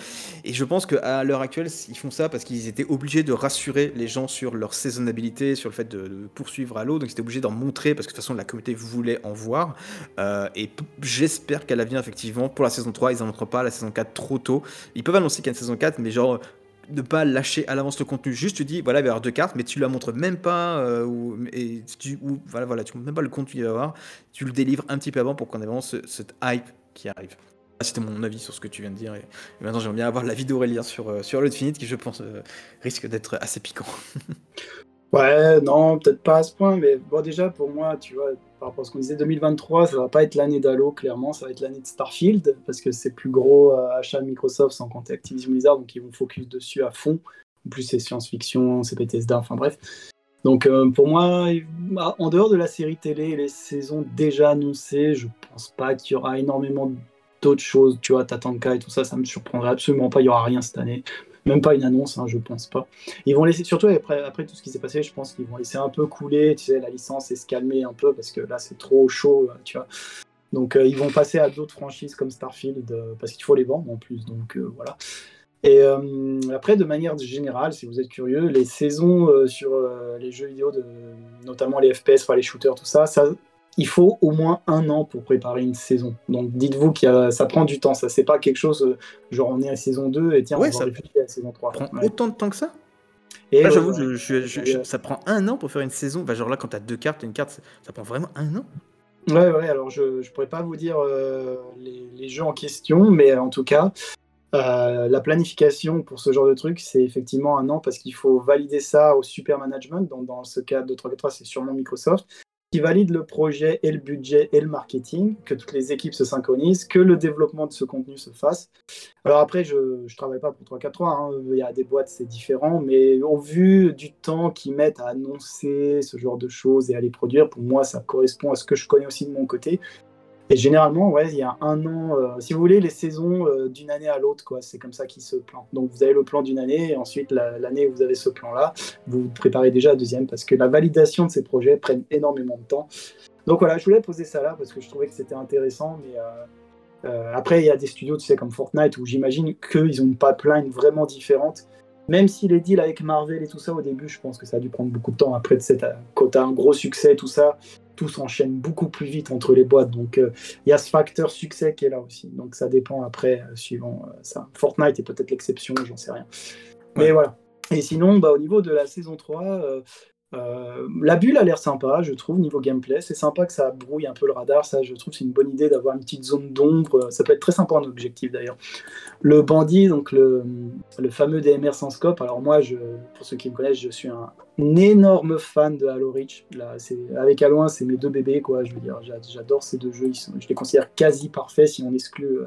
je pense qu'à l'heure actuelle, ils font ça parce qu'ils étaient obligés de rassurer les gens sur leur saisonnabilité, sur le fait de, poursuivre Halo. Donc ils étaient obligés d'en montrer parce que de toute façon, la communauté voulait en voir. Euh, et j'espère qu'à l'avenir, effectivement, pour la saison 3, ils n'en pas la saison 4 trop tôt. Ils peuvent annoncer qu'il y a une saison 4, mais genre ne pas lâcher à l'avance le contenu. Juste tu dis voilà il va y avoir deux cartes, mais tu la montres même pas euh, ou, et tu voilà voilà tu montres même pas le contenu qu'il va y avoir. Tu le délivres un petit peu avant pour qu'on ait vraiment ce, cette hype qui arrive. Ah, C'était mon avis sur ce que tu viens de dire. Et, maintenant j'aimerais bien avoir l'avis d'Aurélien sur euh, sur Infinite qui je pense euh, risque d'être assez piquant. Ouais, non, peut-être pas à ce point, mais bon, déjà pour moi, tu vois, par rapport à ce qu'on disait, 2023, ça va pas être l'année d'Halo, clairement, ça va être l'année de Starfield, parce que c'est plus gros euh, achat Microsoft sans compter Activision Blizzard, donc ils vont focus dessus à fond. En plus, c'est science-fiction, c'est Bethesda, enfin bref. Donc euh, pour moi, bah, en dehors de la série télé et les saisons déjà annoncées, je pense pas qu'il y aura énormément d'autres choses, tu vois, Tatanka et tout ça, ça me surprendrait absolument pas, il y aura rien cette année. Même pas une annonce, hein, je pense pas. Ils vont laisser, surtout après, tout ce qui s'est passé, je pense qu'ils vont laisser un peu couler, tu sais, la licence et se calmer un peu parce que là c'est trop chaud, euh, tu vois. Donc euh, ils vont passer à d'autres franchises comme Starfield euh, parce qu'il faut les vendre en plus, donc voilà. Et après, de manière générale, si vous êtes curieux, les saisons sur les jeux vidéo, notamment les FPS, les shooters, tout ça, ça, il faut au moins un an pour préparer une saison. Donc dites-vous que ça prend du temps. Ça, c'est pas quelque chose, euh, genre on est à la saison 2 et tiens, Ouais, on va réfléchir à la saison 3. Ça prend Ouais. autant de temps que ça? Et Là, ouais, j'avoue, ouais. je- je- je- je- ça prend un an pour faire une saison. Bah, genre là, quand t'as deux cartes, une carte, ça- ça prend vraiment un an. Ouais, ouais, alors je ne pourrais pas vous dire euh, les, les jeux en question, mais en tout cas, euh, la planification pour ce genre de truc, c'est effectivement un an parce qu'il faut valider ça au super management. Donc, dans ce cas de 343, c'est sûrement Microsoft qui valide le projet et le budget et le marketing, que toutes les équipes se synchronisent, que le développement de ce contenu se fasse. Alors après, je ne travaille pas pour 343, hein, il y a des boîtes, c'est différent, mais au vu du temps qu'ils mettent à annoncer ce genre de choses et à les produire, pour moi, ça correspond à ce que je connais aussi de mon côté. Et généralement, ouais, il y a un an, euh, si vous voulez, les saisons euh, d'une année à l'autre, quoi, c'est comme ça qu'ils se plantent. Donc vous avez le plan d'une année, et ensuite la- l'année où vous avez ce plan-là, vous vous préparez déjà à la deuxième, parce que la validation de ces projets prennent énormément de temps. Donc voilà, je voulais poser ça là, parce que je trouvais que c'était intéressant, mais... euh, après, il y a des studios, tu sais, comme Fortnite, où j'imagine qu'ils ont une pipeline vraiment différente. Même si les deals avec Marvel et tout ça, au début, je pense que ça a dû prendre beaucoup de temps. Après, quand tu as un gros succès, tout ça, tout s'enchaîne beaucoup plus vite entre les boîtes. Donc, euh, il y a ce facteur succès qui est là aussi. Donc, ça dépend après, euh, suivant euh, ça. Fortnite est peut-être l'exception, j'en sais rien. Mais Ouais. voilà. Et sinon, bah, au niveau de la saison 3, euh, la bulle a l'air sympa, je trouve, niveau gameplay. C'est sympa que ça brouille un peu le radar. Ça, je trouve, c'est une bonne idée d'avoir une petite zone d'ombre. Ça peut être très sympa en objectif d'ailleurs. Le bandit, donc le, fameux DMR sans scope. Alors, moi, je, pour ceux qui me connaissent, je suis un, énorme fan de Halo Reach. Avec Halo 1, c'est mes deux bébés, quoi. Je veux dire, j'a- j'adore ces deux jeux. Ils sont, je les considère quasi parfaits si on exclut euh,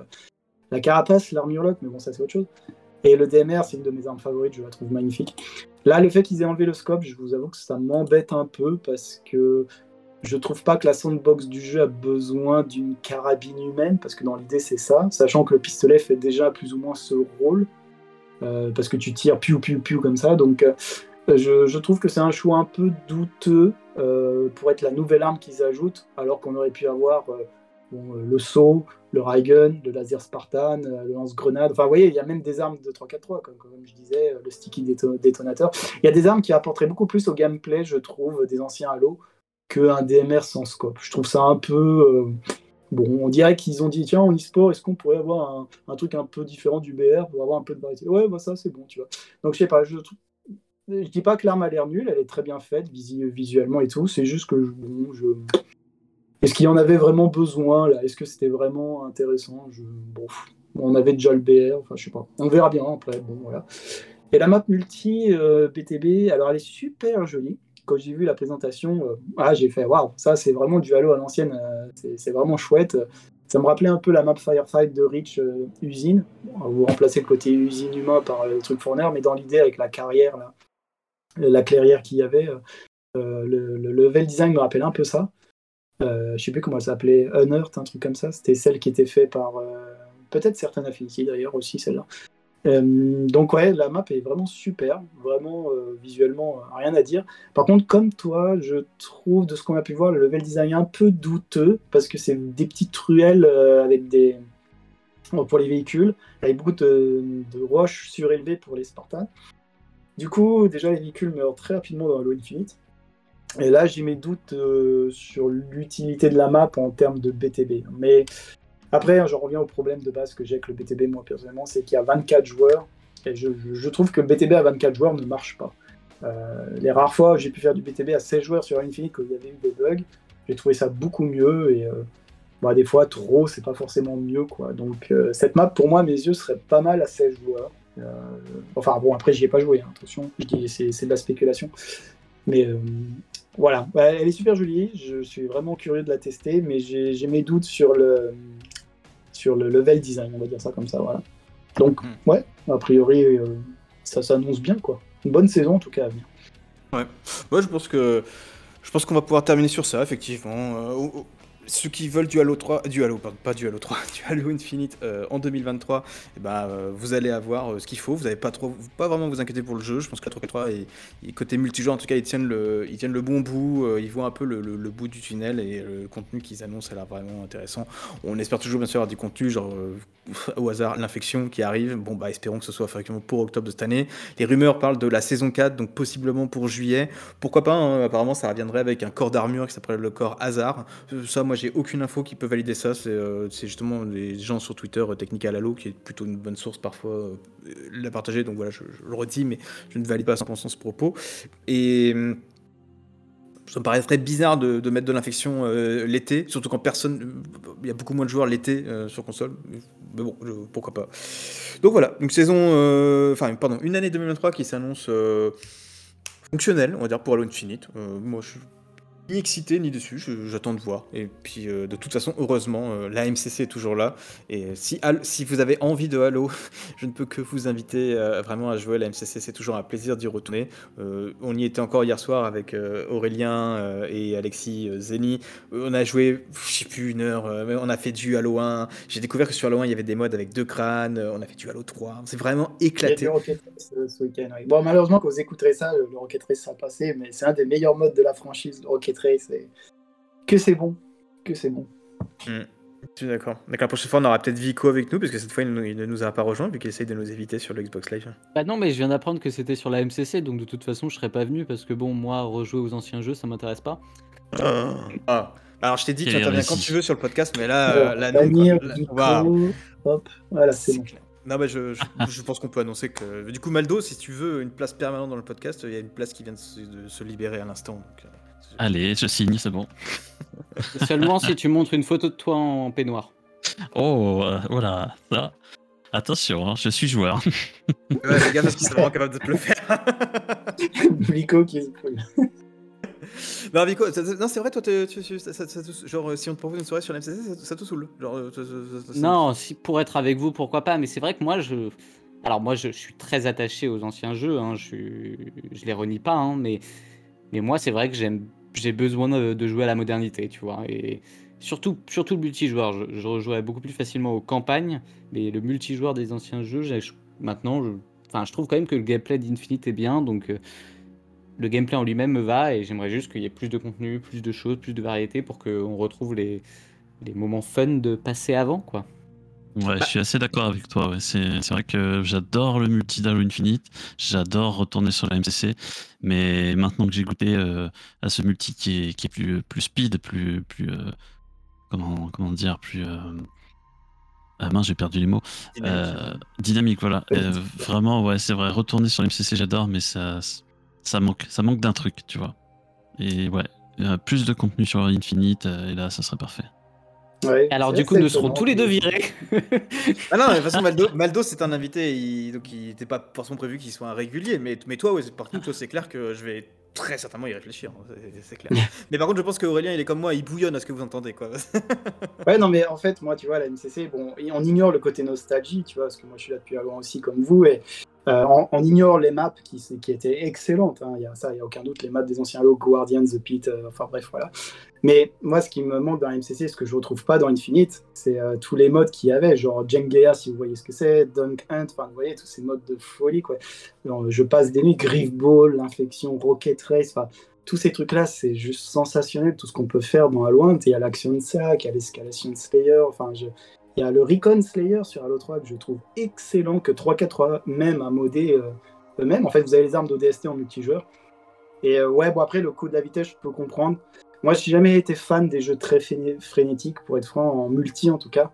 la carapace, l'armure mais bon, ça, c'est autre chose. Et le DMR, c'est une de mes armes favorites, je la trouve magnifique. Là, le fait qu'ils aient enlevé le scope, je vous avoue que ça m'embête un peu parce que je trouve pas que la sandbox du jeu a besoin d'une carabine humaine, parce que dans l'idée, c'est ça, sachant que le pistolet fait déjà plus ou moins ce rôle, euh, parce que tu tires piou piou piou comme ça. Donc, euh, je, trouve que c'est un choix un peu douteux euh, pour être la nouvelle arme qu'ils ajoutent, alors qu'on aurait pu avoir le saut, le ray gun, le laser Spartan, euh, le lance-grenade. Enfin, vous voyez, il y a même des armes de 3-4-3, comme, je disais, euh, le sticky déto- détonateur. Il y a des armes qui apporteraient beaucoup plus au gameplay, je trouve, des anciens Halo, qu'un DMR sans scope. Je trouve ça un peu. euh, Bon, on dirait qu'ils ont dit, tiens, en e-sport, est-ce qu'on pourrait avoir un, truc un peu différent du BR pour avoir un peu de variété? Ouais, bah ça, c'est bon, tu vois. Donc, je sais pas, je. Je dis pas que l'arme a l'air nulle, elle est très bien faite visuellement et tout. C'est juste que bon, je, est-ce qu'il y en avait vraiment besoin là? Est-ce que c'était vraiment intéressant? Bon, on avait déjà le BR, enfin je sais pas. On verra bien après. Bon voilà. Et la map multi euh, BTB, alors elle est super jolie. Quand j'ai vu la présentation, euh, ah, j'ai fait waouh, ça c'est vraiment du Halo à l'ancienne. euh, c'est- vraiment chouette. Ça me rappelait un peu la map Firefight de Reach euh, usine. Vous remplacez le côté usine humain par le truc fourneur, mais dans l'idée avec la carrière la clairière qu'il y avait, le, le level design me rappelle un peu ça. Euh, je sais plus comment elle s'appelait, Unearth, un truc comme ça. C'était celle qui était faite par euh, peut-être certaines Affinity d'ailleurs aussi, celle-là. Euh, donc ouais, la map est vraiment super, vraiment visuellement rien à dire. Par contre, comme toi, je trouve de ce qu'on a pu voir le level design un peu douteux parce que c'est des petites ruelles avec des pour les véhicules, avec beaucoup de, de roches surélevées pour les Spartans. Du coup, déjà les véhicules meurent très rapidement dans Halo Infinite. Et là, j'ai mes doutes euh, sur l'utilité de la map en termes de BTB. Mais après, j'en reviens au problème de base que j'ai avec le BTB, moi personnellement, c'est qu'il y a 24 joueurs. Et je, je- je trouve que BTB à 24 joueurs ne marche pas. Euh, les rares fois où j'ai pu faire du BTB à 16 joueurs sur Infinite, quand il y avait eu des bugs, j'ai trouvé ça beaucoup mieux. Et euh, bah, des fois, trop, c'est pas forcément mieux. quoi. Donc, cette map, pour moi, à mes yeux, serait pas mal à 16 joueurs. Enfin, bon, après, j'y ai pas joué, hein, attention, je c'est de la spéculation. Mais voilà, Ouais, elle est super jolie. Je suis vraiment curieux de la tester, mais j'ai mes doutes sur le, sur le level design, on va dire ça comme ça. Voilà. Donc, Mm. ouais, a priori, euh, ça s'annonce bien, quoi. Une bonne saison, en tout cas, à venir. Moi, je pense que je pense qu'on va pouvoir terminer sur ça, effectivement. Euh, ceux qui veulent du Halo 3, du Halo, pardon, pas du Halo 3, du Halo Infinite euh, en 2023, eh ben, euh, vous allez avoir euh, ce qu'il faut. Vous n'avez pas trop, pas vraiment vous inquiéter pour le jeu. Je pense que 3 et, côté multijoueur, en tout cas, ils tiennent le, ils tiennent le bon bout. ils voient un peu le, le- bout du tunnel et le contenu qu'ils annoncent a vraiment intéressant. On espère toujours bien sûr avoir du contenu, genre au hasard l'infection qui arrive. Bon bah espérons que ce soit effectivement pour octobre de cette année. Les rumeurs parlent de la saison 4, donc possiblement pour juillet. Pourquoi pas hein, Apparemment, ça reviendrait avec un corps d'armure qui s'appelle le corps Hasard. Ça, moi, j'ai aucune info qui peut valider ça. C'est euh, justement les gens sur Twitter, euh, Technical Halo, qui est plutôt une bonne source parfois, euh, l'a partagé. Donc voilà, je, le redis, mais je ne valide pas à 100% ce propos. Et. ça me paraîtrait bizarre de, mettre de l'infection l'été, surtout quand personne. Il y a beaucoup moins de joueurs l'été sur console. Mais bon, pourquoi pas. Donc voilà, une saison. Enfin, pardon, une année 2023 qui s'annonce fonctionnelle, on va dire, pour Halo Infinite. Moi, je ni excité ni déçu, j'attends de voir. Et puis, euh, de toute façon, heureusement, euh, la MCC est toujours là. Et si, si vous avez envie de Halo, je ne peux que vous inviter euh, vraiment à jouer à la MCC. C'est toujours un plaisir d'y retourner. On y était encore hier soir avec Aurélien et Alexis Zeni. On a joué, je sais plus, une heure. mais on a fait du Halo 1. J'ai découvert que sur Halo 1, il y avait des modes avec deux crânes. On a fait du Halo 3. C'est vraiment éclaté. euh, ce week-end. Bon, malheureusement, quand vous écouterez ça, le Rocket Race sera passé, mais c'est un des meilleurs modes de la franchise, le Rocket Et... Que c'est bon. Que c'est bon. Je suis d'accord. Donc la prochaine fois, on aura peut-être Vico avec nous, parce que cette fois, il, ne- il ne nous a pas rejoint, vu qu'il essaye de nous éviter sur le Xbox Live. Bah non, mais je viens d'apprendre que c'était sur la MCC, donc de toute façon, je serais pas venu parce que bon, moi, rejouer aux anciens jeux, ça m'intéresse pas. Ah. Alors, je t'ai dit, tu interviens quand tu veux sur le podcast, mais là, euh, là, non. Vico, hop, voilà, c'est bon. clair. Non, bah, je, je, je pense qu'on peut annoncer que. Du coup, Maldo, si tu veux une place permanente dans le podcast, il y a une place qui vient de se, de se libérer à l'instant. donc, euh, Allez, je signe, c'est bon. Seulement si tu montres une photo de toi en peignoir. Oh, euh, voilà, ça. Attention, hein, je suis joueur. Ouais, fais gaffe parce qu'ils sont vraiment capables de te le faire. Vico qui se fout. non, Vico, non, c'est vrai, toi, tu, tu- ça, ça- ça te- genre, si on te propose une soirée sur la MCC, ça, ça te saoule. Genre, euh, ça- ça- ça- ça- Non, si pour être avec vous, pourquoi pas. Mais c'est vrai que moi, je. Alors moi, je, je suis très attaché aux anciens jeux. Hein, je, je les renie pas. Hein, mais... mais moi, c'est vrai que j'ai besoin de, jouer à la modernité, tu vois. Et surtout, le multijoueur. Je, je beaucoup plus facilement aux campagnes. Mais le multijoueur des anciens jeux, maintenant, je... Je trouve quand même que le gameplay d'Infinite est bien. Donc, euh, le gameplay en lui-même me va. Et j'aimerais juste qu'il y ait plus de contenu, plus de choses, plus de variété pour qu'on retrouve les, les moments fun de passer avant, quoi. Ouais, je suis assez d'accord avec toi. Ouais. C'est vrai que j'adore le multi d'Halo Infinite, j'adore retourner sur la MCC, mais maintenant que j'ai goûté euh, à ce multi qui est, qui est plus, plus speed, plus, plus euh, comment, comment dire, plus euh, ah mince, j'ai perdu les mots. Dynamique, voilà. Vraiment, ouais, c'est vrai. Retourner sur la MCC, j'adore, mais ça, ça manque, ça manque d'un truc, tu vois. Et ouais, plus de contenu sur Infinite, et là, ça serait parfait. Ouais, Alors du coup, nous serons tous les deux virés. Ah non, mais de toute façon, Maldo, Maldo c'est un invité, il, donc il n'était pas forcément prévu qu'il soit un régulier. Mais, mais toi, ouais, par contre, c'est clair que je vais très certainement y réfléchir, hein, c'est- clair. mais par contre, je pense qu'Aurélien, il est comme moi, il bouillonne à ce que vous entendez, quoi. Ouais, non, mais en fait, moi, tu vois, la MCC, bon, on ignore le côté nostalgie, tu vois, parce que moi, je suis là depuis avant aussi, comme vous, et Euh, on, ignore les maps qui, étaient excellentes. hein. Il y a ça, il y a aucun doute. Les maps des anciens Halo, Guardian, The Pit, euh, enfin bref, voilà. Mais moi, ce qui me manque dans MCC, ce que je retrouve pas dans Infinite, c'est euh, tous les modes qu'il y avait, genre Jengea, si vous voyez ce que c'est, Dunk Hunt, enfin, vous voyez, tous ces modes de folie, quoi. Je passe des nuits, Griff Ball, l'infection, Rocket Race, enfin, tous ces trucs-là, c'est juste sensationnel, tout ce qu'on peut faire dans 1. Il y a l'action de sac, il y a l'escalation Slayer, enfin, je... il y a le Recon Slayer sur Halo 3 que je trouve excellent, que 3-4 même à modder euh, eux-mêmes. En fait, vous avez les armes d'ODST en multijoueur. Et euh, ouais, bon, après, le coup de la vitesse, je peux comprendre. Moi, j'ai jamais été fan des jeux très fréné- frénétiques, pour être franc, en multi en tout cas.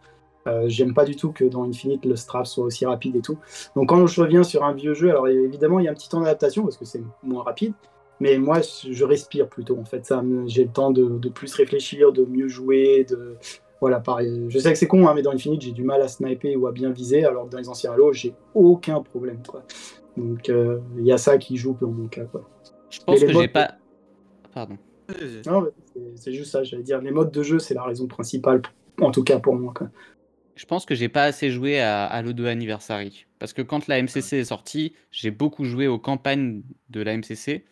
Euh, J'aime pas du tout que dans Infinite, le strap soit aussi rapide et tout. Donc quand je reviens sur un vieux jeu, alors évidemment, il y a un petit temps d'adaptation parce que c'est moins rapide. Mais moi, je respire plutôt, en fait. J'ai le temps de, de plus réfléchir, de mieux jouer, de... Voilà, pareil. Je sais que c'est con, hein, mais dans Infinite, j'ai du mal à sniper ou à bien viser, alors que dans les anciens Halo, j'ai aucun problème, quoi. Donc, euh, il y a ça qui joue dans mon cas, quoi. Je pense que j'ai pas. Pardon. Non, c'est- c'est juste ça, j'allais dire. Les modes de jeu, c'est la raison principale, en tout cas pour moi. Quoi. Je pense que j'ai pas assez joué à Halo 2 Anniversary. Parce que quand la MCC est sortie, j'ai beaucoup joué aux campagnes de la MCC.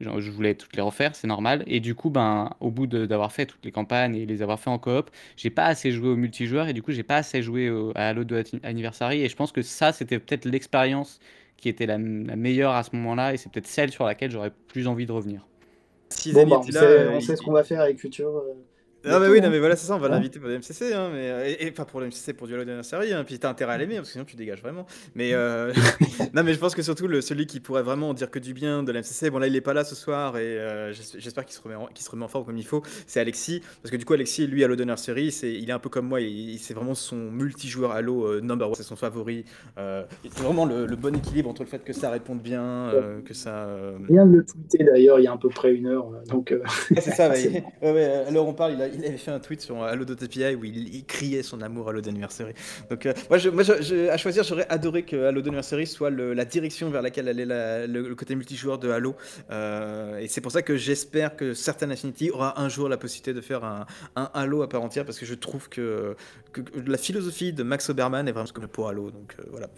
Je voulais toutes les refaire, c'est normal. Et du coup, ben, au bout de- d'avoir fait toutes les campagnes et les avoir fait en coop, j'ai pas assez joué au multijoueur et du coup, j'ai pas assez joué au- à Halo 2 Ati- Anniversary. Et je pense que ça, c'était peut-être l'expérience qui était la, la meilleure à ce moment-là et c'est peut-être celle sur laquelle j'aurais plus envie de revenir. Si Bon, bah, on sait, euh, on sait ce qu'on va faire avec Future. Ah bah oui, hein. non mais voilà, c'est ça, on va Ouais. l'inviter pour le MCC, hein, mais, euh, et, et pas pour le MCC, pour du Halo Anniversary, hein, puis t'as intérêt à l'aimer, parce que sinon tu dégages vraiment. Mais euh, non mais je pense que surtout le, celui qui pourrait vraiment dire que du bien de la MCC, bon là il est pas là ce soir, et euh, j'es- j'espère qu'il se, remet en- qu'il se remet en forme comme il faut, c'est Alexis, parce que du coup Alexis, lui, Halo Anniversary, c'est, il est un peu comme moi, il, c'est vraiment son multijoueur Halo euh, number one, c'est son favori. Euh, c'est vraiment le, le bon équilibre entre le fait que ça réponde bien, euh, que ça... euh, viens de le tweeter d'ailleurs il y a à peu près une heure. Donc, euh, Ouais, c'est ça, ouais. Ouais, ouais, alors on parle, il, a- il avait fait un tweet sur Halo API où il, criait son amour à Halo d'anniversary. Donc, euh, moi, à choisir, j'aurais adoré que Halo d'anniversary soit la direction vers laquelle allait la- le, côté multijoueur de Halo. Euh, et c'est pour ça que j'espère que Certain Affinity aura un jour la possibilité de faire un, Halo à part entière parce que je trouve que, la philosophie de Max Oberman est vraiment comme pour Halo. Donc, euh, voilà.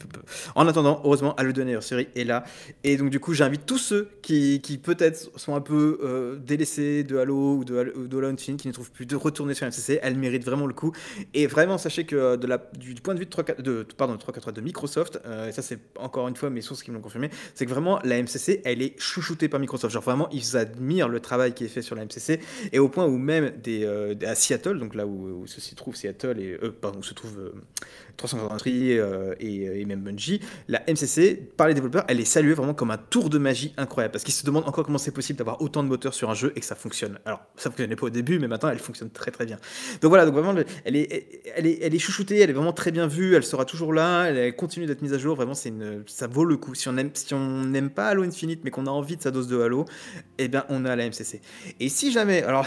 En attendant, heureusement, Halo d'anniversary est là. Et donc, du coup, j'invite tous ceux qui, qui peut-être sont un peu euh, délaissés de Halo ou de, Halo- ou Infinite, qui ne trouvent plus de retourner sur MCC. Elle mérite vraiment le coup. Et vraiment, sachez que euh, du, point de vue de, 3, de, de 343 de Microsoft, euh, et ça, c'est encore une fois mes sources qui me l'ont confirmé, c'est que vraiment, la MCC, elle est chouchoutée par Microsoft. Genre, vraiment, ils admirent le travail qui est fait sur la MCC. Et au point où même des, euh, à Seattle, donc là où, se trouve Seattle, et, euh, où se trouve euh, 343 euh, et, et même Bungie, la MCC, par les développeurs, elle est saluée vraiment comme un tour de magie incroyable. Parce qu'ils se demandent encore comment c'est possible d'avoir autant de moteurs sur un jeu et que ça fonctionne. Alors, ça fonctionnait pas au début, mais maintenant, elle fonctionne très très bien. Donc voilà, donc vraiment, elle est, elle est, elle est chouchoutée, elle est vraiment très bien vue, elle sera toujours là, elle, continue d'être mise à jour. Vraiment, c'est une, ça vaut le coup. Si on aime, si on n'aime pas Halo Infinite, mais qu'on a envie de sa dose de Halo, eh bien, on a la MCC. Et si jamais, alors,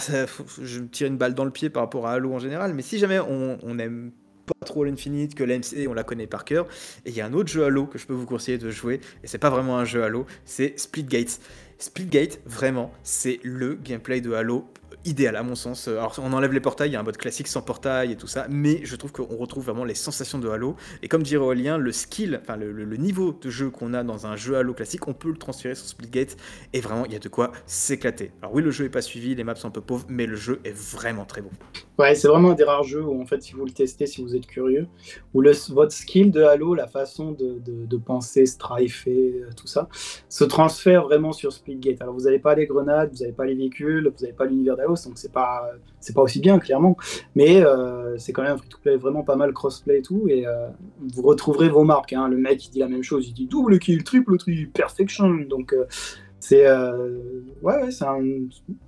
je me tire une balle dans le pied par rapport à Halo en général, mais si jamais on, on aime pas trop l'Infinite, que la MCC, on la connaît par cœur, et il y a un autre jeu Halo que je peux vous conseiller de jouer, et c'est pas vraiment un jeu Halo, c'est Splitgate. Splitgate, vraiment, c'est le gameplay de Halo idéal à mon sens. Alors on enlève les portails, il y a un mode classique sans portail et tout ça, mais je trouve qu'on retrouve vraiment les sensations de Halo. Et comme dirait Aurélien, le skill, enfin le, niveau de jeu qu'on a dans un jeu Halo classique, on peut le transférer sur Splitgate, et vraiment il y a de quoi s'éclater. Alors oui, le jeu est pas suivi, les maps sont un peu pauvres, mais le jeu est vraiment très bon. Ouais, c'est vraiment un des rares jeux où, en fait, si vous le testez, si vous êtes curieux, où le, votre skill de Halo, la façon de, de, de penser, strifer, euh, tout ça, se transfère vraiment sur Splitgate. Alors, vous n'avez pas les grenades, vous n'avez pas les véhicules, vous n'avez pas l'univers d'Halo, donc c'est pas, c'est pas aussi bien, clairement. Mais euh, c'est quand même un free-to-play vraiment pas mal crossplay et tout, et euh, vous retrouverez vos marques. hein. Le mec, il dit la même chose, il dit double kill, triple kill, perfection. Donc, euh, c'est euh, ouais, ouais, c'est un,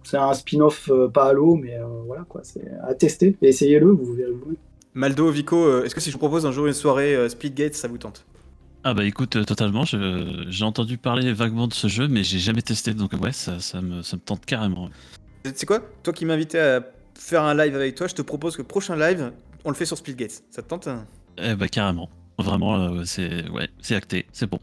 c'est un spin-off euh, pas Halo, mais euh, voilà quoi, c'est à tester. Essayez-le, vous verrez. vous-même. Maldo, Vico, est-ce que si je vous propose un jour une soirée euh, Splitgate, ça vous tente? Ah bah écoute, euh, totalement, j'ai entendu parler vaguement de ce jeu, mais j'ai jamais testé, donc ouais, ça, ça, me, ça me tente carrément. Tu sais quoi? Toi qui m'invitais à faire un live avec toi, je te propose que le prochain live, on le fait sur Splitgate. Ça te tente hein? Eh bah carrément. Vraiment, euh, c'est ouais, c'est acté, c'est bon.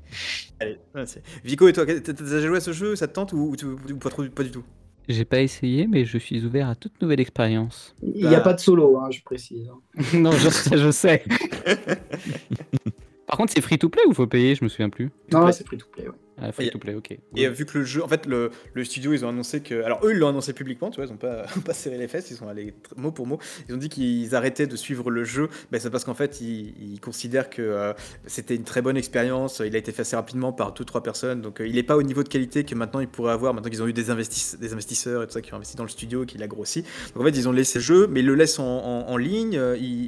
Allez, c'est- Vico et toi, t'as déjà joué à ce jeu? Ça te tente ou, ou tu- ou pas, trop, pas du tout? J'ai pas essayé, mais je suis ouvert à toute nouvelle expérience. Il n'y a Bah. pas de solo, hein, je précise. hein. non, je sais, je sais. Par contre, c'est free to play ou faut payer? Je me souviens plus. Non, c'est free to play. Ouais. Ah, free to play, ok. Et euh, vu que le jeu, en fait, le, le, studio, ils ont annoncé que. Alors, eux, ils l'ont annoncé publiquement, tu vois, ils ont pas, pas serré les fesses, ils sont allés mot pour mot. Ils ont dit qu'ils arrêtaient de suivre le jeu. Ben, c'est parce qu'en fait, ils, ils, considèrent que euh, c'était une très bonne expérience. Il a été fait assez rapidement par deux, trois personnes. Donc, euh, il n'est pas au niveau de qualité que maintenant ils pourraient avoir. Maintenant qu'ils ont eu des, investis des investisseurs et tout ça qui ont investi dans le studio, qu'il a grossi. Donc, en fait, ils ont laissé le jeu, mais ils le laissent en, en, en ligne.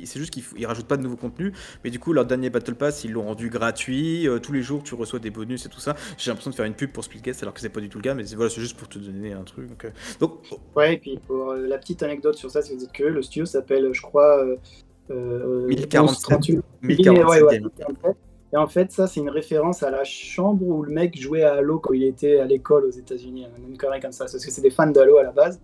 C'est juste qu'ils ne rajoutent pas de nouveaux contenus. Mais du coup, leur dernier Battle Pass, ils l'ont rendu gratuit. tous les jours, tu reçois des bonus et tout ça. J'ai l'impression de faire une pub pour Splitgate alors que c'est pas du tout le cas, mais voilà, c'est juste pour te donner un truc. Donc, euh, donc... Ouais, et puis pour euh, la petite anecdote sur ça, si vous dites que le studio s'appelle, je crois, euh, 1047. 1047. Ouais, ouais, et en fait, ça, c'est une référence à la chambre où le mec jouait à Halo quand il était à l'école aux États-Unis, une connerie comme ça, parce que c'est des fans d'Halo à la base.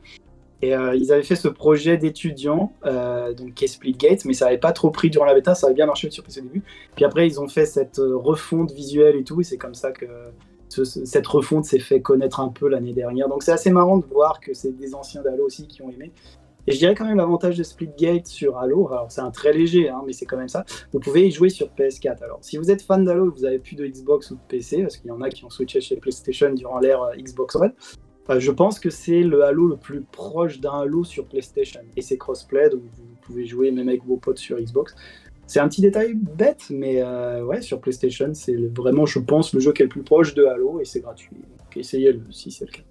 Et euh, ils avaient fait ce projet d'étudiants, euh, donc qui est Splitgate, mais ça n'avait pas trop pris durant la bêta, ça avait bien marché sur PC au début. Puis après, ils ont fait cette refonte visuelle et tout, et c'est comme ça que cette refonte s'est fait connaître un peu l'année dernière. Donc c'est assez marrant de voir que c'est des anciens d'Halo aussi qui ont aimé. Et je dirais quand même l'avantage de Splitgate sur Halo, alors c'est un très léger, hein, mais c'est quand même ça, vous pouvez y jouer sur PS4. Alors si vous êtes fan d'Halo et vous avez plus de Xbox ou de PC, parce qu'il y en a qui ont switché chez PlayStation durant l'ère euh, Xbox One, euh, je pense que c'est le Halo le plus proche d'un Halo sur PlayStation. Et c'est crossplay, donc vous pouvez jouer même avec vos potes sur Xbox. C'est un petit détail bête, mais euh, ouais, sur PlayStation, c'est vraiment, je pense, le jeu qui est le plus proche de Halo et c'est gratuit. Donc essayez-le si c'est le cas.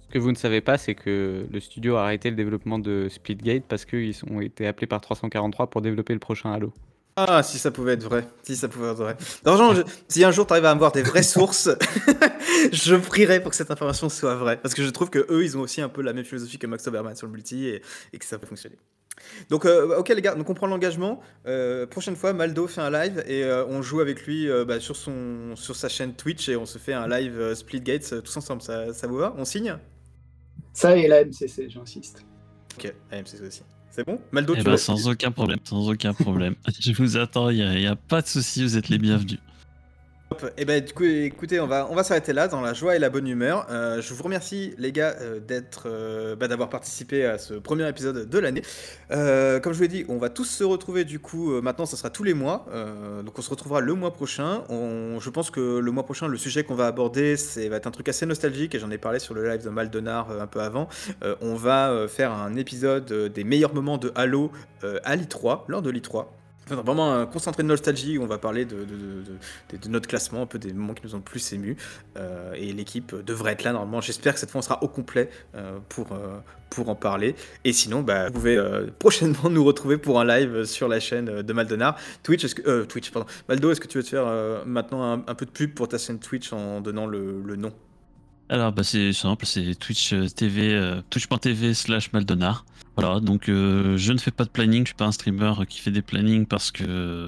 Ce que vous ne savez pas, c'est que le studio a arrêté le développement de Splitgate parce qu'ils ont été appelés par 343 pour développer le prochain Halo. Ah, si ça pouvait être vrai. Si ça pouvait être vrai. Genre, si un jour tu arrives à avoir des vraies sources, je prierai pour que cette information soit vraie. Parce que je trouve que eux, ils ont aussi un peu la même philosophie que Max Oberman sur le multi et, et que ça peut fonctionner. Donc, euh, ok les gars, donc on prend l'engagement. Euh, prochaine fois, Maldo fait un live et euh, on joue avec lui bah, sur, son, sur sa chaîne Twitch et on se fait un live Split Gates euh, tous ensemble. Ça, ça vous va? On signe? Ça et la MCC, j'insiste. Ok, la MCC aussi. C'est bon? Maldo, Eh tu ben, vas- sans aucun problème, sans aucun problème. Je vous attends, il n'y a, pas de souci, vous êtes les bienvenus. Et ben du coup, écoutez, on va, on va s'arrêter là dans la joie et la bonne humeur. Euh, je vous remercie les gars euh, d'être, euh, bah, d'avoir participé à ce premier épisode de l'année. Comme je vous l'ai dit, on va tous se retrouver du coup. maintenant, ça sera tous les mois. Donc on se retrouvera le mois prochain. Je pense que le mois prochain, le sujet qu'on va aborder, c'est va être un truc assez nostalgique. Et j'en ai parlé sur le live de Maldonard un peu avant. On va faire un épisode des meilleurs moments de Halo à l'I3 lors de l'I3. Vraiment un concentré de nostalgie où on va parler de, notre classement, un peu des moments qui nous ont le plus émus. Euh, et l'équipe devrait être là normalement. J'espère que cette fois on sera au complet euh, pour, euh, pour en parler. Et sinon, bah, vous pouvez euh, prochainement nous retrouver pour un live sur la chaîne euh, de Maldonard. Twitch, est-ce que, euh, Twitch, pardon. Maldo, est-ce que tu veux te faire euh, maintenant un, peu de pub pour ta chaîne Twitch en donnant le, nom? Alors, bah, c'est simple, c'est Twitch euh, TV, euh, twitch.tv slash Maldonard. Voilà, donc euh, je ne fais pas de planning, je suis pas un streamer qui fait des plannings parce que euh,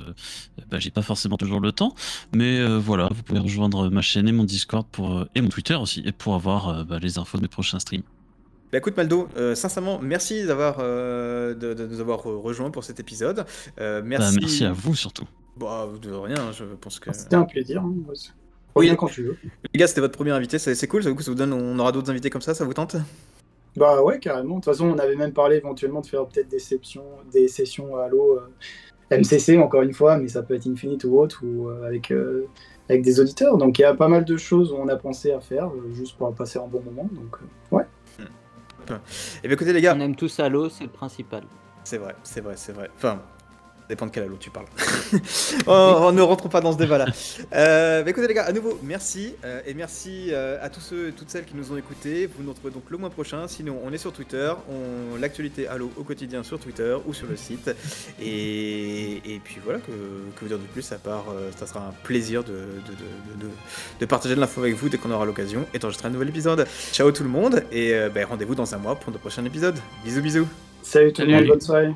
bah, j'ai pas forcément toujours le temps. Mais euh, voilà, vous pouvez rejoindre ma chaîne et mon Discord pour, et mon Twitter aussi, et pour avoir euh, bah, les infos de mes prochains streams. Bah écoute Maldo, euh, sincèrement, merci d'avoir euh, de, de nous avoir re- rejoints pour cet épisode. Euh, Bah, merci. à vous surtout. Bah, de rien, je pense que. C'était un plaisir. Hein. Oui. Quand tu veux. Les gars, c'était votre premier invité, c'est c'est cool, ça vous, ça vous donne, on aura d'autres invités comme ça, ça vous tente? Bah ouais, carrément. De toute façon, on avait même parlé éventuellement de faire peut-être des sessions, des sessions Halo euh, MCC, encore une fois, mais ça peut être Infinite ou autre, ou euh, avec, euh, avec des auditeurs. Donc il y a pas mal de choses où on a pensé à faire, euh, juste pour passer un bon moment. Donc euh, ouais. Eh bien écoutez les gars, On aime tous Halo, c'est le principal. c'est vrai, c'est vrai, c'est vrai. Enfin, dépend de quel halo tu parles. oh, oh, ne rentrons pas dans ce débat-là. Euh, bah, écoutez les gars, à nouveau, merci. euh, et merci euh, à tous ceux et toutes celles qui nous ont écoutés. Vous nous retrouvez donc le mois prochain. Sinon, on est sur Twitter. On... L'actualité Halo au quotidien sur Twitter ou sur le site. Et, et puis voilà, que, que vous dire de plus à part, euh, ça sera un plaisir de, de, de, de- de partager de l'info avec vous dès qu'on aura l'occasion et d'enregistrer un nouvel épisode. Ciao tout le monde et euh, bah, rendez-vous dans un mois pour le prochain épisode. Bisous bisous. Salut tout le monde, bonne soirée.